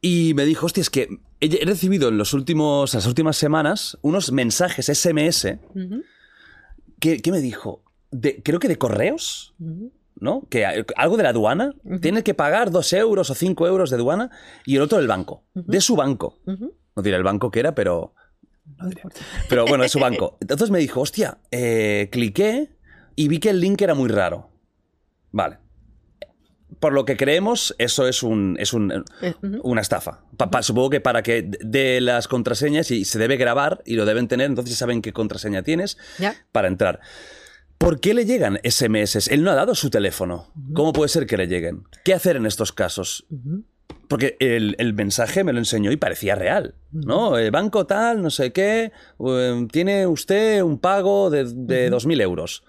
Y me dijo, hostia, es que he recibido en los últimos, las últimas semanas unos mensajes SMS
Ujú,
que, que me dijo, de, creo que de correos. ¿no? Que algo de la aduana, tiene que pagar dos euros o cinco euros de aduana y el otro del banco, de su banco. No diré el banco que era, pero... no diré. Pero bueno, de su banco. Entonces me dijo, hostia, eh, cliqué y vi que el link era muy raro. Vale. Por lo que creemos, eso es, un, es un-
Eh,
una estafa. Pa- pa- supongo que para que dé las contraseñas y se debe grabar y lo deben tener, entonces saben qué contraseña tienes para entrar. ¿Por qué le llegan SMS? Él no ha dado su teléfono. ¿Cómo puede ser que le lleguen? ¿Qué hacer en estos casos? Porque el, el mensaje me lo enseñó y parecía real, ¿no? El banco tal, no sé qué, eh, tiene usted un pago de, de 2.000 euros.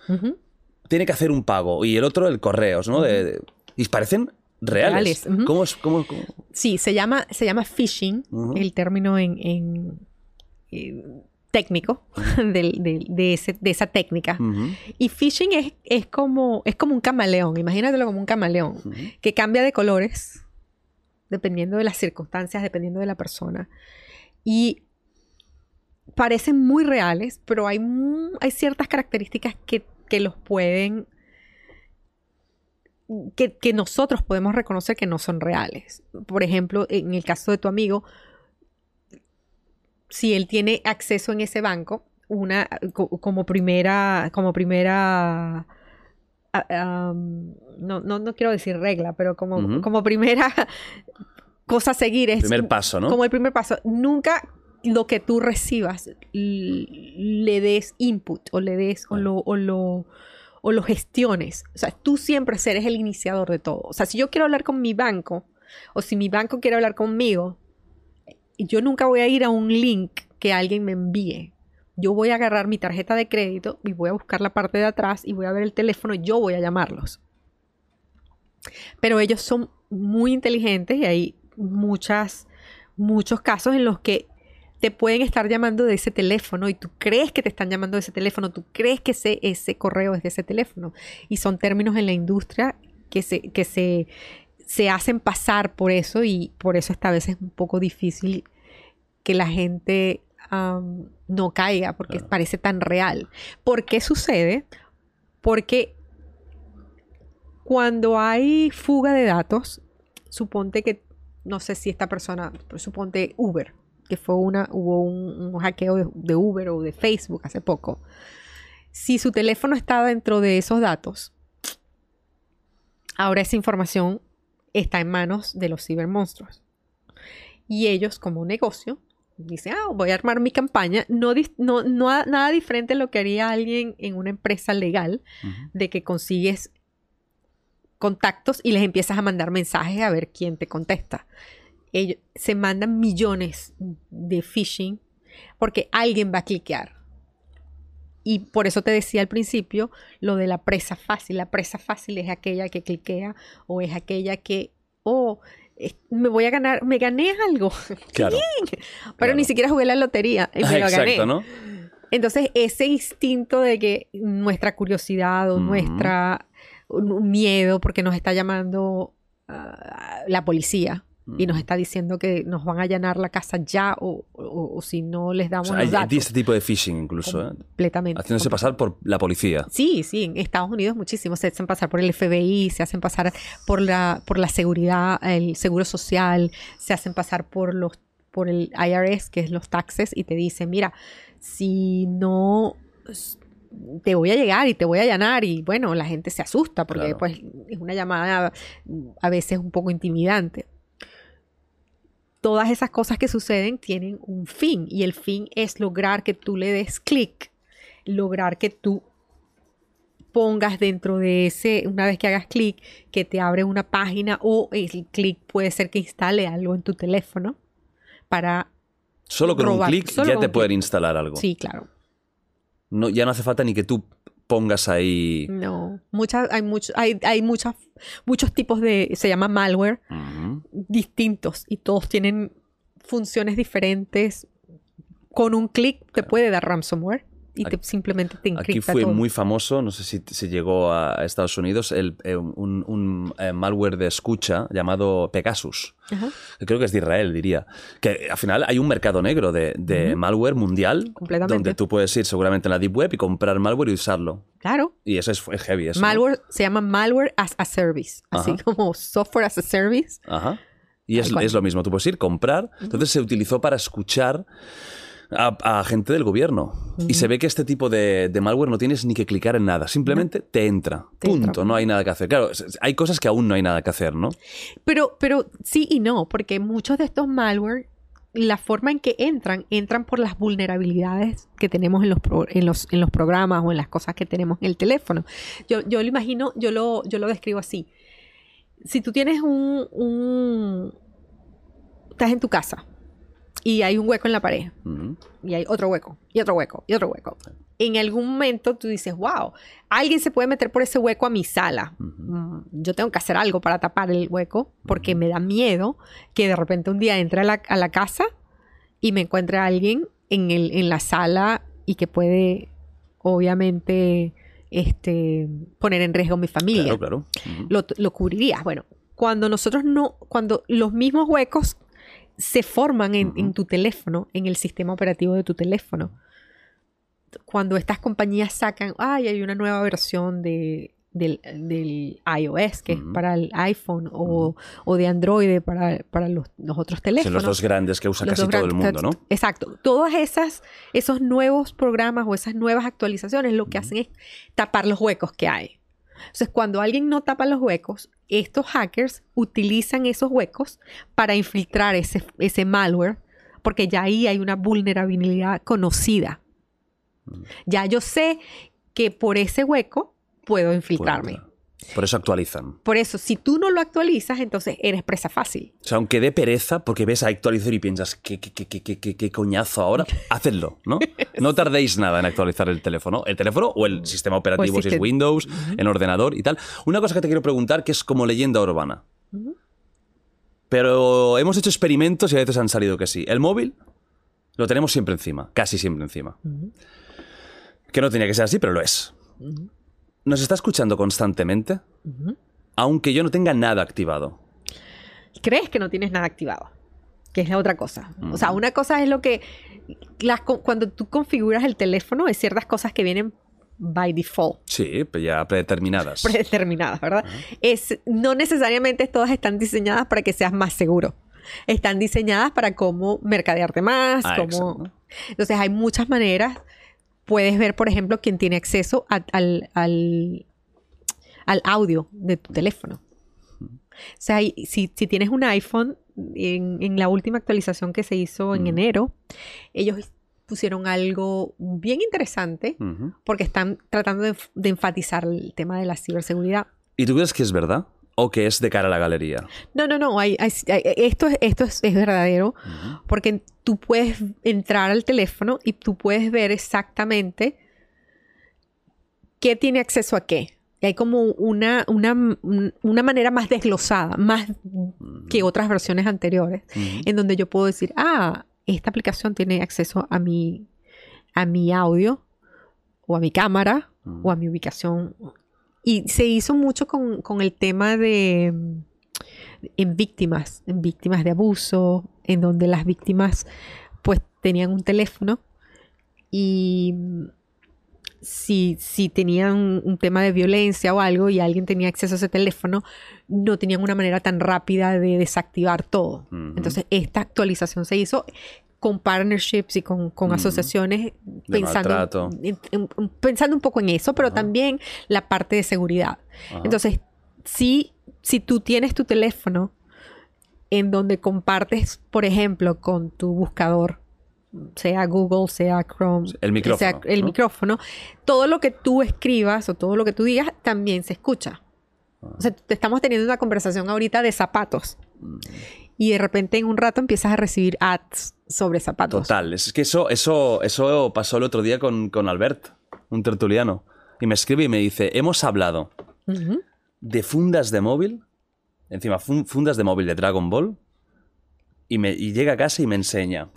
Tiene que hacer un pago. Y el otro, el correos, ¿no? De- de- y parecen reales. ¿Cómo es? cómo- cómo?
Sí, se llama, se llama phishing, el término en, en, eh, técnico del- del- de, ese- de esa técnica. Y phishing es, es, como, es como un camaleón, imagínatelo como un camaleón, que cambia de colores dependiendo de las circunstancias, dependiendo de la persona. Y parecen muy reales, pero hay, hay ciertas características que, que los pueden... Que, que nosotros podemos reconocer que no son reales. Por ejemplo, en el caso de tu amigo, si él tiene acceso en ese banco, una co- como primera, como primera no, no, no quiero decir regla, pero como, como primera cosa a seguir es
Primer paso, ¿no?
como el primer paso. Nunca lo que tú recibas le des input o le des o lo, o lo o lo gestiones. O sea, tú siempre eres el iniciador de todo. O sea, si yo quiero hablar con mi banco o si mi banco quiere hablar conmigo, yo nunca voy a ir a un link que alguien me envíe. Yo voy a agarrar mi tarjeta de crédito y voy a buscar la parte de atrás y voy a ver el teléfono y yo voy a llamarlos. Pero ellos son muy inteligentes y hay muchas, muchos casos en los que te pueden estar llamando de ese teléfono y tú crees que te están llamando de ese teléfono, tú crees que ese, ese correo es de ese teléfono. Y son términos en la industria que se, que se, se hacen pasar por eso y por eso esta vez es un poco difícil que la gente no caiga porque parece tan real. ¿Por qué sucede? Porque cuando hay fuga de datos, suponte que, no sé si esta persona, suponte Uber, que fue una, hubo un, un hackeo de, de Uber o de Facebook hace poco. Si su teléfono está dentro de esos datos, ahora esa información está en manos de los cibermonstruos. Y ellos, como negocio, dicen, ah, voy a armar mi campaña. No, no, no nada diferente a lo que haría alguien en una empresa legal, de que consigues contactos y les empiezas a mandar mensajes a ver quién te contesta. Ellos, se mandan millones de phishing porque alguien va a cliquear. Y por eso te decía al principio lo de la presa fácil. La presa fácil es aquella que cliquea o es aquella que, oh, me voy a ganar, me gané algo.
Claro.
Bien. Pero
Claro.
ni siquiera jugué la lotería y me lo gané.
Exacto, ¿no?
Entonces, ese instinto de que nuestra curiosidad o
Ujú.
nuestra miedo, porque nos está llamando ah, la policía y nos está diciendo que nos van a allanar la casa ya o, o- o si no les
O
damos
sea,
los
hay,
datos.
este tipo de phishing incluso, ¿eh?
completamente.
Haciéndose pasar por la policía.
Sí, sí, en Estados Unidos muchísimo. Se hacen pasar por el FBI, se hacen pasar por la, por la seguridad, el seguro social, se hacen pasar por los por el IRS, que es los taxes, y te dicen, mira, si no te voy a llegar y te voy a allanar, y bueno, la gente se asusta porque
Claro.
pues es una llamada mm, a veces un poco intimidante. Todas esas cosas que suceden tienen un fin y el fin es lograr que tú le des clic, lograr que tú pongas dentro de ese, una vez que hagas clic, que te abre una página o el clic puede ser que instale algo en tu teléfono para...
Solo con
Robar,
un clic ya te pueden instalar algo.
Sí, claro.
No, ya no hace falta ni que tú pongas ahí.
No, muchas, hay, mucho, hay, hay muchas, muchos tipos de, se llama malware, distintos y todos tienen funciones diferentes. Con un clic te puede dar ransomware y te,
Aquí-
simplemente te
Aquí
encripta
fue
todo.
muy famoso, no sé si se llegó a Estados Unidos, el, eh, un, un, eh, malware de escucha llamado Pegasus.
Ajá.
Creo que es de Israel, diría. Que al final hay un mercado negro de, de malware mundial
Completamente.
donde tú puedes ir seguramente en la Deep Web y comprar malware y usarlo.
Claro.
Y eso es, es heavy. Eso, ¿no?
Malware se llama malware as a service, así como software as a service.
Ajá. Y es lo mismo, tú puedes ir, comprar. Entonces se utilizó para escuchar a, a gente del gobierno. Y se ve que este tipo de, de malware no tienes ni que clicar en nada, simplemente te entra.
Te
Punto,
entra.
no hay nada que hacer. Claro, hay cosas que aún no hay nada que hacer, ¿no?
Pero, pero sí y no, porque muchos de estos malware, la forma en que entran, entran por las vulnerabilidades que tenemos en los, pro- en los, en los programas o en las cosas que tenemos en el teléfono. Yo, yo lo imagino, yo lo, yo lo describo así. Si tú tienes un, un... Estás en tu casa y hay un hueco en la pared y hay otro hueco, y otro hueco, y otro hueco. En algún momento tú dices, wow, alguien se puede meter por ese hueco a mi sala. Mm, Yo tengo que hacer algo para tapar el hueco porque me da miedo que de repente un día entre a la, a la casa y me encuentre a alguien en, el, en la sala y que puede, obviamente, este, poner en riesgo mi familia
Claro, claro.
Lo, lo cubrirías. Bueno, cuando nosotros no, cuando los mismos huecos se forman en, en tu teléfono, en el sistema operativo de tu teléfono, cuando estas compañías sacan, ay, hay una nueva versión de, del, del iOS, que es para el iPhone, o, o de Android para, para los, los otros
Son
teléfonos.
los dos grandes que usa
Los
casi todo el mundo, ¿no?
Exacto. Todas esas, esos nuevos programas o esas nuevas actualizaciones lo que hacen es tapar los huecos que hay. Entonces, cuando alguien no tapa los huecos, estos hackers utilizan esos huecos para infiltrar ese, ese malware, porque ya ahí hay una vulnerabilidad conocida. Ya yo sé que por ese hueco puedo infiltrarme.
Por eso actualizan.
Por eso, si tú no lo actualizas, entonces eres presa fácil.
O sea, aunque dé pereza, porque ves a actualizar y piensas, ¿qué, qué, qué, qué, qué, coñazo ahora? Hacedlo, ¿no? No tardéis nada en actualizar el teléfono. El teléfono o el sistema operativo, si es. Windows, en ordenador y tal. Una cosa que te quiero preguntar, que es como leyenda urbana. Pero hemos hecho experimentos y a veces han salido que sí. El móvil lo tenemos siempre encima, casi siempre encima. Que no tenía que ser así, pero lo es. Nos está escuchando constantemente, aunque yo no tenga nada activado.
crees que no tienes nada activado, que es la otra cosa. O
Mm.
sea, una cosa es lo que las cuando tú configuras el teléfono hay ciertas cosas que vienen by default,
Sí, ya predeterminadas.
predeterminadas, ¿verdad? Es no necesariamente todas están diseñadas para que seas más seguro. Están diseñadas para cómo mercadearte más,
Ah,
cómo. Entonces hay muchas maneras. Puedes ver, por ejemplo, quién tiene acceso a- al, al, al audio de tu teléfono. O sea, si, si tienes un iPhone, en, en la última actualización que se hizo en
Mm.
enero, ellos pusieron algo bien interesante porque están tratando de, de enfatizar el tema de la ciberseguridad.
¿Y tú crees que es verdad? O que es de cara a la galería?
No, no, no. hay- hay- hay- esto es, esto es, es verdadero porque tú puedes entrar al teléfono y tú puedes ver exactamente qué tiene acceso a qué. Y hay como una, una, una manera más desglosada, más que otras versiones anteriores, en donde yo puedo decir, ah, esta aplicación tiene acceso a mi, a mi audio o a mi cámara o a mi ubicación. Y se hizo mucho con, con el tema de en víctimas, en víctimas de abuso, en donde las víctimas pues tenían un teléfono y si, si tenían un tema de violencia o algo y alguien tenía acceso a ese teléfono, no tenían una manera tan rápida de desactivar todo. Entonces, esta actualización se hizo con partnerships y con, con asociaciones pensando, en- en- en- pensando un poco en eso, pero también la parte de seguridad. Entonces, si, si tú tienes tu teléfono en donde compartes, por ejemplo, con tu buscador, sea Google, sea Chrome,
El micrófono,
sea el
¿no?
micrófono, todo lo que tú escribas o todo lo que tú digas también se escucha. O sea, estamos teniendo una conversación ahorita de zapatos. Y de repente en un rato empiezas a recibir ads sobre zapatos.
Total, es que eso, eso, eso pasó el otro día con, con Albert, un tertuliano. Y me escribe y me dice, hemos hablado de fundas de móvil, encima fun- fundas de móvil de Dragon Ball, y, me, y llega a casa y me enseña,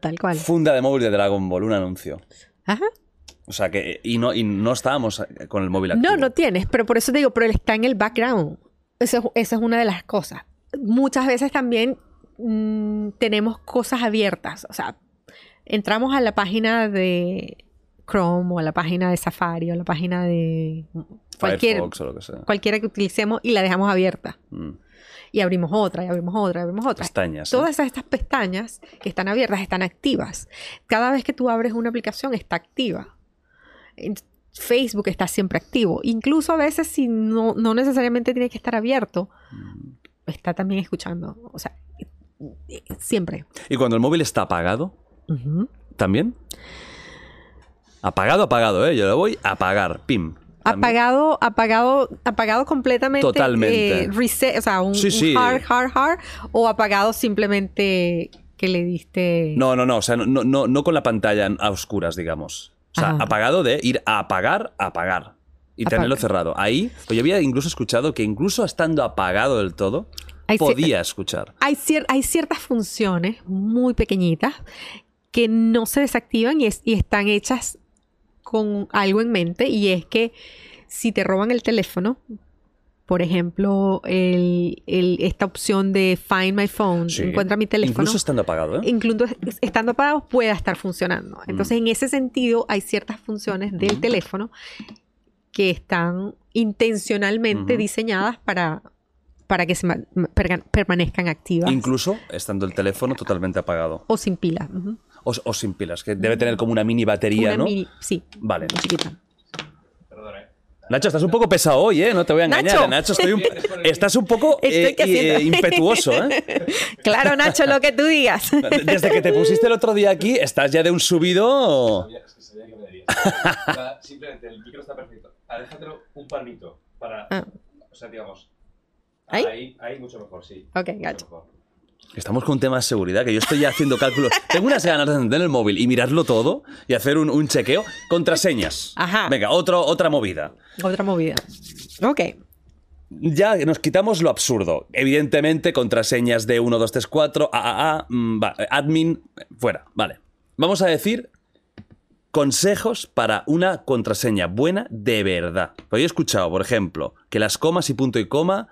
Tal cual.
funda de móvil de Dragon Ball, un anuncio.
Ajá.
O sea que, y no, y no estábamos con el móvil activo.
No, no tienes, pero por eso te digo, pero él está en el background. Eso esa es una de las cosas. Muchas veces también mm, tenemos cosas abiertas. O sea, entramos a la página de Chrome o a la página de Safari o a la página de cualquier,
Firefox o lo que sea.
cualquiera que utilicemos y la dejamos abierta.
Mm.
Y abrimos otra, y abrimos otra, y abrimos otra.
Pestañas.
Todas estas pestañas que están abiertas están activas. Cada vez que tú abres una aplicación está activa. Facebook está siempre activo. Incluso a veces si no, no necesariamente tiene que estar abierto,
Mm.
Está también escuchando. O sea, eh, siempre.
¿Y cuando el móvil está apagado? ¿También? Apagado, apagado, ¿eh? Yo lo voy a apagar. Pim. También.
Apagado, apagado, apagado completamente.
Totalmente.
eh, reset, o sea, un,
Sí,
un
sí.
hard, hard, hard. O apagado simplemente que le diste.
No, no, no. O sea, no, no, no- no con la pantalla a oscuras, digamos. O sea,
Ajá.
apagado de ir a apagar, a apagar. Y tenerlo cerrado. Ahí, pues yo había incluso escuchado que incluso estando apagado del todo,
Hay
podía escuchar.
hay, cier- hay ciertas funciones muy pequeñitas que no se desactivan y, es- y están hechas con algo en mente y es que si te roban el teléfono, por ejemplo, el- el- esta opción de Find My Phone,
Sí.
encuentra mi teléfono,
Incluso estando apagado, ¿eh?
incluso es- estando apagado pueda estar funcionando. Entonces, en ese sentido, hay ciertas funciones del teléfono que están intencionalmente diseñadas para, para que se permanezcan activas
Incluso estando el teléfono totalmente apagado.
o sin pila.
O, o sin pilas, que debe tener como una mini batería,
Una
¿no?
mini- sí,
Vale.
muy chiquita.
¿eh?
Nacho, estás un poco pesado hoy, ¿eh? No te voy a engañar,
Nacho.
¿eh, Nacho. Estoy un- estás un poco
Estoy
eh, eh, impetuoso, ¿eh?
Claro, Nacho, lo que tú digas.
Desde que te pusiste el otro día aquí, estás ya de un subido.
Sabía- es que sabía que me darías. Nada, Simplemente el micro está perfecto. Aléjatelo un palmito para.
Ah.
O sea, digamos.
¿Ahí?
Ahí, ahí mucho mejor, sí.
Ok, gacho.
Estamos con un tema de seguridad, que yo estoy ya haciendo cálculos. Tengo unas ganas de encender el móvil y mirarlo todo y hacer un, un chequeo. Contraseñas.
Ajá.
Venga, otro, otra movida.
Otra movida. Ok.
Ya nos quitamos lo absurdo. Evidentemente, contraseñas de 1, 2, 3, 4, AAA, admin, fuera. Vale. Vamos a decir consejos para una contraseña buena de verdad. Pues yo he escuchado, por ejemplo, que las comas y punto y coma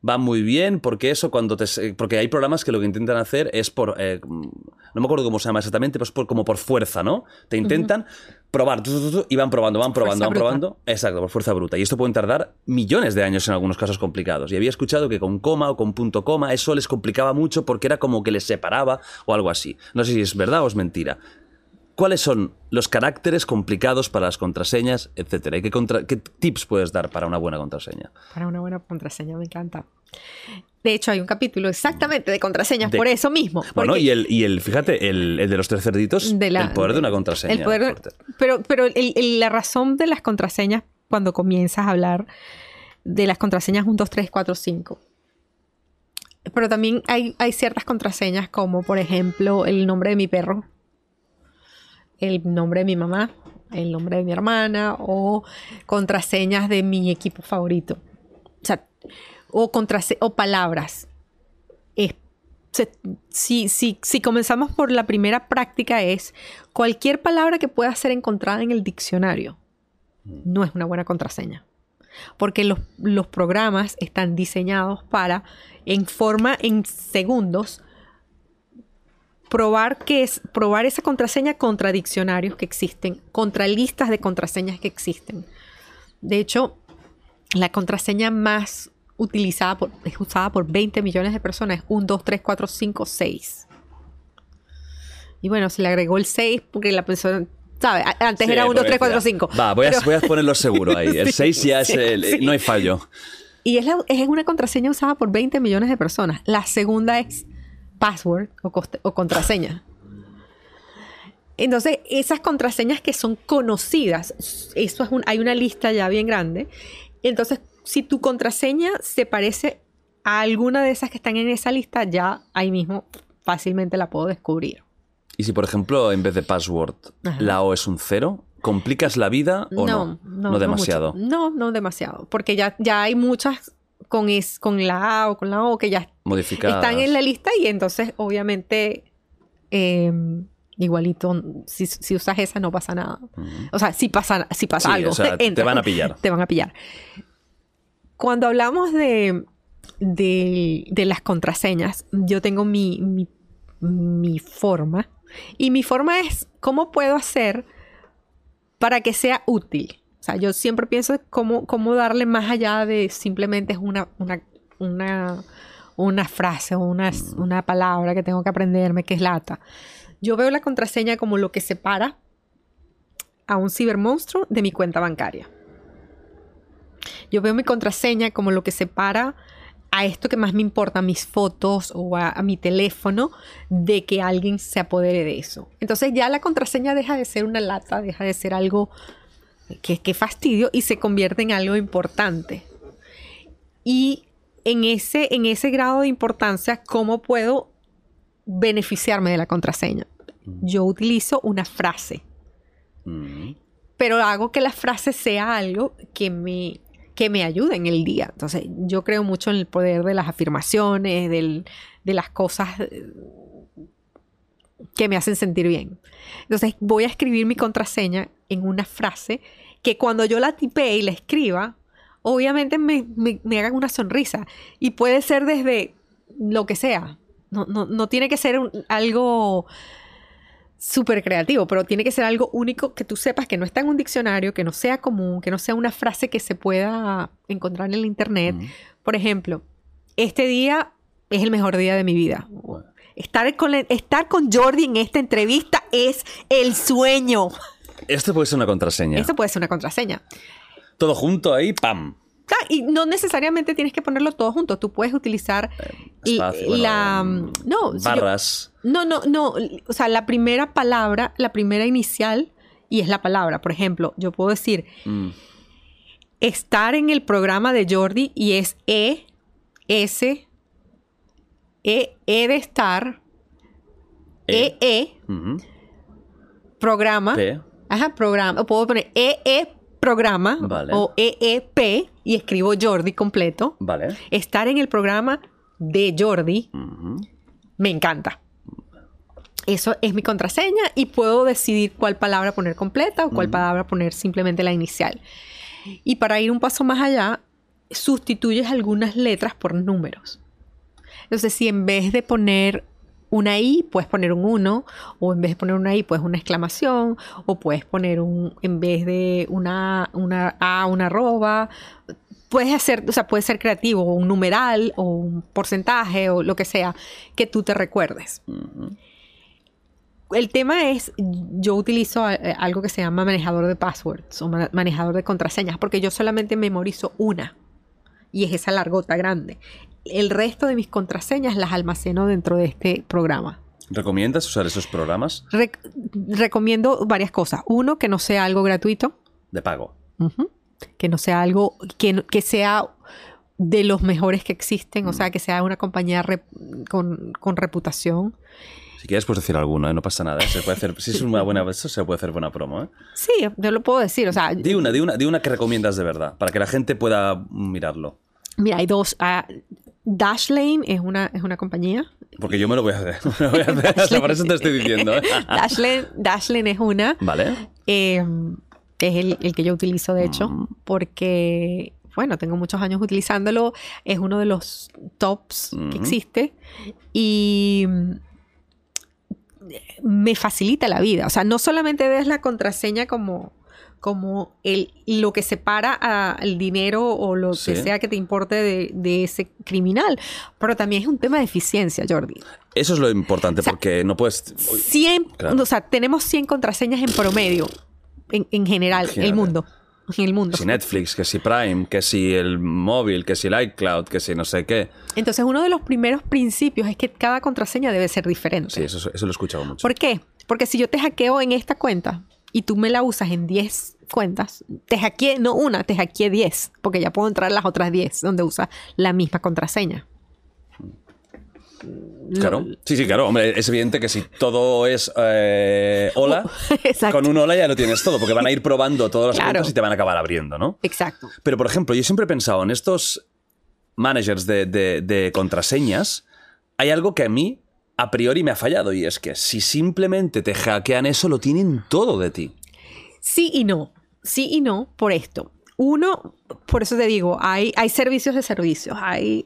van muy bien porque eso cuando te porque hay programas que lo que intentan hacer es por eh, no me acuerdo cómo se llama exactamente pero es por, como por fuerza no te intentan probar y van probando van probando
Fuerza
van
bruta.
probando. Exacto por fuerza bruta. Y esto puede tardar millones de años en algunos casos complicados. Y había escuchado que con coma o con punto coma eso les complicaba mucho porque era como que les separaba o algo así. No sé si es verdad o es mentira ¿Cuáles son los caracteres complicados para las contraseñas, etcétera? ¿Y qué, contra- qué tips puedes dar para una buena contraseña?
Para una buena contraseña, me encanta. De hecho, hay un capítulo exactamente de contraseñas,
De-
por eso mismo.
Bueno, y el, y el fíjate, el, el de los tres cerditos,
de la-
el poder de una contraseña.
el poder- pero pero la razón de las contraseñas, cuando comienzas a hablar de las contraseñas 1, 2, 3, 4, 5. Pero también hay, hay ciertas contraseñas como por ejemplo el nombre de mi perro, el nombre de mi mamá, el nombre de mi hermana o contraseñas de mi equipo favorito. O sea, o, contrase- o palabras. Es- se- si, si, si comenzamos por la primera práctica es cualquier palabra que pueda ser encontrada en el diccionario no es una buena contraseña. Porque los, los programas están diseñados para, en forma, en segundos, probar que es probar esa contraseña contra diccionarios que existen, contra listas de contraseñas que existen. De hecho, la contraseña más utilizada por, es usada por 20 millones de personas es 1, 2, 3, 4, 5, 6. Y bueno, se le agregó el 6 porque la persona, ¿sabe? A- Antes
Sí,
era 1, 2, 3,
porque
4,
ya-
5.
Va, voy a, voy a ponerlo seguro ahí. El
Sí,
6 ya es el. No hay fallo.
Y es, la- es una contraseña usada por 20 millones de personas. La segunda es password o, o contraseña. Entonces, esas contraseñas que son conocidas, eso es un- hay una lista ya bien grande. Entonces, si tu contraseña se parece a alguna de esas que están en esa lista, ya ahí mismo fácilmente la puedo descubrir.
Y si, por ejemplo, en vez de password,
Ajá.
la O es un cero, ¿complicas la vida o no? No, demasiado.
mucho. No, no demasiado. Porque ya, ya hay muchas con, es, con la A o con la O que ya
Modificadas.
están en la lista y entonces obviamente eh, igualito si, si usas esa no pasa nada. O sea, si pasa, si pasa
Sí,
algo.
o sea, te van a pillar.
Te van a pillar. Cuando hablamos de, de, de las contraseñas, yo tengo mi, mi, mi forma. Y mi forma es cómo puedo hacer para que sea útil. O sea, yo siempre pienso cómo, cómo darle más allá de simplemente es una, una, una, una frase o una, una palabra que tengo que aprenderme que es lata. Yo veo la contraseña como lo que separa a un cibermonstruo de mi cuenta bancaria. Yo veo mi contraseña como lo que separa a esto que más me importa, mis fotos o a, a mi teléfono, de que alguien se apodere de eso. Entonces ya la contraseña deja de ser una lata, deja de ser algo que, que fastidio y se convierte en algo importante. Y en ese, en ese grado de importancia, ¿cómo puedo beneficiarme de la contraseña? Yo utilizo una frase
Mm.
pero hago que la frase sea algo que me, que me ayude en el día. Entonces, yo creo mucho en el poder de las afirmaciones, del- de las cosas eh, que me hacen sentir bien. Entonces, voy a escribir mi contraseña en una frase que cuando yo la tipee y la escriba, obviamente me, me, me hagan una sonrisa. Y puede ser desde lo que sea. No, no, no tiene que ser un- algo súper creativo, pero tiene que ser algo único que tú sepas que no está en un diccionario, que no sea común, que no sea una frase que se pueda encontrar en el internet. Por ejemplo, este día es el mejor día de mi vida. Estar con, estar con Jordi en esta entrevista es el sueño.
Esto puede ser una contraseña.
Eso puede ser una contraseña.
Todo junto ahí, ¡pam!
Ah, y no necesariamente tienes que ponerlo todo junto. Tú puedes utilizar l-
espacio, bueno,
la...
em,
no, yo-
Barras.
no, no, no. O sea, la primera palabra, la primera inicial y es la palabra. Por ejemplo, yo puedo decir
Mm.
estar en el programa de Jordi y es E, S, E, E de estar, E, E,
Ujú.
programa. Ajá, programa. O puedo poner E, E, programa.
Vale.
O E, E, P y escribo Jordi completo.
Vale.
Estar en el programa de Jordi me encanta. Eso es mi contraseña y puedo decidir cuál palabra poner completa o cuál palabra poner simplemente la inicial. Y para ir un paso más allá, sustituyes algunas letras por números. Entonces, si en vez de poner una I, puedes poner un 1, o en vez de poner una I, puedes una exclamación, o puedes poner un, en vez de una, una A, una arroba, puedes hacer, o sea, puede ser creativo, o un numeral, o un porcentaje, o lo que sea, que tú te recuerdes. El tema es, yo utilizo eh, algo que se llama manejador de passwords o ma- manejador de contraseñas, porque yo solamente memorizo una, y es esa largota grande. El resto de mis contraseñas las almaceno dentro de este programa.
¿Recomiendas usar esos programas
Rec- recomiendo varias cosas. Uno, que no sea algo gratuito.
de pago?
Que no sea algo, que, que sea de los mejores que existen, o sea, que sea una compañía rep- con, con reputación.
Si quieres, puedes decir alguno, ¿eh? no pasa nada. ¿eh? Se puede hacer, si es una buena, eso se puede hacer buena promo. ¿eh?
Sí, yo lo puedo decir, o sea,
Di una, di una, di una que recomiendas de verdad, para que la gente pueda mirarlo.
mira, hay dos. ah, Dashlane es una, es una compañía.
Porque yo me lo voy a hacer. me lo voy a hacer. O sea, por eso te estoy diciendo. ¿eh?
Dashlane, Dashlane es una.
Vale.
Eh, es el, el que yo utilizo, de hecho, porque, bueno, tengo muchos años utilizándolo. Es uno de los tops que
Ujú.
existe. Y mm, me facilita la vida. O sea, no solamente ves la contraseña como, como el, lo que separa al dinero o lo
Sí.
que sea que te importe de, de ese criminal, pero también es un tema de eficiencia, Jordi.
Eso es lo importante,
O sea,
porque no puedes.
100,
Claro.
o sea, tenemos 100 contraseñas en promedio, en, en general,
Imagínate.
el mundo. En el mundo.
Que si Netflix, que si Prime, que si el móvil, que si el iCloud, que si no sé qué.
Entonces, uno de los primeros principios es que cada contraseña debe ser diferente.
Sí, eso, eso lo he escuchado mucho.
¿Por qué? Porque si yo te hackeo en esta cuenta y tú me la usas en 10 cuentas, te hackeé, no una, te hackeé 10, porque ya puedo entrar a las otras 10 donde usas la misma contraseña.
Claro. Sí, sí, claro. Hombre, es evidente que si todo es eh, hola,
Exacto.
con un hola ya lo tienes todo, porque van a ir probando todas las
Claro.
cuentas y te van a acabar abriendo, ¿no?
Exacto.
Pero, por ejemplo, yo siempre he pensado en estos managers de, de- de contraseñas, hay algo que a mí a priori me ha fallado y es que si simplemente te hackean eso, lo tienen todo de ti.
Sí y no. Sí y no por esto. Uno, por eso te digo, hay, hay servicios de servicios. Hay,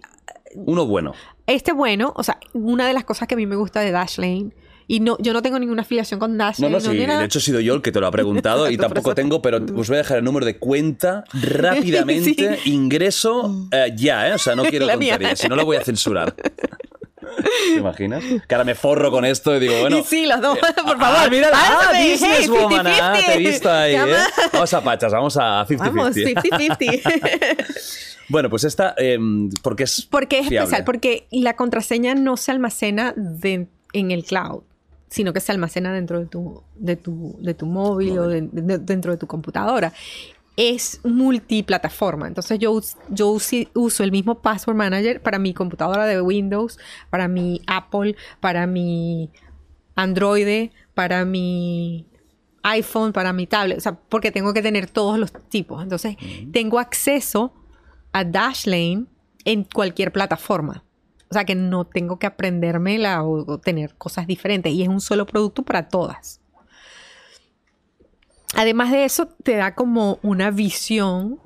Uno bueno.
este bueno, o sea, una de las cosas que a mí me gusta de Dashlane, y no, yo no tengo ninguna afiliación con
No,
Dashlane.
no, sí,
tiene nada-
de hecho he sido yo el que te lo ha preguntado y tampoco tengo, pero os voy a dejar el número de cuenta rápidamente, ingreso eh, ya, ¿eh? O sea, no quiero tonterías, si no lo voy a censurar. ¿Te imaginas? Que ahora me forro con esto y digo, bueno...
Y sí, los dos, por favor.
Ah, mira, ah, businesswoman,
hey,
ah, te he visto ahí, ¿eh? Vamos a pachas, vamos a 50-50.
Vamos, 50-50.
Bueno, pues esta, eh, porque es
porque es
fiable.
especial, porque la contraseña no se almacena de- en el cloud, sino que se almacena dentro de tu, de tu, de tu móvil o de- de- dentro de tu computadora. Es multiplataforma. Entonces yo, yo uso el mismo Password Manager para mi computadora de Windows, para mi Apple, para mi Android, para mi iPhone, para mi tablet. O sea, porque tengo que tener todos los tipos. Entonces tengo acceso a Dashlane en cualquier plataforma. O sea que no tengo que aprendérmela o, o tener cosas diferentes. Y es un solo producto para todas. Además de eso, te da como una visión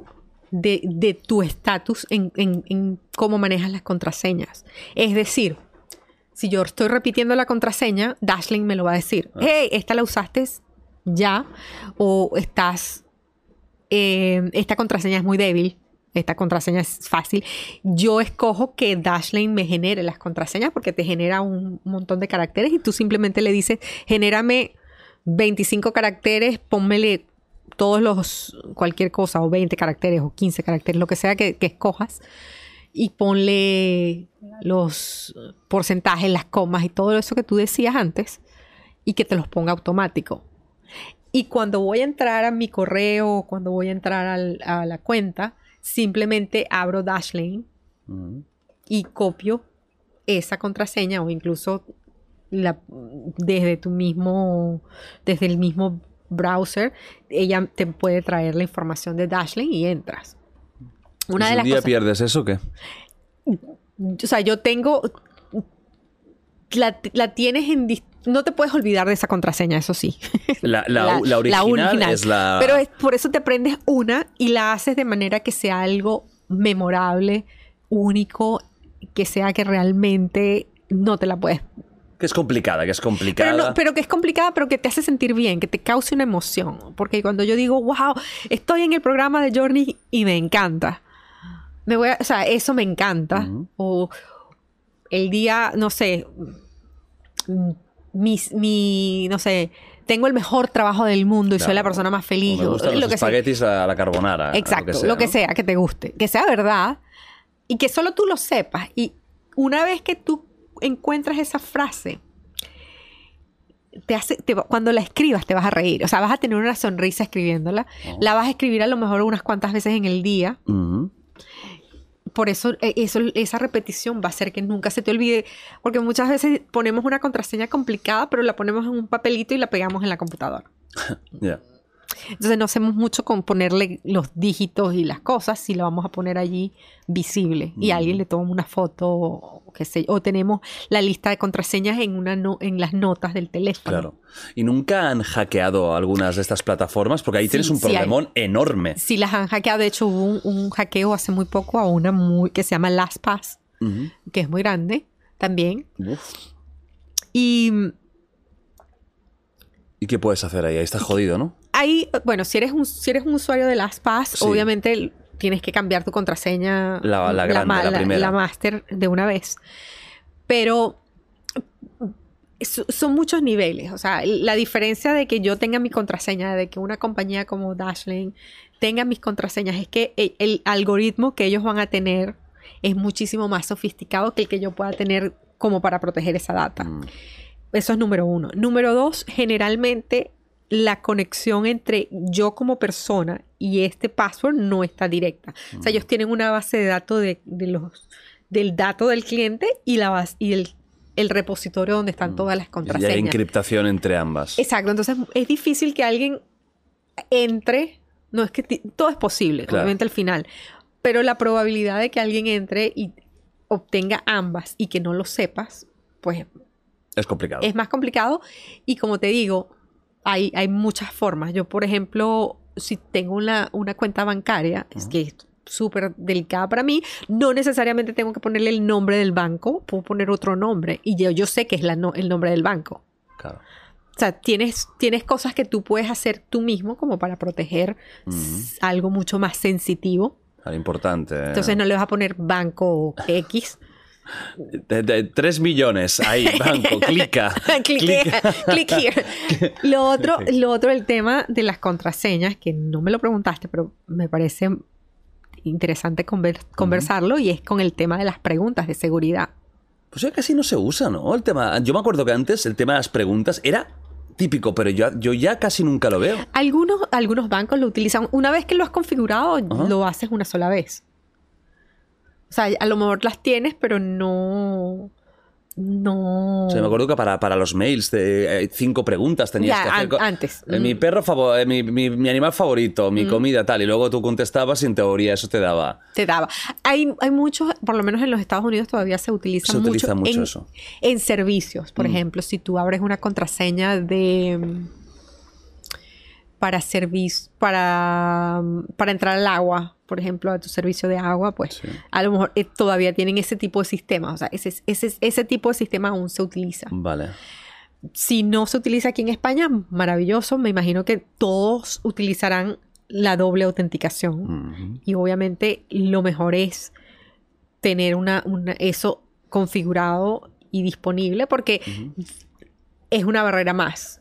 de, de tu estatus en, en- en cómo manejas las contraseñas. Es decir, si yo estoy repitiendo la contraseña, Dashlane me lo va a decir. Hey, esta la usaste ya. O estás. eh, esta contraseña es muy débil. Esta contraseña es fácil. Yo escojo que Dashlane me genere las contraseñas porque te genera un montón de caracteres y tú simplemente le dices, genérame 25 caracteres, pónmele todos los, cualquier cosa, o 20 caracteres, o 15 caracteres, lo que sea que, que escojas, y ponle los porcentajes, las comas y todo eso que tú decías antes, y que te los ponga automático. Y cuando voy a entrar a mi correo, cuando voy a entrar al- a la cuenta, simplemente abro Dashlane y copio esa contraseña o incluso la, desde tu mismo, desde el mismo browser, ella te puede traer la información de Dashlane y entras.
¿Y
Una de
un
las
día
cosas,
pierdes eso, ¿qué?
o sea, yo tengo, la, la tienes en, no te puedes olvidar de esa contraseña, eso sí.
La, la- la original, es la...
Pero es, por eso te aprendes una y la haces de manera que sea algo memorable, único, que sea que realmente no te la puedes.
Que es complicada, que es complicada.
Pero, no- pero que es complicada, pero que te hace sentir bien, que te cause una emoción. Porque cuando yo digo, wow, estoy en el programa de Journey y me encanta. Me voy a- o sea, eso me encanta. O el día, no sé, mi, mi, no sé, tengo el mejor trabajo del mundo y soy la persona más
O
feliz. o
gustan
lo
los
que sea.
espaguetis a la carbonara.
Exacto, lo que,
¿no?
sea, que te guste, que sea verdad y que solo tú lo sepas. Y una vez que tú encuentras esa frase, te hace, te cuando la escribas te vas a reír. O sea, vas a tener una sonrisa escribiéndola. La vas a escribir a lo mejor unas cuantas veces en el día. Por eso, eh, eso, esa repetición va a hacer que nunca se te olvide. Porque muchas veces ponemos una contraseña complicada, pero la ponemos en un papelito y la pegamos en la computadora. Entonces no hacemos mucho con ponerle los dígitos y las cosas si la vamos a poner allí visible y alguien le toma una foto o qué sé yo. O tenemos la lista de contraseñas en, una no- en las notas del teléfono.
Claro. ¿Y nunca han hackeado algunas de estas plataformas? Porque ahí
Sí,
tienes un
sí hay.
problemón enorme.
Si las han hackeado, de hecho hubo un, un hackeo hace muy poco a una muy, que se llama LastPass, que es muy grande también.
Uf.
Y
¿Y qué puedes hacer ahí? Ahí estás jodido, ¿no?
Ahí, bueno, si eres un, si eres un usuario de LastPass,
Sí.
obviamente tienes que cambiar tu contraseña.
La- la grande, la primera.
la master de una vez. Pero so- son muchos niveles. O sea, la diferencia de que yo tenga mi contraseña, de que una compañía como Dashlane tenga mis contraseñas, es que el, el algoritmo que ellos van a tener es muchísimo más sofisticado que el que yo pueda tener como para proteger esa data.
Mm.
Eso es número uno. Número dos, generalmente la conexión entre yo como persona y este password no está directa. O sea, ellos tienen una base de datos de, de los, del dato del cliente y, la base, y el, el repositorio donde están todas las
Y hay
contraseñas.
encriptación entre ambas.
Exacto, entonces es difícil que alguien entre, no es que todo es posible,
Claro.
obviamente al final, pero la probabilidad de que alguien entre y obtenga ambas y que no lo sepas, pues
Es complicado.
es más complicado y como te digo, hay, hay muchas formas. Yo, por ejemplo, si tengo una, una cuenta bancaria, es que es súper delicada para mí, no necesariamente tengo que ponerle el nombre del banco, puedo poner otro nombre y yo, yo sé que es la no- el nombre del banco.
Claro.
O sea, tienes, tienes cosas que tú puedes hacer tú mismo como para proteger algo mucho más sensitivo.
Claro, importante.
Entonces no le vas a poner banco X.
De- de- tres millones. Ahí, banco, clica.
click, here, click here. Lo otro, lo otro, el tema de las contraseñas, que no me lo preguntaste, pero me parece interesante conver- conversarlo, y es con el tema de las preguntas de seguridad.
Pues ya casi no se usa, ¿no? El tema. Yo me acuerdo que antes el tema de las preguntas era típico, pero yo, yo ya casi nunca lo veo.
Algunos, algunos bancos lo utilizan. Una vez que lo has configurado, lo haces una sola vez. O sea, a lo mejor las tienes, pero no. No.
O sea, me acuerdo que para, para los mails, de, eh, cinco preguntas tenías
Ya,
que hacer.
an- antes.
eh, Mi
Mm.
perro favorito, mi, mi- mi animal favorito, mi comida, tal. Y luego tú contestabas y en teoría eso te daba.
te daba. Hay, hay muchos, por lo menos en los Estados Unidos todavía se utiliza
Se
mucho,
utiliza mucho
en,
eso.
en servicios. Por ejemplo, si tú abres una contraseña de mm, para servicio, para, para entrar al agua, por ejemplo, a tu servicio de agua, pues
Sí.
a lo mejor eh, todavía tienen ese tipo de sistemas. O sea, ese, ese, ese tipo de sistema aún se utiliza.
Vale.
Si no se utiliza aquí en España, maravilloso. Me imagino que todos utilizarán la doble autenticación. Y obviamente lo mejor es tener una, una- eso configurado y disponible porque es una barrera más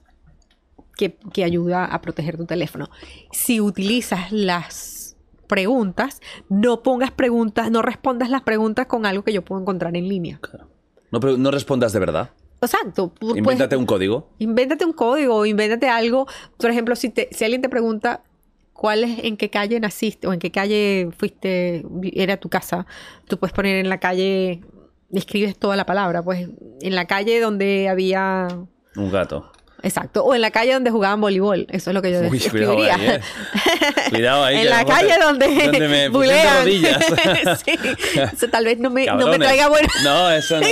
que, que ayuda a proteger tu teléfono. Si utilizas las preguntas, no pongas preguntas, no respondas las preguntas con algo que yo puedo encontrar en línea.
No, pero no respondas de verdad.
Exacto. pu- pues,
Invéntate un código.
Invéntate un código, invéntate algo. Por ejemplo, si, te, si alguien te pregunta cuál es, en qué calle naciste o en qué calle fuiste, era tu casa, tú puedes poner en la calle, escribes toda la palabra, pues en la calle donde había,
Un gato.
Exacto, o en la calle donde jugaban voleibol, eso es lo que yo
Uy, cuidado ahí, ¿eh? Cuidado ahí.
en la calle
te-
donde,
donde me
bulean.
rodillas.
sí. Eso tal vez no me, no me traiga bueno.
No, eso no.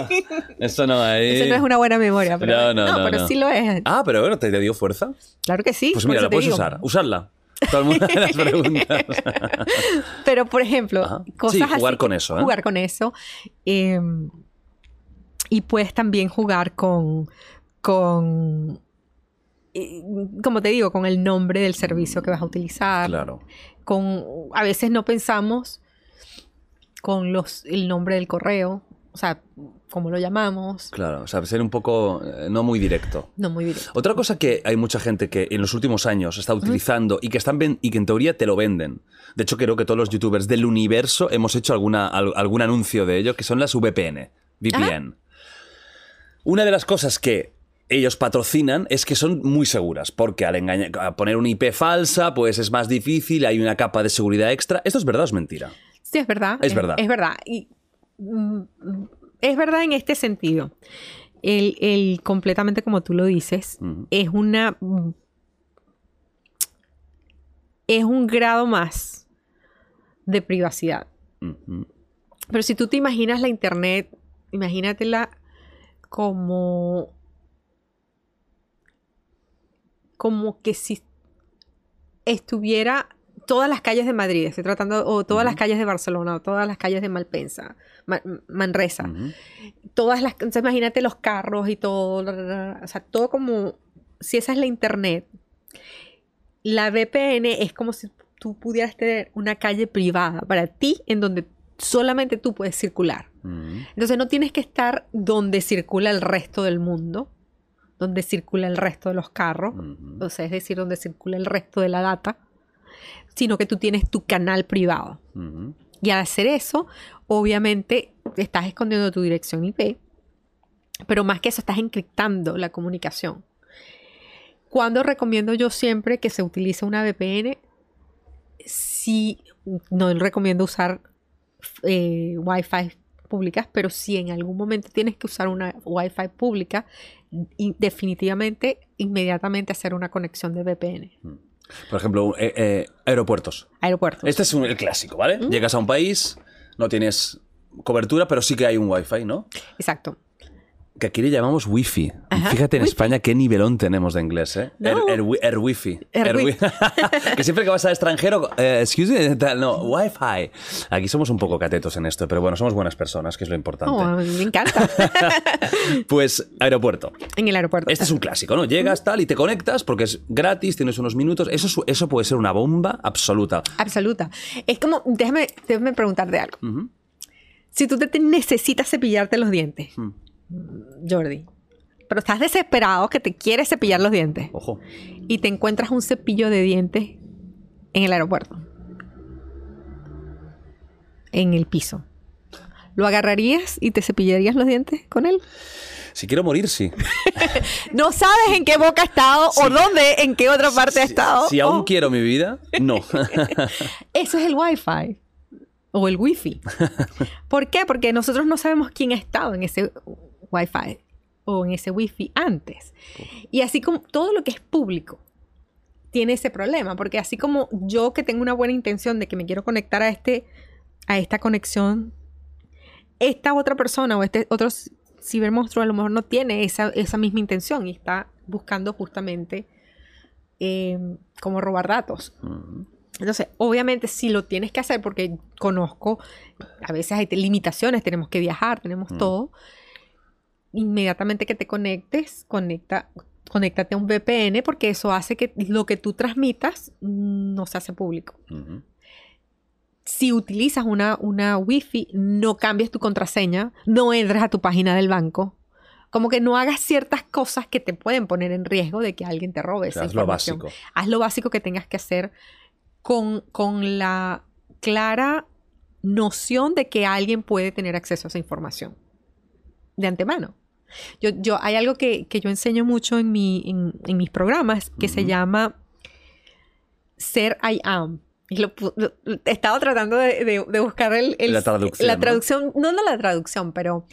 Eso no. Ahí.
Eso no es una buena memoria, pero,
No, no, no,
pero
no.
sí lo es.
Ah, pero bueno, te, te dio fuerza.
Claro que sí.
Pues mira, la puedes
digo.
usar. Usarla. Todo el mundo las preguntas.
Pero, por ejemplo,
Ajá.
cosas
Sí, jugar
así-
con eso, ¿eh?
Jugar con eso. eh, y puedes también jugar con, con, como te digo, con el nombre del servicio que vas a utilizar.
Claro.
Con, a veces no pensamos con los, el nombre del correo, o sea, cómo lo llamamos.
Claro. O sea, ser un poco eh, no muy directo.
No muy directo.
Otra cosa que hay mucha gente que en los últimos años está utilizando y que están y que en teoría te lo venden. De hecho, creo que todos los youtubers del universo hemos hecho alguna, al- algún anuncio de ello, que son las VPN. VPN. Una de las cosas que ellos patrocinan es que son muy seguras, porque al engañar, a poner una IP falsa, pues es más difícil, hay una capa de seguridad extra. ¿Esto es verdad o es mentira?
Sí, es verdad.
Es verdad.
Es verdad. Y, mm, es verdad en este sentido. El, el completamente como tú lo dices, es una. Es un grado más de privacidad. Pero si tú te imaginas la internet, imagínatela como. Como que si estuviera todas las calles de Madrid, estoy tratando, o todas las calles de Barcelona, o todas las calles de Malpensa, Ma- Manresa, todas las, entonces imagínate los carros y todo, o sea, todo como, si esa es la internet, la VPN es como si tú pudieras tener una calle privada para ti en donde solamente tú puedes circular. Entonces no tienes que estar donde circula el resto del mundo, donde circula el resto de los carros, o sea, es decir, donde circula el resto de la data, sino que tú tienes tu canal privado. Y al hacer eso, obviamente estás escondiendo tu dirección IP, pero más que eso, estás encriptando la comunicación. Cuando recomiendo yo siempre que se utilice una VPN, sí, no recomiendo usar eh, Wi-Fi públicas, pero si en algún momento tienes que usar una Wi-Fi pública, definitivamente, inmediatamente hacer una conexión de VPN.
Por ejemplo, eh, eh, aeropuertos.
Aeropuertos.
Este es un- el clásico, ¿vale? Llegas a un país, no tienes cobertura, pero sí que hay un wifi, ¿no?
Exacto.
Que aquí le llamamos wifi.
Ajá,
Fíjate en
wifi.
España qué nivelón tenemos de inglés, ¿eh?
No.
El, el wi- el wifi. Wi- que siempre que vas al extranjero, eh, excuse me, tal, no, wifi. Aquí somos un poco catetos en esto, pero bueno, somos buenas personas, que es lo importante.
Oh, me encanta.
Pues aeropuerto.
en el aeropuerto.
Este es un clásico, ¿no? Llegas tal y te conectas porque es gratis, tienes unos minutos. Eso, es- eso puede ser una bomba absoluta.
Absoluta. Es como, déjame, déjame preguntarte algo. Si tú te, te necesitas cepillarte los dientes,
Mm.
Jordi, pero estás desesperado que te quieres cepillar los dientes
Ojo.
y te encuentras un cepillo de dientes en el aeropuerto, en el piso, ¿lo agarrarías y te cepillarías los dientes con él?
Si quiero morir, sí.
No sabes en qué boca ha estado o dónde, en qué otra parte ha
Si-
estado.
Si aún
Oh.
quiero mi vida, no.
Eso es el Wi-Fi o el Wi-Fi. ¿Por qué? Porque nosotros no sabemos quién ha estado en ese Wi-Fi o en ese Wi-Fi antes. Y así como todo lo que es público tiene ese problema, porque así como yo que tengo una buena intención de que me quiero conectar a este a esta conexión, esta otra persona o este otro cibermonstruo a lo mejor no tiene esa, esa misma intención y está buscando justamente eh, como robar datos. Entonces, obviamente, si lo tienes que hacer, porque conozco, a veces hay limitaciones, tenemos que viajar, tenemos todo. Inmediatamente que te conectes, conecta, conéctate a un VPN, porque eso hace que lo que tú transmitas no se hace público. Si utilizas una, una Wi-Fi, no cambies tu contraseña, no entres a tu página del banco. Como que no hagas ciertas cosas que te pueden poner en riesgo de que alguien te robe
O sea,
esa
haz lo
información
básico.
haz lo básico que tengas que hacer con, con la clara noción de que alguien puede tener acceso a esa información de antemano. Yo, yo, hay algo que, que yo enseño mucho en, mi, en, en mis programas que se llama ser I am. Y lo, lo- estado tratando de, de- de buscar el, el-
La traducción,
La
¿no?
traducción, no, no la traducción, pero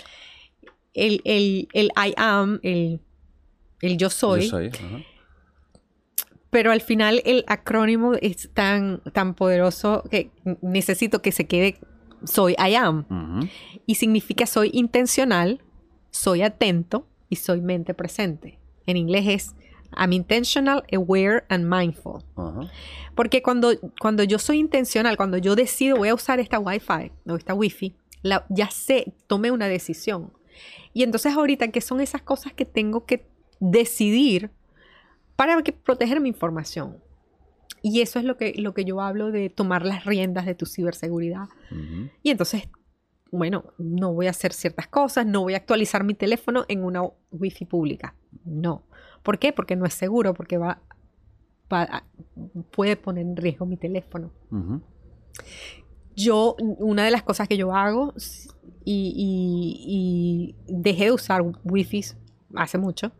el, el, el I am, el, el yo soy.
Yo soy.
Pero al final el acrónimo es tan, tan poderoso que necesito que se quede soy I am. Y significa soy intencional, soy atento y soy mente presente. En inglés es I'm intentional, aware and mindful.
Ajá.
Porque cuando, cuando yo soy intencional, cuando yo decido voy a usar esta Wi-Fi o esta Wi-Fi, la- ya sé, tomé una decisión. Y entonces ahorita, ¿qué son esas cosas que tengo que decidir para que- proteger mi información? Y eso es lo que, lo que yo hablo de tomar las riendas de tu ciberseguridad.
Ujú.
Y entonces, bueno, no voy a hacer ciertas cosas, no voy a actualizar mi teléfono en una Wi-Fi pública. No. ¿Por qué? Porque no es seguro, porque va, puede poner en riesgo mi teléfono. Yo, una de las cosas que yo hago, y, y- y dejé de usar Wi-Fi hace mucho,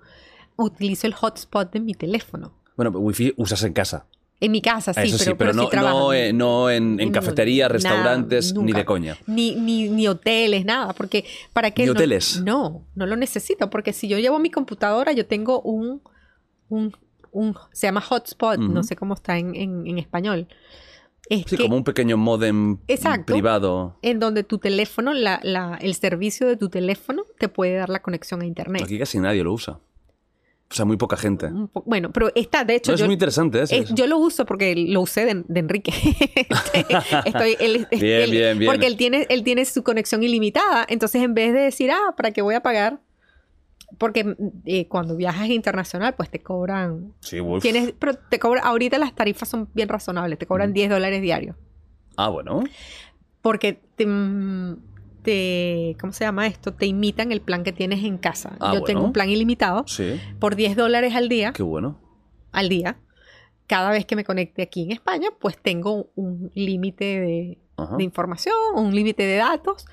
utilizo el hotspot de mi teléfono.
Bueno, wifi usas en casa.
En mi casa, sí,
Eso
pero,
sí no, no, eh, no en, en
No,
cafeterías,
nada,
restaurantes, ni de coña.
Ni, ni, ni hoteles, nada, porque ¿para qué?
¿Ni
no-
hoteles?
No, no lo necesito, porque si yo llevo mi computadora, yo tengo un, un, un se llama hotspot, no sé cómo está en, en, en español. Es
Sí,
que
como un pequeño modem
Exacto.
privado.
en donde tu teléfono, la, la, el servicio de tu teléfono te puede dar la conexión a internet.
Aquí casi nadie lo usa. O sea, muy poca gente.
Bueno, pero está, de hecho,
No, es
yo,
muy interesante ¿eh?
es- yo lo uso porque lo usé de, de Enrique. Estoy, él-
Bien,
él-
bien, bien.
Porque él tiene, él tiene su conexión ilimitada. Entonces, en vez de decir, ah, ¿para qué voy a pagar? Porque eh, cuando viajas internacional, pues te cobran.
Sí, uf.
Tienes, pero te cobran. Ahorita las tarifas son bien razonables. Te
Mm.
cobran 10 dólares diarios.
Ah, bueno.
Porque te, mm, te- ¿Cómo se llama esto? Te imitan el plan que tienes en casa.
Ah,
Yo tengo un plan ilimitado
Sí,
por 10 dólares al día.
qué bueno.
al día. Cada vez que me conecte aquí en España, pues tengo un límite de, información, un límite de datos.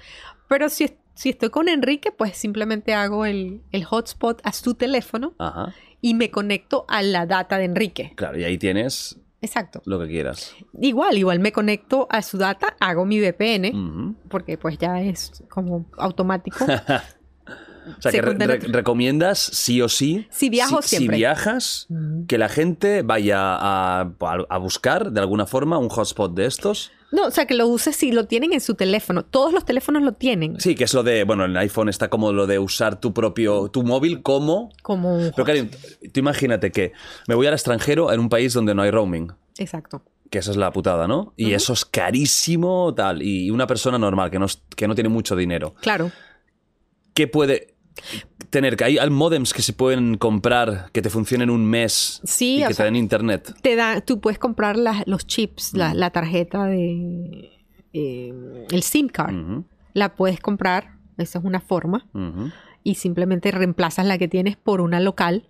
Pero si, si estoy con Enrique, pues simplemente hago el, el hotspot a su teléfono
Ajá.
y me conecto a la data de Enrique.
Claro, y ahí tienes
Exacto.
lo que quieras.
Igual, igual me conecto a su data, hago mi VPN, porque pues ya es como automático.
O sea, que re-
Secundario-
re- recomiendas sí o sí.
Si viajo,
si,
siempre.
Si viajas, que la gente vaya a, a buscar de alguna forma un hotspot de estos.
No, o sea, que lo uses si lo tienen en su teléfono. Todos los teléfonos lo tienen.
Sí, que es lo de. Bueno, en el iPhone está como lo de usar tu propio. tu móvil como.
Como un
Pero, Karin, tú imagínate que me voy al extranjero en un país donde no hay roaming.
Exacto.
Que esa es la putada, ¿no? Y eso es carísimo, tal. Y una persona normal que no, que no tiene mucho dinero.
Claro.
¿Qué puede tener? Que hay, hay modems que se pueden comprar que te funcionen un mes
Sí,
y que
sea-
te den internet.
te da, tú puedes comprar las- los chips,
Mm.
la, la tarjeta de eh, el SIM card.
Ujú,
La puedes comprar, esa es una forma,
ujú.
y simplemente reemplazas la que tienes por una local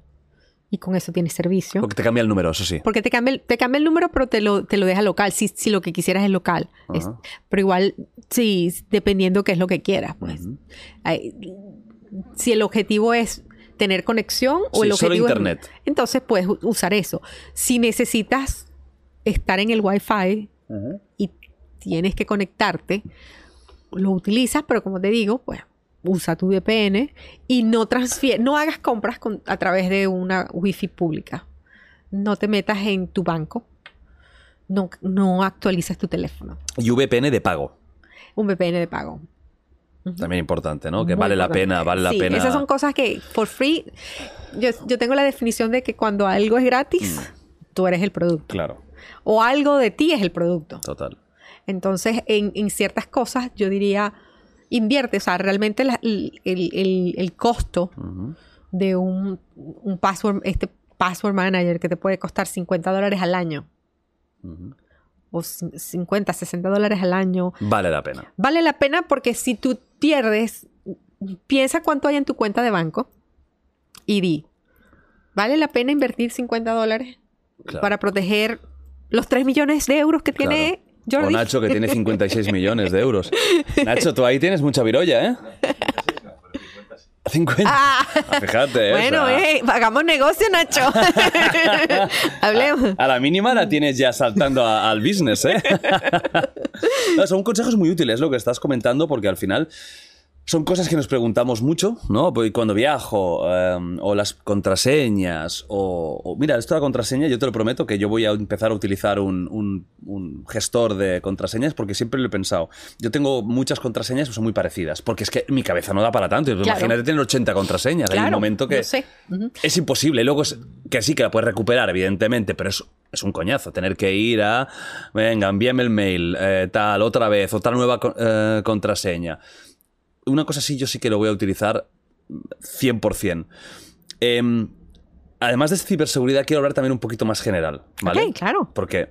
y con eso tienes servicio.
Porque te cambia el número, eso sí.
Porque te cambia, el, te cambia el número, pero te lo, te lo deja local, si, si lo que quisieras es local. Es- pero igual, sí, dependiendo qué es lo que quieras. Pues.
Ujú.
Ay, si el objetivo es tener conexión o
Sí,
el
solo
objetivo es-
internet.
entonces puedes usar eso. Si necesitas estar en el Wi-Fi y tienes que conectarte, lo utilizas, pero como te digo, pues usa tu VPN y no transfier no hagas compras con- a través de una Wi-Fi pública. No te metas en tu banco. No, no actualices tu teléfono.
Y VPN de pago.
Un VPN de pago.
También importante, ¿no? Que
Muy
vale la pena, vale la
Sí,
pena.
Esas son cosas que, for free, yo, yo tengo la definición de que cuando algo es gratis,
Mm.
tú eres el producto.
Claro,
O algo de ti es el producto.
total.
Entonces, en, en ciertas cosas, yo diría, invierte. O sea, realmente la- el, el- el- el costo de un, un password, este password manager que te puede costar 50 dólares al año. O cin- 50, 60 dólares al año,
Vale la pena.
Vale la pena porque si tú pierdes, piensa cuánto hay en tu cuenta de banco y di, ¿vale la pena invertir 50 dólares
Claro.
para proteger los 3 millones de euros que tiene
Claro.
Jordi?
O Nacho, que tiene 56 millones de euros. Nacho, tú ahí tienes mucha virolla, ¿eh? 50.
Ah,
Ah, Fíjate, ¿eh?
bueno,
sea,
eh, hagamos negocio, Nacho. Hablemos.
A la mínima la tienes ya saltando a- al business, ¿eh? No, son consejos muy útiles lo que estás comentando porque al final son cosas que nos preguntamos mucho, ¿no? Pues Cuando viajo, eh, o las contraseñas, o, o- Mira, esto de la contraseña, yo te lo prometo que yo voy a empezar a utilizar un, un- un gestor de contraseñas porque siempre lo he pensado. Yo tengo muchas contraseñas que son muy parecidas, porque es que mi cabeza no da para tanto.
Claro.
Imagínate tener 80 contraseñas. Hay un
Claro,
momento que...
sé.
Es imposible. Luego es, que sí que la puedes recuperar, evidentemente, pero es, es un coñazo tener que ir a. Venga, envíame el mail, eh, tal, otra vez, otra nueva eh, contraseña. Una cosa así yo sí que lo voy a utilizar 100%. Em, además de ciberseguridad, quiero hablar también un poquito más general, ¿vale?
Ok, claro.
Porque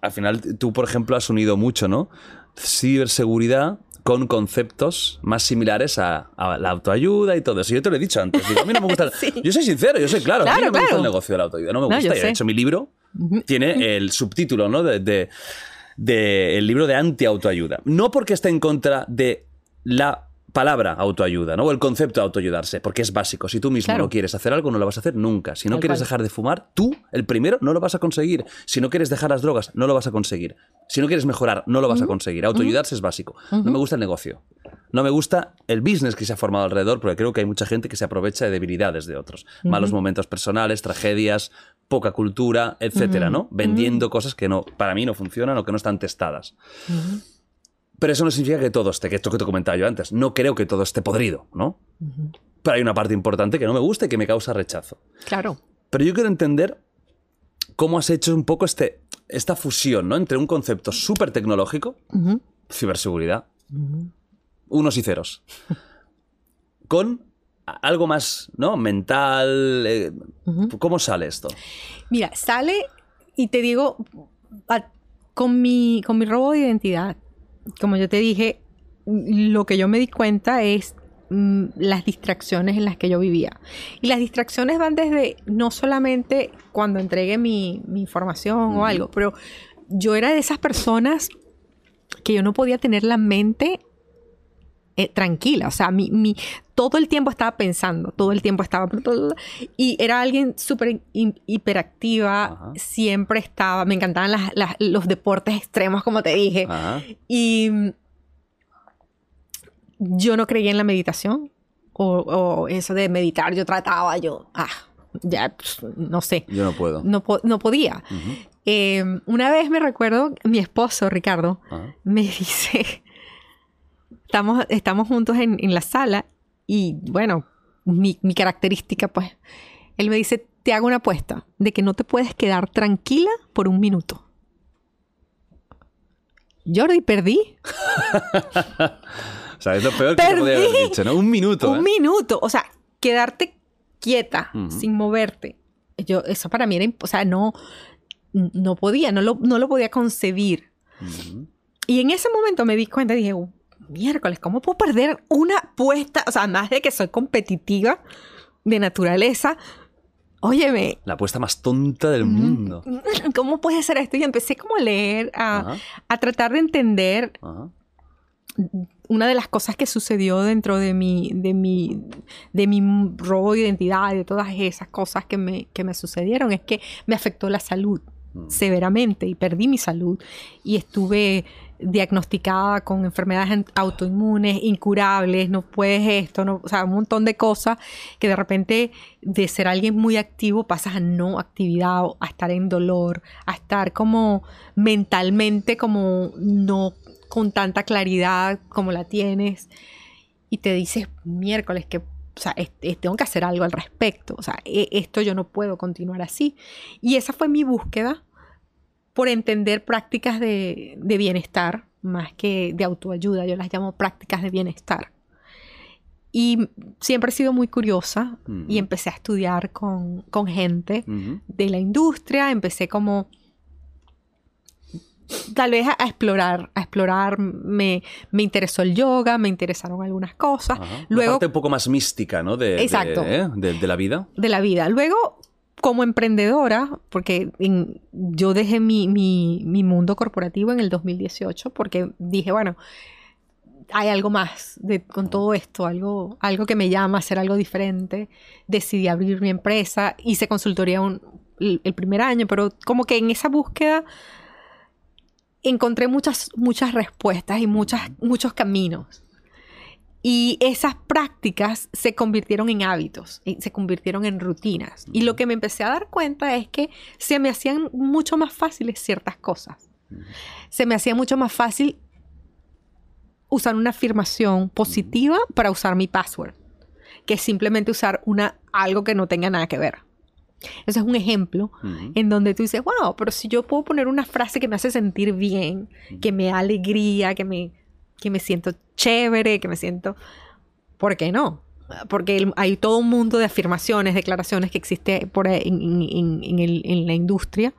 al final tú, por ejemplo, has unido mucho, ¿no? Ciberseguridad con conceptos más similares a, a la autoayuda y todo eso. Yo te lo he dicho antes. Digo, a mí no me gusta.
Sí.
Yo soy sincero, yo soy claro. a mí
Claro,
no me gusta
claro.
el negocio de la autoayuda. No me
No,
gusta. y de hecho, mi libro tiene el subtítulo, ¿no? De, de- de el libro de anti-autoayuda. No porque esté en contra de la palabra autoayuda, ¿no? O el concepto de autoayudarse, porque es básico. Si tú mismo
Claro.
no quieres hacer algo, no lo vas a hacer nunca. Si no quieres
cual.
dejar de fumar, tú, el primero, no lo vas a conseguir. Si no quieres dejar las drogas, no lo vas a conseguir. Si no quieres mejorar, no lo vas a conseguir. Autoayudarse es básico. No me gusta el negocio. No me gusta el business que se ha formado alrededor, porque creo que hay mucha gente que se aprovecha de debilidades de otros. Malos momentos personales, tragedias, poca cultura, etcétera, ¿no? Vendiendo cosas que no, para mí no funcionan o que no están testadas. Pero eso no significa que todo esté, que esto que te comentaba yo antes, no creo que todo esté podrido, ¿no? Pero hay una parte importante que no me gusta y que me causa rechazo.
Claro.
Pero yo quiero entender cómo has hecho un poco este, esta fusión, ¿no? Entre un concepto súper tecnológico, ciberseguridad, unos y ceros, con algo más, ¿no? Mental. eh, ¿Cómo sale esto?
Mira, sale y te digo, a- con mi, con mi robo de identidad, como yo te dije, lo que yo me di cuenta es mm, las distracciones en las que yo vivía. Y las distracciones van desde no solamente cuando entregue mi, mi información o algo, pero yo era de esas personas que yo no podía tener la mente eh, tranquila. O sea, mi, mi- todo el tiempo estaba pensando, todo el tiempo estaba... Y era alguien súper hi- hiperactiva,
Ajá.
siempre estaba... Me encantaban las- las- los deportes extremos, como te dije.
Ajá.
Y mm, yo no creía en la meditación. O, o eso de meditar, yo trataba, yo... Ah, ya, pues, no sé.
Yo no puedo.
No, po- no podía. Eh, una vez me recuerdo, mi esposo, Ricardo, me dice, estamos, estamos juntos en, en la sala y bueno, mi, mi característica pues, él me dice, te hago una apuesta de que no te puedes quedar tranquila por un minuto. Jordi, perdí.
O sea, es lo peor que te podía haber
Perdí.
dicho, ¿no? Un minuto.
un
¿eh?
minuto. O sea, quedarte quieta,
Ujú.
sin moverte. Yo, eso para mí era, o sea, no, no podía, no lo, no lo podía concebir.
Ujú.
Y en ese momento me di cuenta y dije, "Uh, miércoles, ¿cómo puedo perder una apuesta? O sea, más de que soy competitiva de naturaleza. Óyeme,
La apuesta más tonta del mundo.
¿cómo puede ser esto? Y empecé como a leer, a, a tratar de entender
Ajá.
una de las cosas que sucedió dentro de mi, de mi, de mi robo de identidad y de todas esas cosas que me, que me sucedieron es que me afectó la salud severamente y perdí mi salud y estuve diagnosticada con enfermedades en- autoinmunes incurables, no puedes esto, o sea, un montón de cosas que de repente de ser alguien muy activo pasas a no actividad, a estar en dolor, a estar como mentalmente como no con tanta claridad como la tienes y te dices miércoles que o sea, tengo que hacer algo al respecto. O sea, e- esto yo no puedo continuar así. Y esa fue mi búsqueda por entender prácticas de, de bienestar más que de autoayuda. Yo las llamo prácticas de bienestar. Y siempre he sido muy curiosa y
Ujú.
empecé a estudiar con, con gente de la industria, empecé como tal vez a, a explorar, a explorar, me, me interesó el yoga, me interesaron algunas cosas,
Ajá. Una
luego
parte un poco más mística, ¿no? De,
Exacto.
¿eh? de, de la vida.
de la vida, luego como emprendedora, porque yo dejé mi, mi, mundo corporativo en el 2018 porque dije, bueno, hay algo más con todo esto, algo, algo que me llama a hacer algo diferente. Decidí abrir mi empresa, hice consultoría un- el, el primer año, pero como que en esa búsqueda encontré muchas, muchas respuestas y muchas, muchos caminos. Y esas prácticas se convirtieron en hábitos, y se convirtieron en rutinas. Y lo que me empecé a dar cuenta es que se me hacían mucho más fáciles ciertas cosas. Se me hacía mucho más fácil usar una afirmación positiva para usar mi password, que simplemente usar una, algo que no tenga nada que ver. Ese es un ejemplo en donde tú dices, wow, pero si yo puedo poner una frase que me hace sentir bien, que me da alegría, que me, que me siento chévere, que me siento... ¿Por qué no? Porque hay todo un mundo de afirmaciones, declaraciones que existe por en, en- en- en el- en la industria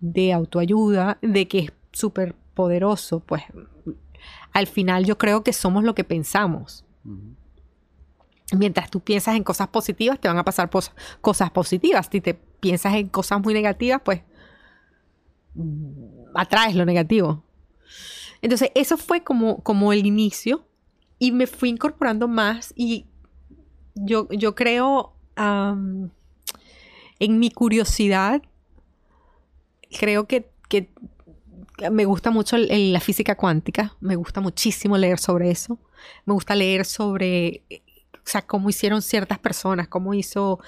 de autoayuda, de que es súper poderoso. Pues al final yo creo que somos lo que pensamos. Mientras tú piensas en cosas positivas, te van a pasar cosas positivas. Si te piensas en cosas muy negativas, pues mm, atraes lo negativo. Entonces, eso fue como, como el inicio. y me fui incorporando más y yo, yo creo en mi curiosidad, creo que, que me gusta mucho la física cuántica, me gusta muchísimo leer sobre eso, me gusta leer sobre, eh, o sea, cómo hicieron ciertas personas, cómo hizo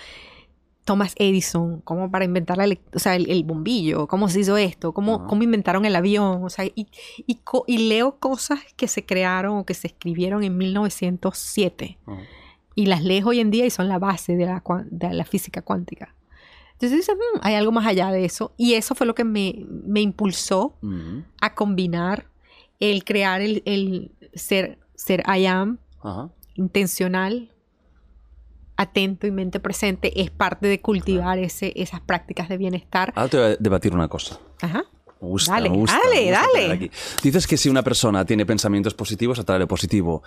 Thomas Edison, cómo para inventar la o sea, el, el bombillo, cómo se hizo esto, cómo,
Ajá.
cómo inventaron el avión, o sea, y, y, co- y leo cosas que se crearon o que se escribieron en 1907
Ajá.
y las lees hoy en día y son la base de la, de la física cuántica. Entonces dices, "Mm, hay algo más allá de eso. Y eso fue lo que me, me impulsó a combinar el crear el, el ser, ser I am intencional, atento y mente presente, es parte de cultivar ese, esas prácticas de bienestar.
Ahora te voy a debatir una cosa.
Ajá.
Me gusta,
Dale,
me gusta,
dale,
me gusta
dale.
aquí. Dices que si una persona tiene pensamientos positivos, atrae lo positivo.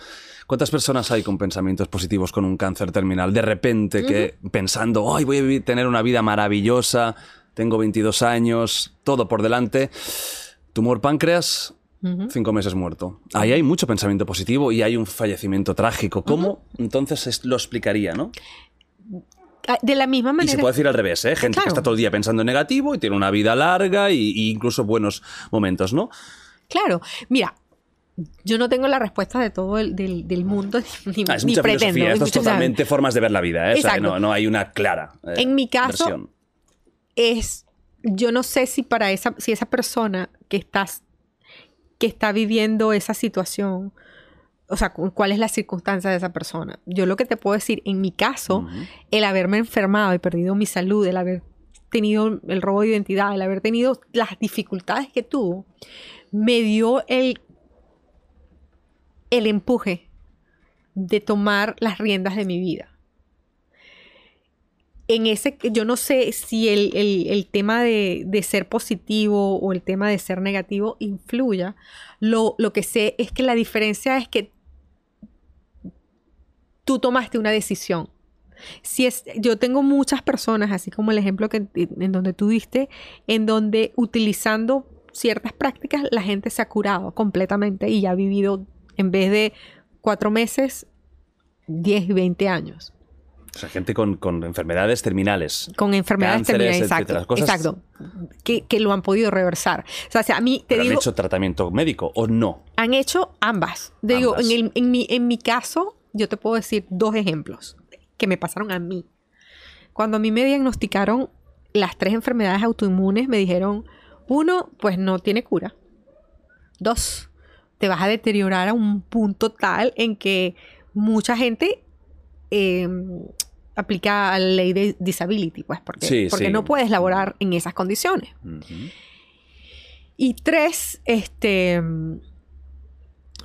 ¿Cuántas personas hay con pensamientos positivos con un cáncer terminal? De repente, que pensando, ay, voy a vivir- tener una vida maravillosa, tengo 22 años, todo por delante. Tumor páncreas, cinco meses muerto. Ahí hay mucho pensamiento positivo y hay un fallecimiento trágico. ¿Cómo entonces es- lo explicaría, no?
Ah, De la misma
Y
manera.
se puede decir al revés, ¿eh? Gente
Claro.
que está todo el día pensando en negativo y tiene una vida larga y, y incluso buenos momentos, ¿no?
Claro, mira, yo no tengo la respuesta de todo el del, del mundo ni,
Ah, es
ni
mucha
pretendo.
filosofía, esto es totalmente formas de ver la vida, ¿eh? O sea, que no, no hay una clara eh,
En mi caso,
versión.
es, yo no sé si para esa, si esa persona que estás, que está viviendo esa situación, o sea, cu- cuál es la circunstancia de esa persona. Yo lo que te puedo decir, en mi caso, el haberme enfermado y perdido mi salud, el haber tenido el robo de identidad, el haber tenido las dificultades que tuvo, me dio el, el empuje de tomar las riendas de mi vida en ese, yo no sé si el, el- el tema de, de ser positivo o el tema de ser negativo influya. Lo, lo que sé es que la diferencia es que tú tomaste una decisión. Si es, yo tengo muchas personas, así como el ejemplo que, en donde tú diste, en donde utilizando ciertas prácticas la gente se ha curado completamente y ha vivido en vez de cuatro meses, 10 y 20 años.
O sea, gente con, con enfermedades terminales.
con enfermedades
Cánceres,
terminales, exacto,
etcétera. Cosas-
exacto, que, que lo han podido reversar. O sea, o sea, a mí te
¿Pero
digo,
han hecho tratamiento médico o no?
han hecho ambas. Te digo,
Ambas.
en, el- en mi, en mi caso, yo te puedo decir dos ejemplos que me pasaron a mí. Cuando a mí me diagnosticaron las tres enfermedades autoinmunes, me dijeron, uno, pues no tiene cura. Dos, te vas a deteriorar a un punto tal en que mucha gente eh, aplica la ley de disability, pues, porque,
Sí,
porque
sí.
no puedes laborar en esas condiciones. Y tres, este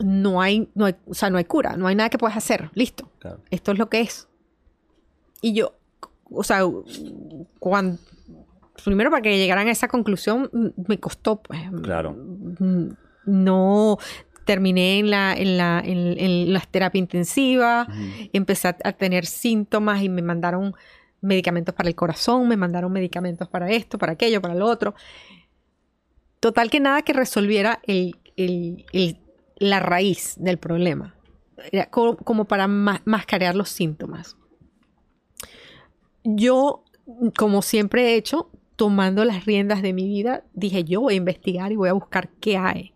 no hay, no hay, o sea, no hay cura, no hay nada que puedas hacer. Listo.
Claro.
Esto es lo que es. Y yo, o sea, cuando primero para que llegaran a esa conclusión mm, me costó, pues.
Claro.
mm, No terminé en la, en la, en, en las terapias intensivas, empecé a, a tener síntomas y me mandaron medicamentos para el corazón, me mandaron medicamentos para esto, para aquello, para lo otro. Total que nada que resolviera el, el- el- la raíz del problema. Era co- como, para ma- mascarear los síntomas. Yo, como siempre he hecho, tomando las riendas de mi vida, dije yo voy a investigar y voy a buscar qué hay.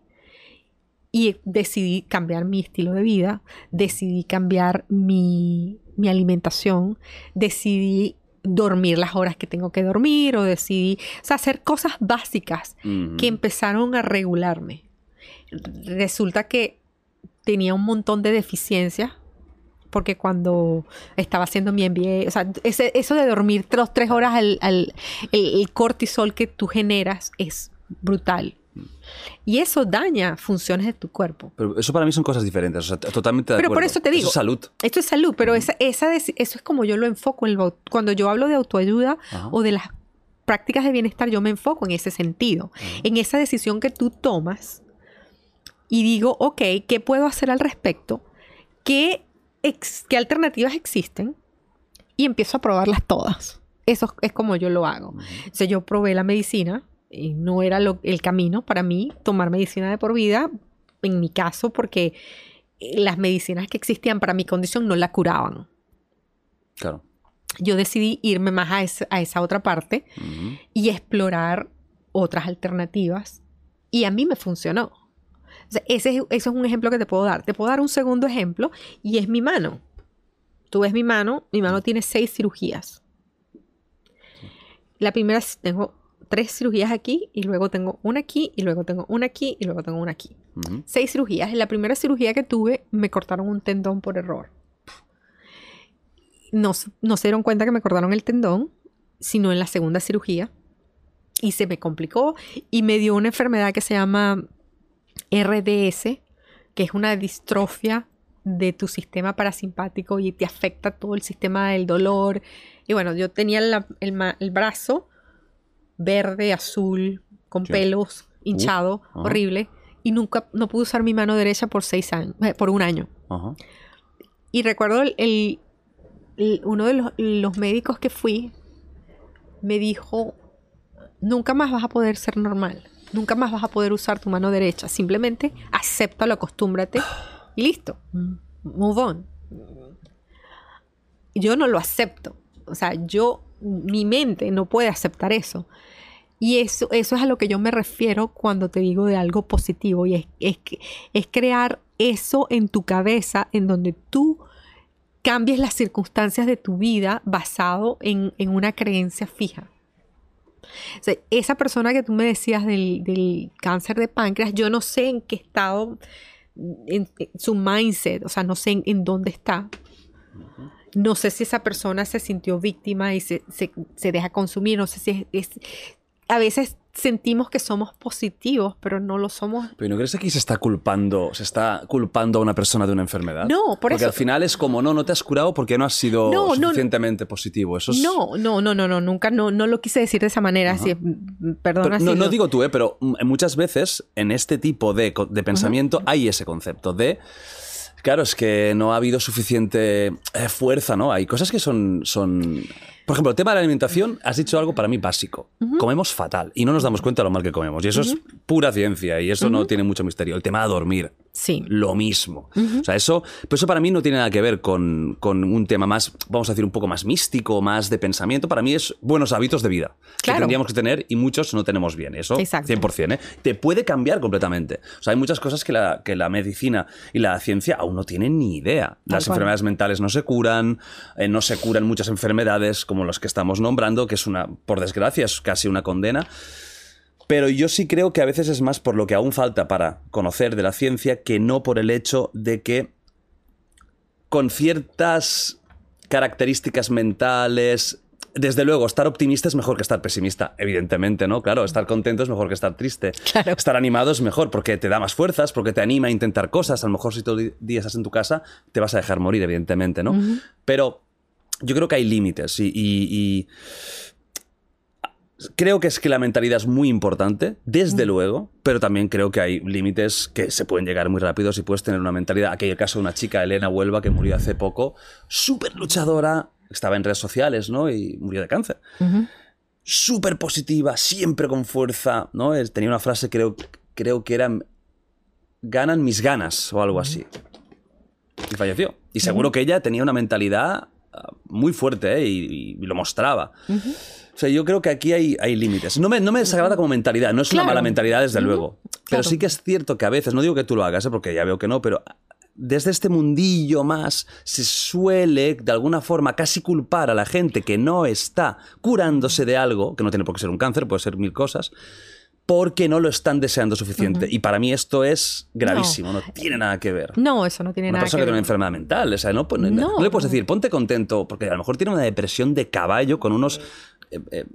Y decidí cambiar mi estilo de vida, decidí cambiar mi, mi alimentación, decidí dormir las horas que tengo que dormir o decidí, o sea, hacer cosas básicas que empezaron a regularme. Resulta que tenía un montón de deficiencias porque cuando estaba haciendo mi MBA, o sea, ese- eso de dormir tres, tres horas, al, al- el, el cortisol que tú generas es brutal. Y eso daña funciones de tu cuerpo.
Pero eso para mí son cosas diferentes. O sea, totalmente de
Pero por
acuerdo.
eso te digo.
es salud.
Esto es salud, pero esa, esa deci- eso es como yo lo enfoco. En el cuando yo hablo de autoayuda
Ajá.
o de las prácticas de bienestar, yo me enfoco en ese sentido, en esa decisión que tú tomas y digo, ok, ¿qué puedo hacer al respecto? ¿Qué, ex- qué alternativas existen? Y empiezo a probarlas todas. Eso es como yo lo hago. O sea, yo probé la medicina y no era lo- el camino para mí tomar medicina de por vida, en mi caso, porque las medicinas que existían para mi condición no la curaban.
Claro.
Yo decidí irme más a, esa- a esa otra parte y explorar otras alternativas. Y a mí me funcionó. O sea, ese, es- ese es un ejemplo que te puedo dar. Te puedo dar un segundo ejemplo y es mi mano. Tú ves mi mano, mi mano tiene seis cirugías. La primera, tengo tres cirugías aquí y luego tengo una aquí y luego tengo una aquí y luego tengo una aquí. Seis cirugías. En la primera cirugía que tuve me cortaron un tendón por error. No, no se dieron cuenta que me cortaron el tendón, sino en la segunda cirugía. Y se me complicó y me dio una enfermedad que se llama RDS, que es una distrofia de tu sistema parasimpático y te afecta todo el sistema del dolor. Y bueno, yo tenía la- el, ma- el brazo verde, azul, con
Sí.
pelos, hinchado,
ajá.
horrible. Y nunca, no pude usar mi mano derecha por seis años, eh, por un año.
Ajá.
Y recuerdo el, el- el- uno de los, los médicos que fui me dijo, nunca más vas a poder ser normal, nunca más vas a poder usar tu mano derecha, simplemente acéptalo, acostúmbrate y listo, move on. Yo no lo acepto, o sea, yo, mi mente no puede aceptar eso. Y eso, eso es a lo que yo me refiero cuando te digo de algo positivo. Y es, es, es crear eso en tu cabeza en donde tú cambies las circunstancias de tu vida basado en, en una creencia fija. Esa persona que tú me decías del, del cáncer de páncreas, yo no sé en qué estado, su mindset, o sea, no sé en dónde está. No sé si esa persona se sintió víctima y se, se- se deja consumir, no sé si es, es- A veces sentimos que somos positivos, pero no lo somos.
Pero ¿no crees que aquí se está culpando, se está culpando a una persona de una enfermedad?
No, por
porque
eso-
al final es como, no, no te has curado porque no has sido
No, no,
suficientemente positivo. Eso es...
No, no, no, no, no, nunca, no, no lo quise decir de esa manera. Así, mm, perdona
Pero no,
si
no digo tú, ¿eh? pero mm, muchas veces en este tipo de, de pensamiento hay ese concepto de... Claro, es que no ha habido suficiente eh, fuerza, ¿no? Hay cosas que son, son... Por ejemplo, el tema de la alimentación, has dicho algo para mí básico. Comemos fatal y no nos damos cuenta de lo mal que comemos. Y eso es pura ciencia y eso no tiene mucho misterio. El tema de dormir.
Sí.
Lo mismo. O sea, eso, pero eso para mí no tiene nada que ver con, con un tema más, vamos a decir, un poco más místico, más de pensamiento. Para mí es buenos hábitos de vida. Que
Claro.
tendríamos que tener y muchos no tenemos bien. Eso,
Exacto.
100%. ¿eh? Te puede cambiar completamente. O sea, hay muchas cosas que la, que la medicina y la ciencia aún no tienen ni idea. Las
cual.
enfermedades mentales no se curan, eh, no se curan muchas enfermedades como las que estamos nombrando, que es una, por desgracia, es casi una condena. Pero yo sí creo que a veces es más por lo que aún falta para conocer de la ciencia que no por el hecho de que con ciertas características mentales. Desde luego, estar optimista es mejor que estar pesimista, evidentemente, ¿no? Claro, estar contento es mejor que estar triste.
Claro.
Estar animado es mejor porque te da más fuerzas, porque te anima a intentar cosas. A lo mejor si todo el día estás en tu casa, te vas a dejar morir, evidentemente, ¿no? Pero yo creo que hay límites y, y- y creo que es que la mentalidad es muy importante, desde luego, pero también creo que hay límites que se pueden llegar muy rápido si puedes tener una mentalidad. Aquel caso de una chica, Elena Huelva, que murió hace poco, súper luchadora, estaba en redes sociales, ¿no? Y murió de cáncer. Súper positiva, siempre con fuerza, ¿no? Él Tenía una frase, creo, creo que era, ganan mis ganas o algo así. Y falleció. Y seguro que ella tenía una mentalidad ah, muy fuerte ¿eh? y, y lo mostraba. O sea, yo creo que aquí hay, hay límites. No me, no me desagrada como mentalidad, no es una mala mentalidad, desde luego. Pero
Claro.
sí que es cierto que a veces, no digo que tú lo hagas, ¿eh? porque ya veo que no, pero desde este mundillo más se suele, de alguna forma, casi culpar a la gente que no está curándose de algo, que no tiene por qué ser un cáncer, puede ser mil cosas, porque no lo están deseando suficiente. Y para mí esto es gravísimo, no, tiene nada que ver
No, eso no tiene
una
nada
persona
que
que tiene una
ver.
enfermedad mental. O sea, no, no-
No.
no le puedes decir, ponte contento, porque a lo mejor tiene una depresión de caballo con unos. Eh, eh,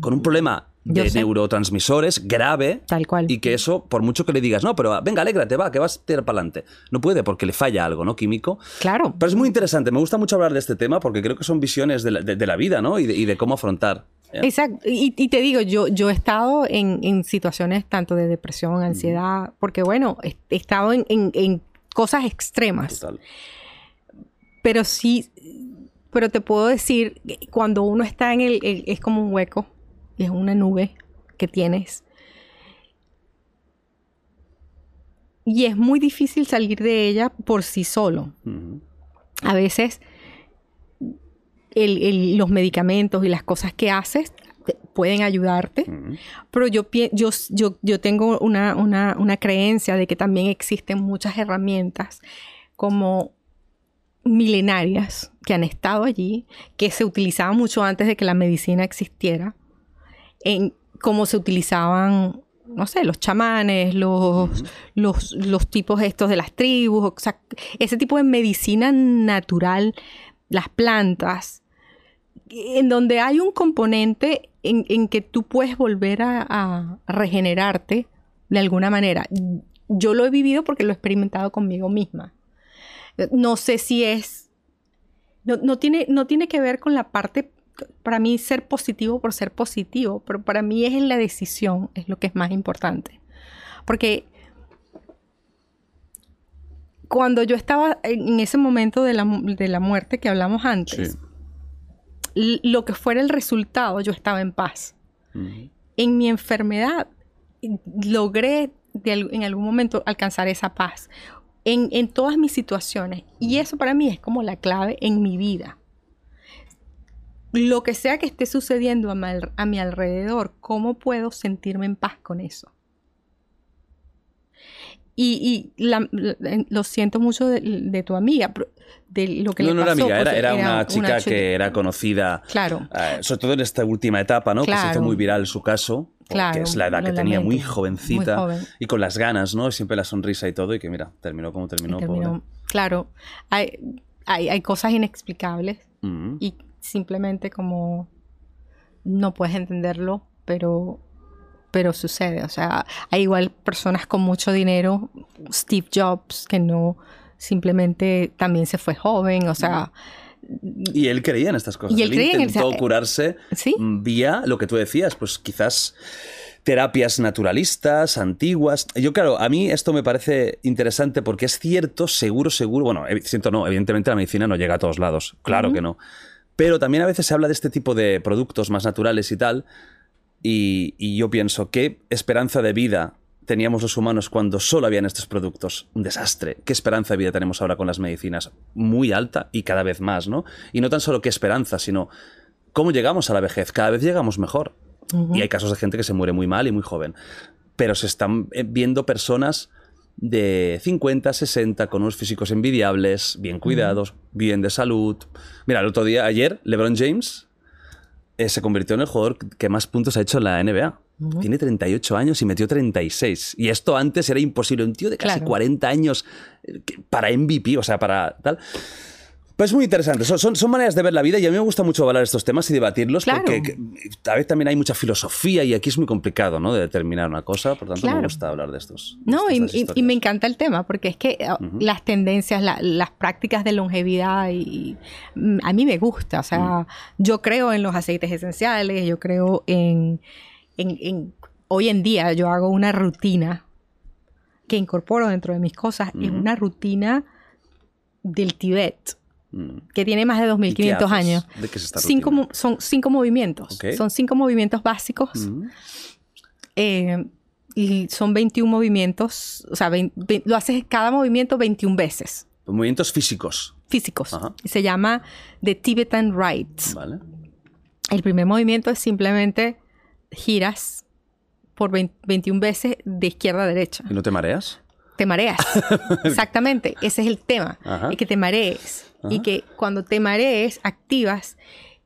con un problema de neurotransmisores grave.
Tal cual.
Y que eso, por mucho que le digas, no, pero venga, alégrate, va, que vas a tirar para adelante. No puede porque le falla algo, ¿no? Químico.
Claro.
Pero es muy interesante, me gusta mucho hablar de este tema porque creo que son visiones de la, de- de la vida, ¿no? Y de, y de cómo afrontar. ¿eh?
Exacto. Y, y te digo, yo, yo he estado en, en situaciones tanto de depresión, ansiedad, porque bueno, he, he estado en, en- en cosas extremas.
Total.
Pero sí, pero te puedo decir, que cuando uno está en el, el- es como un hueco, es una nube que tienes. y es muy difícil salir de ella por sí solo. A veces el- el- los medicamentos y las cosas que haces pueden ayudarte, pero yo, yo, yo, yo tengo una, una, una creencia de que también existen muchas herramientas como milenarias que han estado allí, que se utilizaban mucho antes de que la medicina existiera, en cómo se utilizaban, no sé, los chamanes, los, los, los tipos estos de las tribus, o sea, ese tipo de medicina natural, las plantas, en donde hay un componente en, en que tú puedes volver a, a regenerarte de alguna manera. Yo lo he vivido porque lo he experimentado conmigo misma. No sé si es... No, no tiene, no tiene que ver con la parte, para mí, ser positivo por ser positivo, pero para mí es en la decisión, es lo que es más importante. Porque cuando yo estaba en ese momento de la, de la muerte que hablamos antes,
Sí.
lo que fuera el resultado, yo estaba en paz. En mi enfermedad logré de en algún momento alcanzar esa paz en, en todas mis situaciones. Y eso para mí es como la clave en mi vida. Lo que sea que esté sucediendo a mi, a mi alrededor, ¿cómo puedo sentirme en paz con eso? Y, y la- la- lo siento mucho de, de tu amiga, de lo que
No,
le
no era
pasó,
amiga, era,
porque
era una chica
chica-
que era conocida,
Claro.
eh, sobre todo en esta última etapa, ¿no? Que se hizo
Claro.
muy viral su caso,
Claro,
es la edad que tenía, muy jovencita,
Muy joven.
y con las ganas, ¿no? Siempre la sonrisa y todo, y que mira, terminó como terminó.
Terminó-. Claro, hay, hay, hay cosas inexplicables
Ujú.
y simplemente como no puedes entenderlo, pero, pero sucede. O sea, hay igual personas con mucho dinero, Steve Jobs, que no simplemente también se fue joven, o sea,
Y él creía en estas cosas.
Y él en
intentó curarse
Sí.
mm, vía lo que tú decías, pues quizás terapias naturalistas, antiguas. Yo, claro, a mí esto me parece interesante porque es cierto, seguro, seguro. Bueno, cierto no, evidentemente la medicina no llega a todos lados. Claro que no. Pero también a veces se habla de este tipo de productos más naturales y tal. Y, y yo pienso, ¿qué esperanza de vida teníamos los humanos cuando solo habían estos productos? Un desastre. ¿Qué esperanza de vida tenemos ahora con las medicinas? Muy alta y cada vez más, ¿no? Y no tan solo qué esperanza, sino cómo llegamos a la vejez. Cada vez llegamos mejor. Y hay casos de gente que se muere muy mal y muy joven. Pero se están eh, viendo personas de 50, 60, con unos físicos envidiables, bien cuidados, bien de salud. Mira, el otro día, ayer, LeBron James eh, se convirtió en el jugador que más puntos ha hecho en la NBA. Tiene 38 años y metió 36. Y esto antes era imposible. Un tío de casi
Claro.
40 años eh, para MVP, o sea, para tal. Pues es muy interesante. Son, son, son maneras de ver la vida y a mí me gusta mucho hablar estos temas y debatirlos
Claro.
porque que- a veces también hay mucha filosofía y aquí es muy complicado, ¿no? De determinar una cosa. Por tanto, me gusta hablar de estos. de
No, y,
estas
y- y
historias.
me encanta el tema porque es que uh, las tendencias, la- las prácticas de longevidad, y, mm, a mí me gusta. O sea, yo creo en los aceites esenciales, yo creo en, en- en- Hoy en día yo hago una rutina que incorporo dentro de mis cosas. Es una rutina del Tibet
Mm.
que tiene más de
¿Y qué
2500
haces?
años.
¿De qué es esta
Cinco son cinco movimientos.
Ok.
Son cinco movimientos básicos.
Mm.
Eh, y son 21 movimientos, o sea, vein- ve- lo haces cada movimiento 21 veces,
Movimientos físicos.
físicos.
Ajá.
Y se llama The Tibetan Rites.
Vale.
El primer movimiento es simplemente giras por 20 21 veces de izquierda a derecha.
¿Y no te mareas?
Te mareas. Exactamente, ese es el tema,
Ajá.
es que te marees. Y que cuando te marees, activas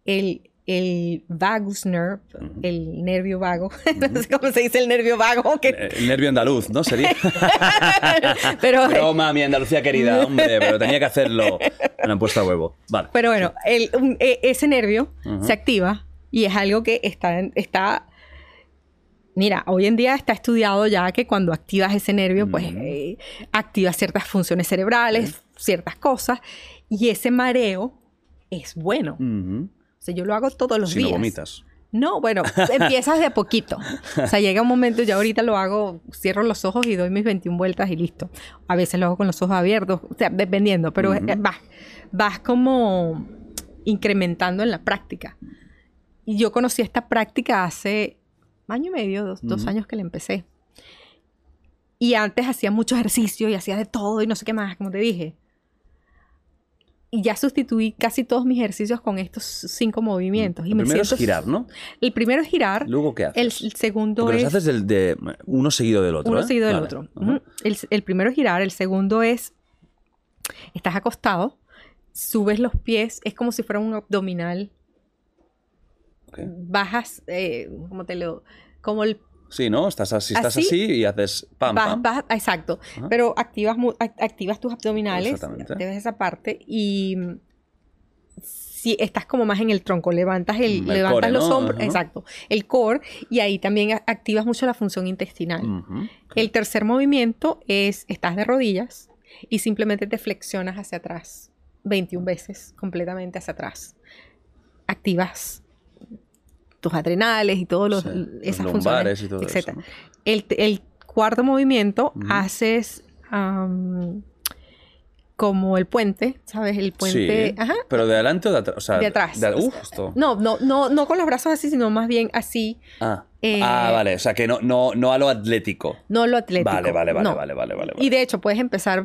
el, el vagus nerve, el nervio vago. no sé cómo se dice el nervio vago. que-
Eh, El nervio andaluz, ¿no? Sería.
pero,
Broma, mi Andalucía querida, hombre, pero tenía que hacerlo. Me lo han puesto a huevo. Vale.
pero bueno, el- un- e- ese nervio se activa y es algo que está, en- está... Mira, hoy en día está estudiado ya que cuando activas ese nervio, pues eh, activas ciertas funciones cerebrales, ciertas cosas, y ese mareo es bueno. O sea, yo lo hago todos los
Si
días.
no vomitas.
No, bueno, empiezas de a poquito. O sea, llega un momento, ya ahorita lo hago, cierro los ojos y doy mis 21 vueltas y listo. A veces lo hago con los ojos abiertos, o sea, dependiendo, pero eh, vas, vas como incrementando en la práctica. Y yo conocí esta práctica hace año y medio, dos, dos años que la empecé. Y antes hacía mucho ejercicio y hacía de todo y no sé qué más, como te dije. Y ya sustituí casi todos mis ejercicios con estos cinco movimientos. Y
El
me
primero
siento-
es girar, ¿no?
El primero es girar.
Luego, ¿qué haces?
El, el segundo
Porque
es...
los haces del- de uno seguido del otro.
Uno
¿eh?
seguido del otro. El, el primero es girar, el segundo es, estás acostado, subes los pies, es como si fuera un abdominal, Bajas, eh, ¿cómo te lo...? Como el...
Sí, ¿no? Estás así, estás
Así,
así y haces pam,
vas-
pam.
vas- exacto,
Ajá.
pero activas, activas tus abdominales,
Exactamente.
te ves esa parte y... Si estás como más en el tronco, levantas, el,
Mm, el
levantas
core,
los
¿no?
hombros,
Ajá.
exacto, el core, y ahí también activas mucho la función intestinal. El tercer movimiento es, estás de rodillas y simplemente te flexionas hacia atrás 21 veces, completamente hacia atrás. Activas tus adrenales y todas
Sí, los
esas
lumbares
funciones,
y todo eso,
etcétera.
¿no?
el, el cuarto movimiento haces como el puente, ¿sabes? El puente,
Sí,
ajá,
Pero de adelante o de atrás. O sea,
de atrás.
de- uf, esto.
No, no, no, no con los brazos así, sino más bien así,
Ah.
Eh,
Ah, vale. O sea, que no, no, no a lo atlético.
no lo atlético.
Vale, vale, vale,
no.
vale, vale, vale.
Y de hecho puedes empezar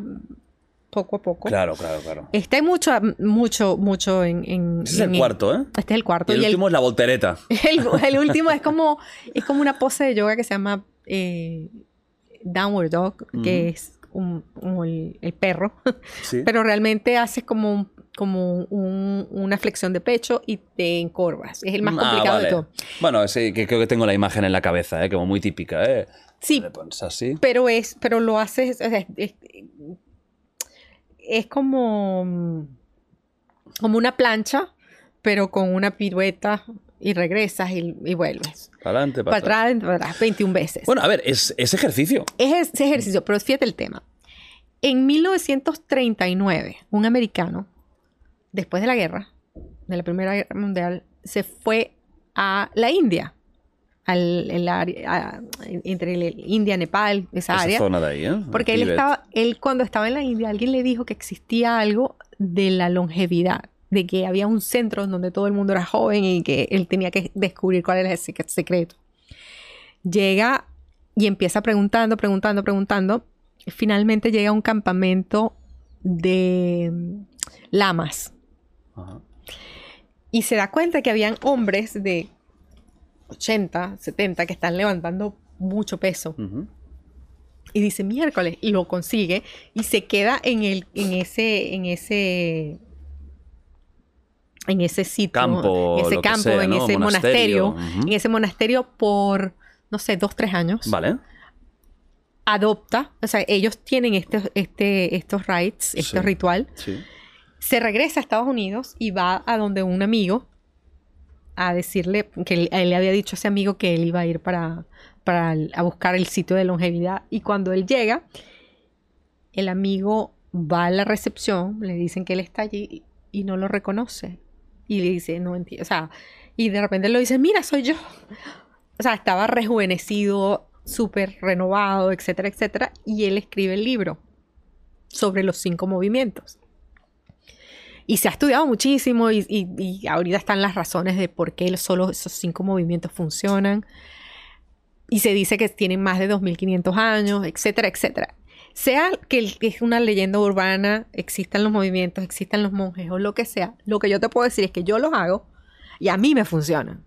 poco a poco.
Claro, claro, claro.
Este hay mucho, mucho, mucho en... en-
Ese es el cuarto, ¿eh?
Este es el cuarto.
Y el
y el-
último es la voltereta.
el, el último es como, es como una pose de yoga que se llama eh, Downward Dog, que es un- el, el perro.
Sí.
Pero realmente haces como, un- como un- una flexión de pecho y te encorvas. Es el más
Ah,
complicado
vale.
de todo.
Bueno, sí, que creo que tengo la imagen en la cabeza, ¿eh? Como muy típica, ¿eh?
Sí,
así.
pero es, pero lo haces, o sea, es, es como, como una plancha, pero con una pirueta y regresas y, y vuelves.
Para adelante,
Para
para, atrás.
atrás, para atrás, 21 veces.
Bueno, a ver, es, es ejercicio.
es ese ejercicio, pero fíjate el tema. En 1939, un americano, después de la guerra, de la Primera Guerra Mundial, se fue a la India, al, el área- a- entre el India, Nepal, esa,
Esa
área.
zona de ahí, ¿eh?
Porque él estaba, él cuando estaba en la India, alguien le dijo que existía algo de la longevidad, de que había un centro donde todo el mundo era joven y que él tenía que descubrir cuál era el sec- secreto. Llega y empieza preguntando, preguntando, preguntando. Finalmente llega a un campamento de lamas
Ajá.
y se da cuenta que habían hombres de 80, 70 que están levantando mucho peso. Y dice miércoles, y lo consigue y se queda en el, en ese, en ese, en ese sitio,
Campo,
en ese campo,
sea,
en
¿no?
ese
Monasterio.
en ese monasterio por, no sé, dos, tres años.
Vale.
Adopta, o sea, ellos tienen este, este, estos rites, este
Sí.
ritual.
Sí.
Se regresa a Estados Unidos y va a donde un amigo a decirle que él, le había dicho a ese amigo que él iba a ir para, para a buscar el sitio de longevidad. Y cuando él llega, el amigo va a la recepción, le dicen que él está allí y, y no lo reconoce. Y le dice, no entiendo. O sea, y de repente lo dice, mira, soy yo. O sea, estaba rejuvenecido, súper renovado, etcétera, etcétera. Y él escribe el libro sobre los cinco movimientos. Y se ha estudiado muchísimo y, y- y ahorita están las razones de por qué solo esos cinco movimientos funcionan. Y se dice que tienen más de 2500 años, etcétera, etcétera. Sea que es una leyenda urbana, existan los movimientos, existan los monjes o lo que sea, lo que yo te puedo decir es que yo los hago y a mí me funcionan.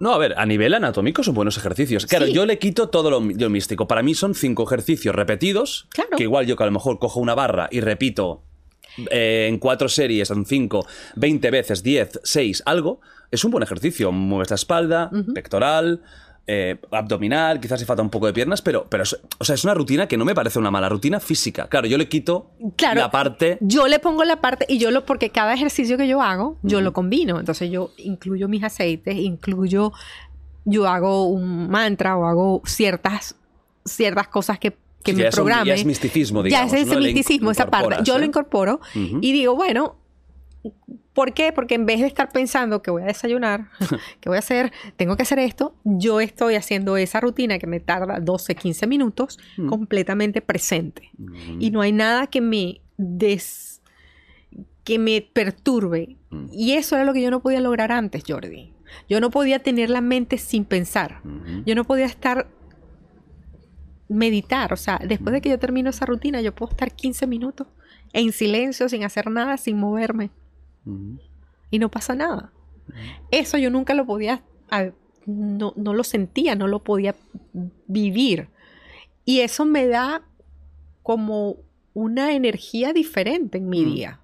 No, a ver, a nivel anatómico son buenos ejercicios. Claro,
Sí.
yo le quito todo lo, lo místico. Para mí son cinco ejercicios repetidos.
Claro.
Que igual yo que a lo mejor cojo una barra y repito eh, en cuatro series, en cinco, 20 veces, 10, 6, algo. Es un buen ejercicio. Mueves la espalda, pectoral, eh, abdominal, quizás se falta un poco de piernas, pero, pero es, o sea, es una rutina que no me parece una mala rutina física. Claro, yo le quito
Claro.
la parte...
Yo le pongo la parte y yo lo, porque cada ejercicio que yo hago, yo lo combino. Entonces yo incluyo mis aceites, incluyo, yo hago un mantra o hago ciertas, ciertas cosas que, que me
ya
programen.
ya es misticismo, digamos,
Ya es ese
¿no?
Misticismo, esa parte. Yo lo
¿eh?
incorporo
Ujú.
y digo, bueno, ¿por qué? Porque en vez de estar pensando que voy a desayunar, que voy a hacer, tengo que hacer esto, yo estoy haciendo esa rutina que me tarda 12, 15 minutos
Mm.
completamente presente. Y no hay nada que me des que me perturbe.
Mm.
Y eso era lo que yo no podía lograr antes, Jordi. Yo no podía tener la mente sin pensar. Yo no podía estar meditar. O sea, después de que yo termino esa rutina, yo puedo estar 15 minutos en silencio, sin hacer nada, sin moverme. Y no pasa nada. Eso yo nunca lo podía, no, no lo sentía, no lo podía vivir. Y eso me da como una energía diferente en mi día.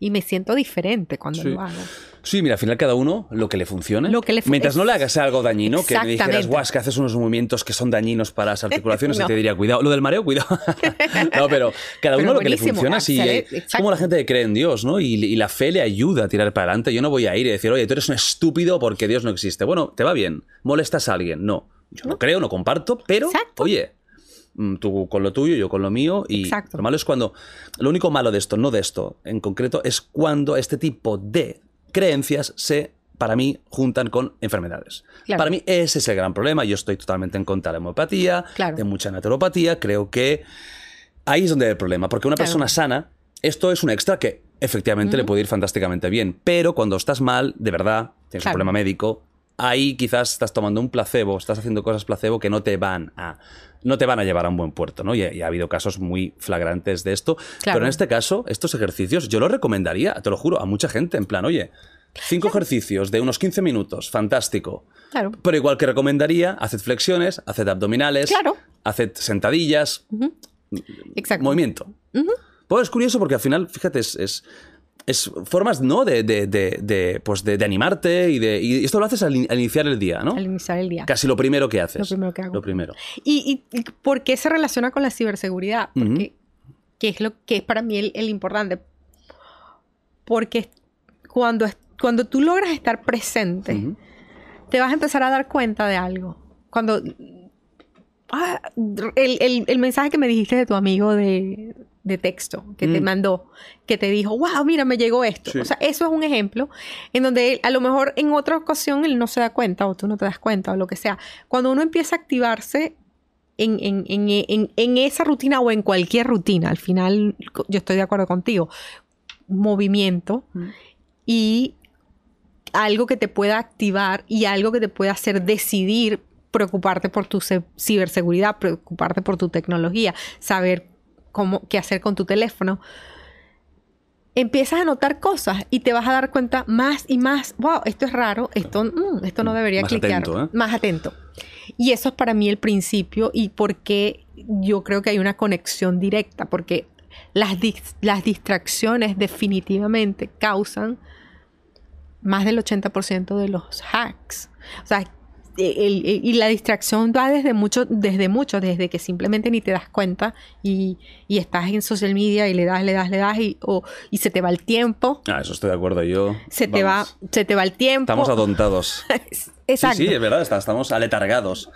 Y me siento diferente cuando
Sí.
lo hago.
Sí, mira, al final cada uno lo que le funcione.
Lo que le
Mientras no le
es-
hagas algo dañino, que me dijeras, es que haces unos movimientos que son dañinos para las articulaciones,
No.
y te diría, cuidado. Lo del mareo, cuidado. no, pero cada uno
Pero
lo que le funciona. Sí,
excelente,
es
exacto.
como la gente que cree en Dios, ¿no? Y, y la fe le ayuda a tirar para adelante. Yo no voy a ir y decir, oye, tú eres un estúpido porque Dios no existe. Bueno, te va bien. ¿Molestas a alguien? No. Yo no creo, no comparto, pero,
Exacto.
oye, mm, tú con lo tuyo, yo con lo mío. Y
Exacto.
lo malo es cuando. Lo único malo de esto, no de esto en concreto, es cuando este tipo de creencias se, para mí, juntan con enfermedades.
Claro.
Para mí, ese es el gran problema. Yo estoy totalmente en contra de la homeopatía,
Claro.
de mucha naturopatía. Creo que ahí es donde hay el problema. Porque una
Claro.
persona sana, esto es un extra que efectivamente le puede ir fantásticamente bien. Pero cuando estás mal, de verdad, tienes un problema médico, ahí quizás estás tomando un placebo, estás haciendo cosas placebo que no te van a no te van a llevar a un buen puerto, ¿no? Y, y ha habido casos muy flagrantes de esto.
Claro.
Pero en este caso, estos ejercicios yo los recomendaría, te lo juro, a mucha gente, en plan, oye, cinco ejercicios de unos 15 minutos, fantástico.
Claro.
Pero igual que recomendaría, haced flexiones, haced abdominales,
Claro.
haced sentadillas,
Exacto.
movimiento. Pues es curioso porque al final, fíjate, es, es, es formas, ¿no? De, de, de, de, pues de, animarte y de. Y esto lo haces al, in- al iniciar el día, ¿no?
Al iniciar el día.
Casi lo primero que haces.
Lo primero que hago.
Lo primero.
¿Y, y, y por qué se relaciona con la ciberseguridad? Porque, que es lo que es para mí el, el importante. Porque cuando, cuando tú logras estar presente, te vas a empezar a dar cuenta de algo. Cuando... Ah, el, el- el mensaje que me dijiste de tu amigo de, de texto, que te
Mm.
mandó, que te dijo, wow, mira, me llegó esto.
Sí.
O sea, eso es un ejemplo en donde él, a lo mejor en otra ocasión él no se da cuenta o tú no te das cuenta o lo que sea. Cuando uno empieza a activarse en, en- en- en- en esa rutina o en cualquier rutina, al final yo estoy de acuerdo contigo, movimiento y algo que te pueda activar y algo que te pueda hacer decidir preocuparte por tu se- ciberseguridad, preocuparte por tu tecnología, saber cómo qué hacer con tu teléfono. Empiezas a notar cosas y te vas a dar cuenta más y más, wow, esto es raro, esto, mm, esto no debería
Más
cliquear.
atento, ¿eh?
Más atento. Y eso es para mí el principio y porque yo creo que hay una conexión directa, porque las, dis- las distracciones definitivamente causan más del 80% de los hacks. O sea, el- el- y la distracción va desde mucho, desde mucho, desde que simplemente ni te das cuenta y, y estás en social media y le das, le das, le das y, o- y se te va el tiempo.
Ah, eso estoy de acuerdo yo.
Se te va, se te va el tiempo.
Estamos adontados.
Exacto.
Sí, sí, es verdad, está- estamos aletargados.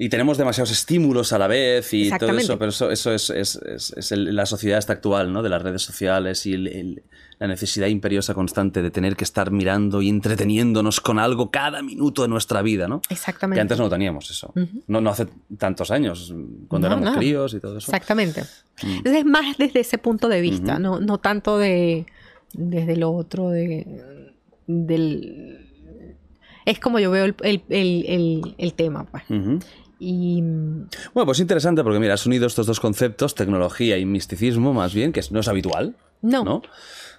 Y tenemos demasiados estímulos a la vez y todo eso, pero eso, eso es, es- es- es el- la sociedad esta actual, ¿no? De las redes sociales y el- el- la necesidad imperiosa constante de tener que estar mirando y entreteniéndonos con algo cada minuto de nuestra vida, ¿no?
Exactamente.
Que antes no lo teníamos eso. no, no hace tantos años, cuando
No,
éramos
no.
críos y todo eso.
Exactamente.
Mm.
Entonces es más desde ese punto de vista, no, no tanto de desde lo otro de del es como yo veo el, el- el- el- el tema, pues.
Ujú.
Y mm,
Bueno, pues interesante porque mira, has unido estos dos conceptos, tecnología y misticismo, más bien, que no es habitual.
No.
¿no?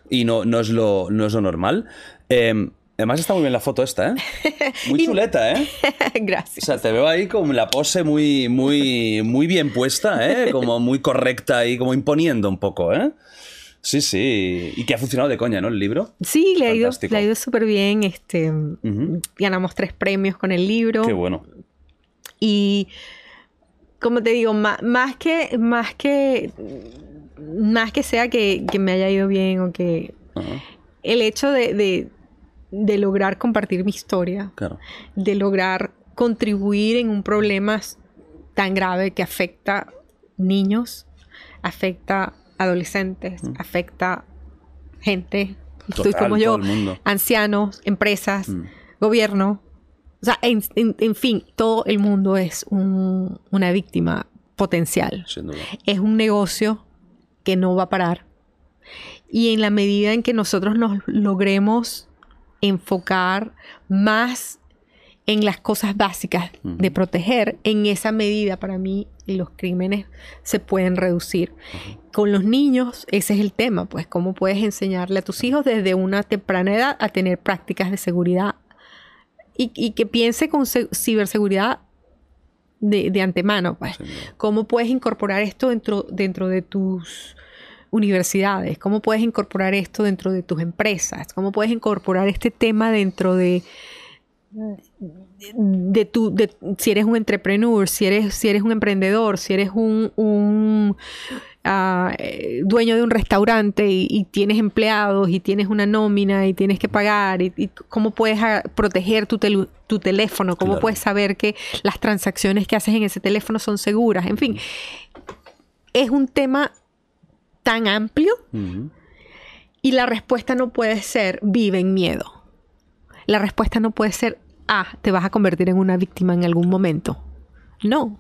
Y no, no, es lo, no es lo normal. Eh, además está muy bien la foto esta, ¿eh? Muy chuleta, ¿eh? O
gracias.
sea, te veo ahí con la pose muy, muy, muy bien puesta, ¿eh? Como muy correcta y como imponiendo un poco, ¿eh? Sí, sí. Y que ha funcionado de coña, ¿no? El libro.
Sí, le ha ido,
Fantástico.
le ha ido súper bien. Este. Ganamos tres premios con el libro.
Qué bueno.
Y como te digo, ma- más, que, más que más que sea que, que me haya ido bien o que el hecho de, de- de lograr compartir mi historia,
claro.
de lograr contribuir en un problema tan grave que afecta niños, afecta adolescentes, afecta gente,
Total,
como yo, ancianos, empresas,
Mm.
gobierno. O sea, en, en- en fin, todo el mundo es un- una víctima potencial.
Sin duda.
Es un negocio que no va a parar. Y en la medida en que nosotros nos logremos enfocar más en las cosas básicas de proteger, en esa medida para mí los crímenes se pueden reducir. Con los niños, ese es el tema, pues cómo puedes enseñarle a tus hijos desde una temprana edad a tener prácticas de seguridad y, y que piense con se- ciberseguridad de, de antemano, pues. ¿Cómo puedes incorporar esto dentro, dentro de tus universidades? ¿Cómo puedes incorporar esto dentro de tus empresas? ¿Cómo puedes incorporar este tema dentro de de tu de, si eres un entrepreneur, si eres si eres un emprendedor, si eres un, un, eh, dueño de un restaurante y, y tienes empleados y tienes una nómina y tienes que pagar y, y cómo puedes ah, proteger tu, teléfono, cómo
Claro.
puedes saber que las transacciones que haces en ese teléfono son seguras, en fin, es un tema tan amplio y la respuesta no puede ser vive en miedo. La respuesta no puede ser, ah, te vas a convertir en una víctima en algún momento. No.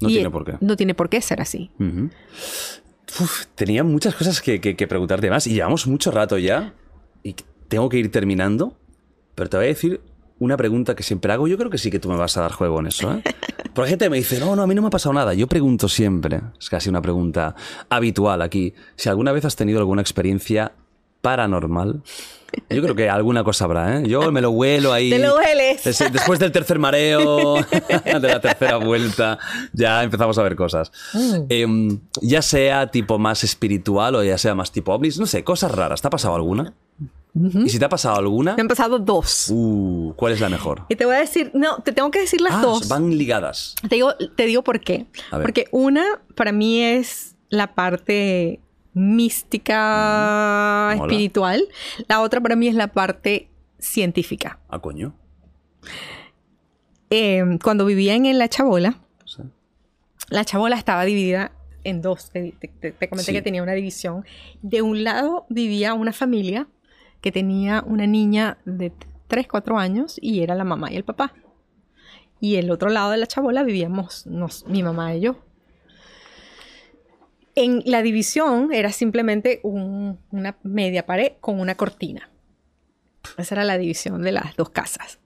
No
Y,
tiene por qué.
No tiene por qué ser así.
Uf, tenía muchas cosas que, que- que preguntarte más y llevamos mucho rato ya y tengo que ir terminando, pero te voy a decir una pregunta que siempre hago. Yo creo que sí que tú me vas a dar juego en eso, ¿eh? Porque gente me dice, no, no, a mí no me ha pasado nada. Yo pregunto siempre, es casi una pregunta habitual aquí, si alguna vez has tenido alguna experiencia paranormal. Yo creo que alguna cosa habrá, ¿eh? Yo me lo huelo ahí.
Te lo hueles.
Des- Después del tercer mareo, de la tercera vuelta, ya empezamos a ver cosas. Em, ya sea tipo más espiritual o ya sea más tipo ovnis, no sé, cosas raras. ¿Te ha pasado alguna? Y si te ha pasado alguna,
Me han pasado dos.
uh, ¿cuál es la mejor?
Y te voy a decir, no, te tengo que decir las
Ah,
dos.
van ligadas.
Te digo, te digo por qué. Porque una, para mí, es la parte mística,
Mm,
espiritual. La otra, para mí, es la parte científica.
Ah, coño.
Eh, cuando vivía en La Chabola,
Sí.
la Chabola estaba dividida en dos. Te, te- te- te comenté
Sí.
que tenía una división. De un lado vivía una familia que tenía una niña de 3, 4 años y era la mamá y el papá. Y el otro lado de la chabola vivíamos nos- mi mamá y yo. En la división era simplemente un- una media pared con una cortina. Esa era la división de las dos casas.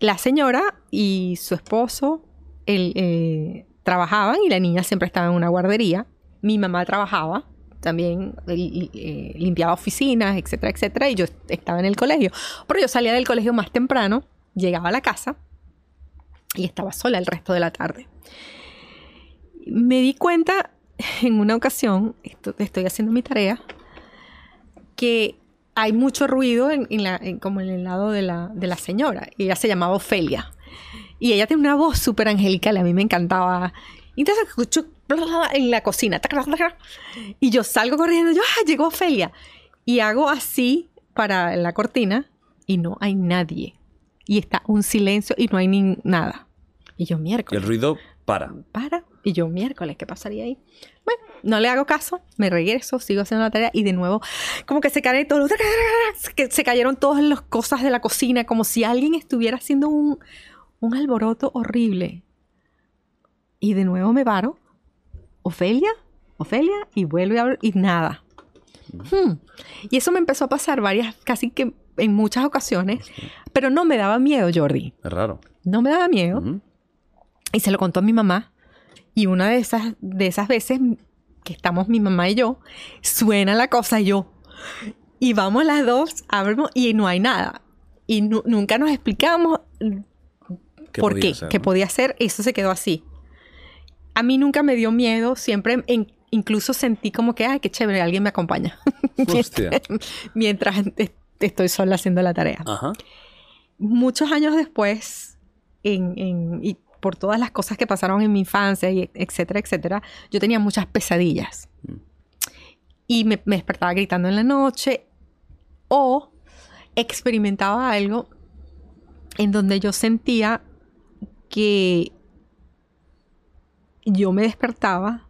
La señora y su esposo eh, trabajaban y la niña siempre estaba en una guardería. Mi mamá trabajaba, también eh, limpiaba oficinas, etcétera, etcétera, y yo estaba en el colegio. Pero yo salía del colegio más temprano, llegaba a la casa y estaba sola el resto de la tarde. Me di cuenta en una ocasión, esto- estoy haciendo mi tarea, que hay mucho ruido en, en la, en- como en el lado de la, de la señora. Y ella se llamaba Ofelia. Y ella tiene una voz súper angelical, a mí me encantaba. Y entonces escucho en la cocina. Y yo salgo corriendo, yo, ¡ah, llegó Ofelia! Y hago así para la cortina y no hay nadie. Y está un silencio y no hay ni nada. Y yo,
Y el
miércoles,
ruido para.
para. Y yo, miércoles, ¿qué pasaría ahí? Bueno, no le hago caso, me regreso, sigo haciendo la tarea y de nuevo, como que se caen todos los... que se cayeron todas las cosas de la cocina, como si alguien estuviera haciendo un, un alboroto horrible. Y de nuevo me paro. Ofelia, Ofelia, y abrir y nada. Hmm. Y eso me empezó a pasar varias, casi que en muchas ocasiones, pero no me daba miedo, Jordi.
Es raro.
No me daba miedo. Y se lo contó a mi mamá. Y una de esas, de esas veces que estamos mi mamá y yo, suena la cosa y yo. Y vamos las dos, abrimos y no hay nada. Y nu- nunca nos explicamos
¿Qué
por qué,
ser,
qué
no?
podía ser. Eso se quedó así. A mí nunca me dio miedo, siempre en- incluso sentí como que, ay, qué chévere, alguien me acompaña. Mientras est- estoy sola haciendo la tarea
Ajá.
muchos años después, en, en- y por todas las cosas que pasaron en mi infancia, y etcétera, etcétera, yo tenía muchas pesadillas. Y me, me despertaba gritando en la noche o experimentaba algo en donde yo sentía que yo me despertaba,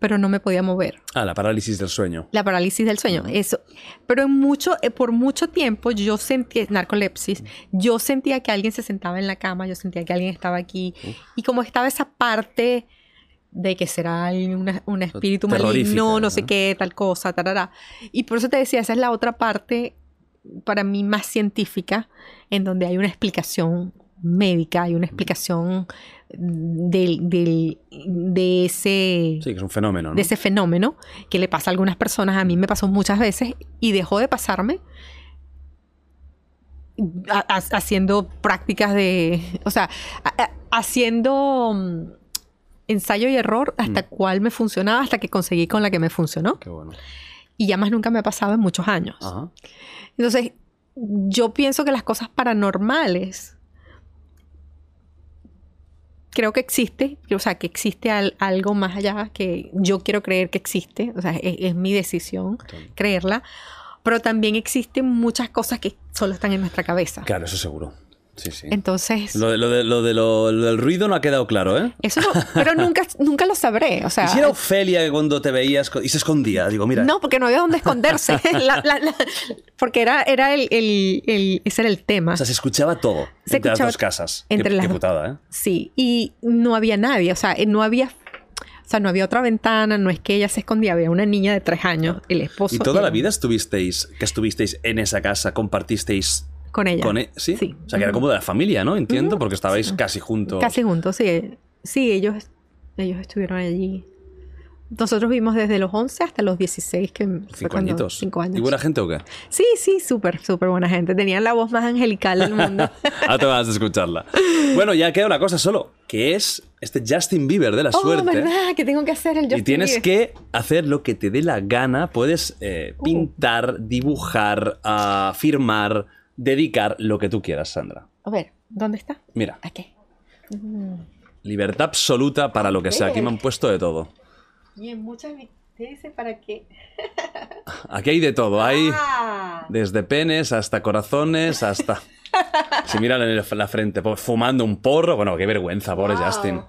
pero no me podía mover
Ah, la parálisis del sueño.
la parálisis del sueño, eso. Pero en mucho, eh, por mucho tiempo yo sentía, narcolepsis, yo sentía que alguien se sentaba en la cama, yo sentía que alguien estaba aquí. Y como estaba esa parte de que será un espíritu maligno, no sé
¿no?
qué, tal cosa, tarara. Y por eso te decía, esa es la otra parte para mí más científica, en donde hay una explicación médica, hay una explicación del, del- de ese
Sí, que es un fenómeno, ¿no?
de ese fenómeno que le pasa a algunas personas, a mí me pasó muchas veces y dejó de pasarme ha- ha- haciendo prácticas de, o sea, a- haciendo mm, ensayo y error hasta cuál me funcionaba, hasta que conseguí con la que me funcionó.
Qué bueno.
Y ya más nunca me ha pasado en muchos años.
Ajá.
Entonces, yo pienso que las cosas paranormales creo que existe, o sea, que existe al- algo más allá que yo quiero creer que existe, o sea, es, es mi decisión creerla, pero también existen muchas cosas que solo están en nuestra cabeza.
Claro, eso seguro. Sí, sí.
Entonces,
Lo, de- lo de- lo de lo- lo del ruido no ha quedado claro, ¿eh?
eso no, pero nunca, nunca lo sabré, o sea,
¿Y si era Ofelia que cuando te veías y se escondía? Digo, mira.
No, porque no había dónde esconderse. La- la- la- porque era, era el, el- el- ese era el tema.
O sea, se escuchaba todo
Se
entre
escuchaba
las dos casas.
entre
qué,
las
qué
dos.
putada, ¿eh?
Sí, y no había nadie, o sea, eh, no había, o sea, no había otra ventana, no es que ella se escondía, había una niña de tres años, el esposo.
¿Y toda la vida estuvisteis, que estuvisteis en esa casa, compartisteis
Con ella.
con e- ¿Sí?
Sí.
O sea, que era como de la familia, ¿no? Entiendo, porque estabais casi juntos.
Casi juntos, sí. Sí, ellos, ellos estuvieron allí. Nosotros vimos desde los 11 hasta los 16, que fue
Cinco
cuando-
añitos.
Cinco años.
¿Y buena gente o qué?
Sí, sí, súper, súper buena gente. Tenían la voz más angelical del mundo.
Ahora te vas a escucharla. Bueno, ya queda una cosa solo, que es este Justin Bieber de la
oh,
suerte.
¿verdad? Que tengo que hacer el
Y
Justin
tienes
Bieber.
que hacer lo que te dé la gana. Puedes eh,
Uh.
pintar, dibujar, ah, firmar, dedicar lo que tú quieras, Sandra.
A ver, ¿dónde está?
Mira,
Aquí.
libertad absoluta para lo que sea. Aquí me han puesto de todo.
Y en muchas te dice para qué.
Aquí hay de todo. Hay
Ah.
desde penes hasta corazones, hasta... Si miran en el- la frente, po- fumando un porro. Bueno, qué vergüenza, pobre
Wow.
Justin.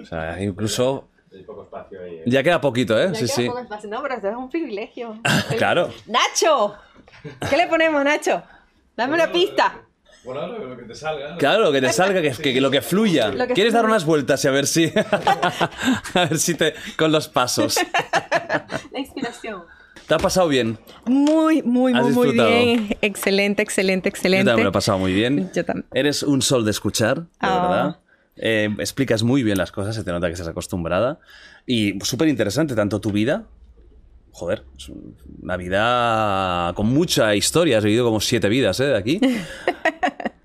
O sea, incluso...
Hay poco espacio ahí. ¿eh?
Ya queda poquito, ¿eh?
Ya
Sí,
queda
sí.
poco espacio. No, pero esto es un privilegio.
Claro.
¡Nacho! ¿Qué le ponemos, Nacho? Dame una pista.
Bueno, lo, lo que te salga.
Claro, que te salga, que, que- que lo que fluya.
Lo que
¿Quieres dar
fluya.
unas vueltas y a ver si. a ver si te. con los pasos.
La inspiración.
¿Te ha pasado bien?
Muy, muy,
¿Has
muy, muy bien. Excelente, excelente,
Yo
excelente.
también me lo he pasado muy bien.
Yo también.
Eres un sol de escuchar, de
Ah.
verdad. Eh, explicas muy bien las cosas, se te nota que estás acostumbrada. Y súper interesante, tanto tu vida. Joder, es un- una vida con mucha historia. Has vivido como siete vidas, ¿eh? De aquí.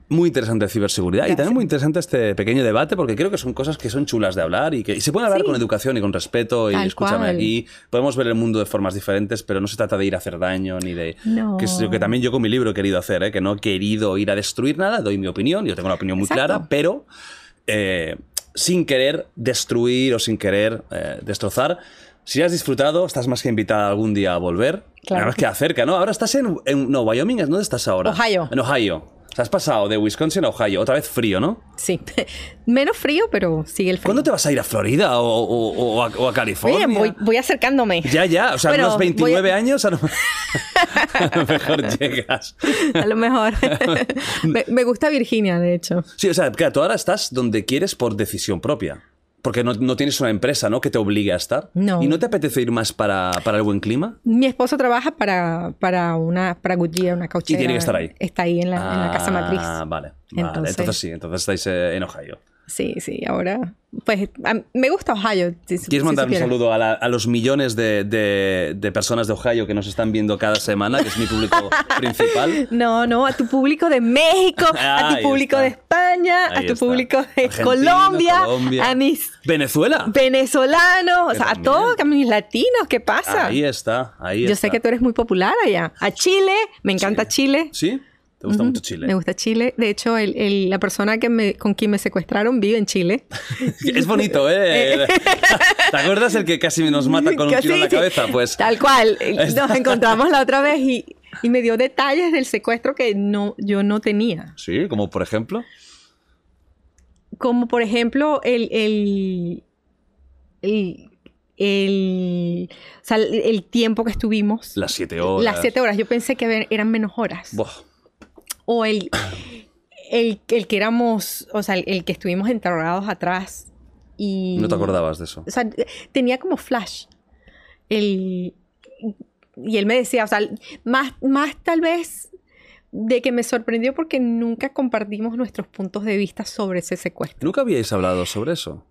Muy interesante de ciberseguridad y también muy interesante este pequeño debate porque creo que son cosas que son chulas de hablar y que y se pueden hablar
Sí.
con educación y con respeto y
Tal
escúchame
cual.
aquí podemos ver el mundo de formas diferentes pero no se trata de ir a hacer daño ni de
No.
que es lo que también yo con mi libro he querido hacer ¿eh? que no he querido ir a destruir nada doy mi opinión yo tengo una opinión muy
Exacto.
clara pero eh, sin querer destruir o sin querer eh, destrozar si has disfrutado, estás más que invitada algún día a volver.
Claro
Además
que
que acerca, ¿no? Ahora estás en, en- no, Wyoming, ¿dónde estás ahora?
Ohio.
En Ohio. O sea, has pasado de Wisconsin a Ohio. Otra vez frío, ¿no?
Sí. Menos frío, pero sigue el frío.
¿Cuándo te vas a ir a Florida o, o- o a, o a California?
Oye, voy, voy acercándome.
Ya, ya. O sea,
Bueno,
unos
voy
29
a-
años a lo, a lo mejor llegas.
A lo mejor. me, me gusta Virginia, de hecho.
Sí, o sea, claro, tú ahora estás donde quieres por decisión propia. Porque no, no tienes una empresa, ¿no? Que te obligue a estar.
No.
¿Y no te apetece ir más para, para el buen clima?
Mi esposo trabaja para, para una para Goodyear, una cauchera.
tiene que estar ahí.
Está ahí en la, en la casa matriz.
Ah, vale. vale.
Entonces-
Entonces, sí, entonces estáis eh, en Ohio.
Sí, sí, ahora. Pues a- me gusta Ohio. si- si
¿Quieres mandar un
supiera.
saludo a, la- a los millones de, de- de personas de Ohio que nos están viendo cada semana, que es mi público principal?
No, no, a tu público de México, a
Ahí
tu público
está.
de España,
Ahí
a tu
está.
público de Colombia,
Colombia.
a mis
¿Venezuela?
venezolanos, o sea, a
también.
todos, a mis latinos, ¿qué pasa?
Ahí está, ahí
Yo
está.
sé que tú eres muy popular allá. A Chile, me encanta Chile.
¿Sí? ¿Te gusta mucho Chile?
Me gusta Chile. De hecho, el- el- la persona que me, con quien me secuestraron vive en Chile.
Es bonito, ¿eh? ¿Te acuerdas el que casi nos mata con un tiro en la cabeza? Pues
Tal cual. Nos encontramos la otra vez y, y me dio detalles del secuestro que no, yo no tenía.
sí, como por ejemplo.
Como por ejemplo, el. el, el, el- o sea, el, el tiempo que estuvimos.
Las siete horas.
Las siete horas. Yo pensé que eran menos horas.
Buah,
O el, el, el que éramos. O sea, el, que estuvimos interrogados atrás. Y.
no te acordabas de eso.
O sea, tenía como flash. El, y él me decía, o sea, más, más tal vez de que me sorprendió porque nunca compartimos nuestros puntos de vista sobre ese secuestro.
¿Nunca habíais hablado sobre eso?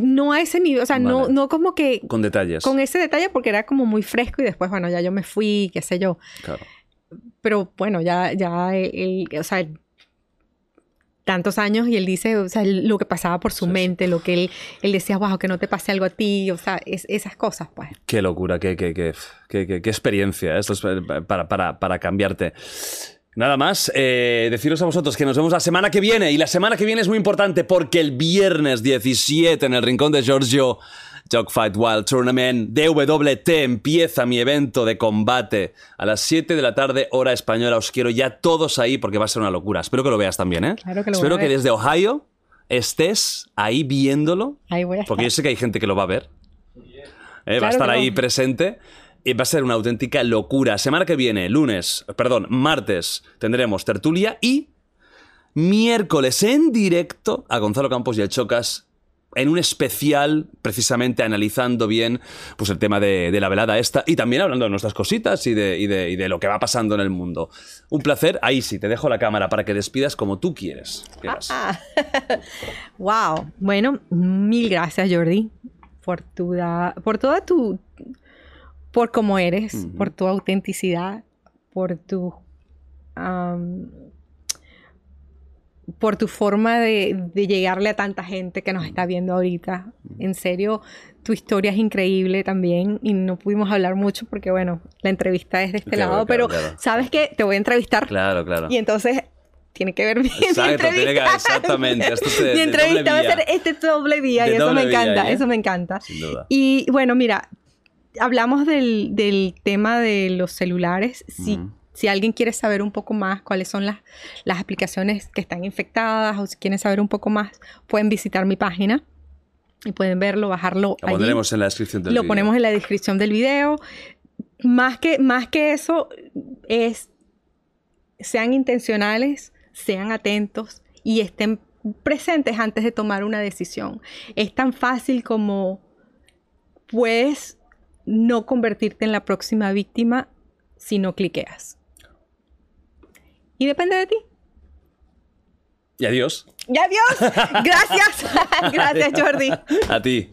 No a ese nivel, o sea, no, no como que
Con detalles.
con ese detalle porque era como muy fresco y después, bueno, ya yo me fui, qué sé yo.
Claro.
Pero bueno, ya, ya, él, o sea, tantos años y él dice, o sea, lo que pasaba por su mente, lo que él, él decía, wow, que no te pase algo a ti, o sea, es- esas cosas, pues.
Qué locura, qué, qué, qué, qué- qué- qué experiencia. Esto es para, para, para cambiarte. Nada más, eh, deciros a vosotros que nos vemos la semana que viene. Y la semana que viene es muy importante porque el viernes 17 en el Rincón de Giorgio, Dogfight Wild Tournament, DWT, empieza mi evento de combate a las 7 de la tarde, hora española. Os quiero ya todos ahí porque va a ser una locura. Espero que lo veas también, ¿eh?
Claro que lo
Espero
voy a
que desde Ohio estés ahí viéndolo.
Ahí voy a estar.
Porque yo sé que hay gente que lo va a ver. Eh, va a
Claro
estar
que
ahí presente. Y va a ser una auténtica locura. Semana que viene, lunes, perdón, martes, tendremos tertulia y miércoles en directo a Gonzalo Campos y el Chocas en un especial, precisamente analizando bien pues, el tema de, de la velada esta y también hablando de nuestras cositas y de, y de- y de lo que va pasando en el mundo. Un placer. Ahí sí, te dejo la cámara para que despidas como tú quieres.
Ah, wow. Bueno, mil gracias, Jordi, por tu por toda tu por cómo eres, por tu autenticidad, por tu por tu forma de, de llegarle a tanta gente que nos está viendo ahorita. En serio, tu historia es increíble también y no pudimos hablar mucho porque, bueno, la entrevista es de este
Claro,
lado,
claro,
pero
claro.
¿sabes qué? Te voy a entrevistar
Claro, claro.
y entonces tiene que ver bien mi
Exacto, tiene que-
entrevista.
exactamente, esto es de-
mi entrevista va a ser este doble vía
De
y eso me
vía,
encanta,
¿eh?
eso me encanta.
Sin duda.
Y bueno, mira, hablamos del, del tema de los celulares. Si,
Ujú.
Si alguien quiere saber un poco más cuáles son las, las aplicaciones que están infectadas o si quieren saber un poco más, pueden visitar mi página y pueden verlo, bajarlo.
Lo
allí.
pondremos en la descripción del
Lo
vídeo.
ponemos en la descripción del video. Más que, más que eso, es sean intencionales, sean atentos y estén presentes antes de tomar una decisión. Es tan fácil como puedes no convertirte en la próxima víctima si no cliqueas. Y depende de ti.
Y adiós.
¡Y adiós! Gracias. Gracias, Jordi.
A ti.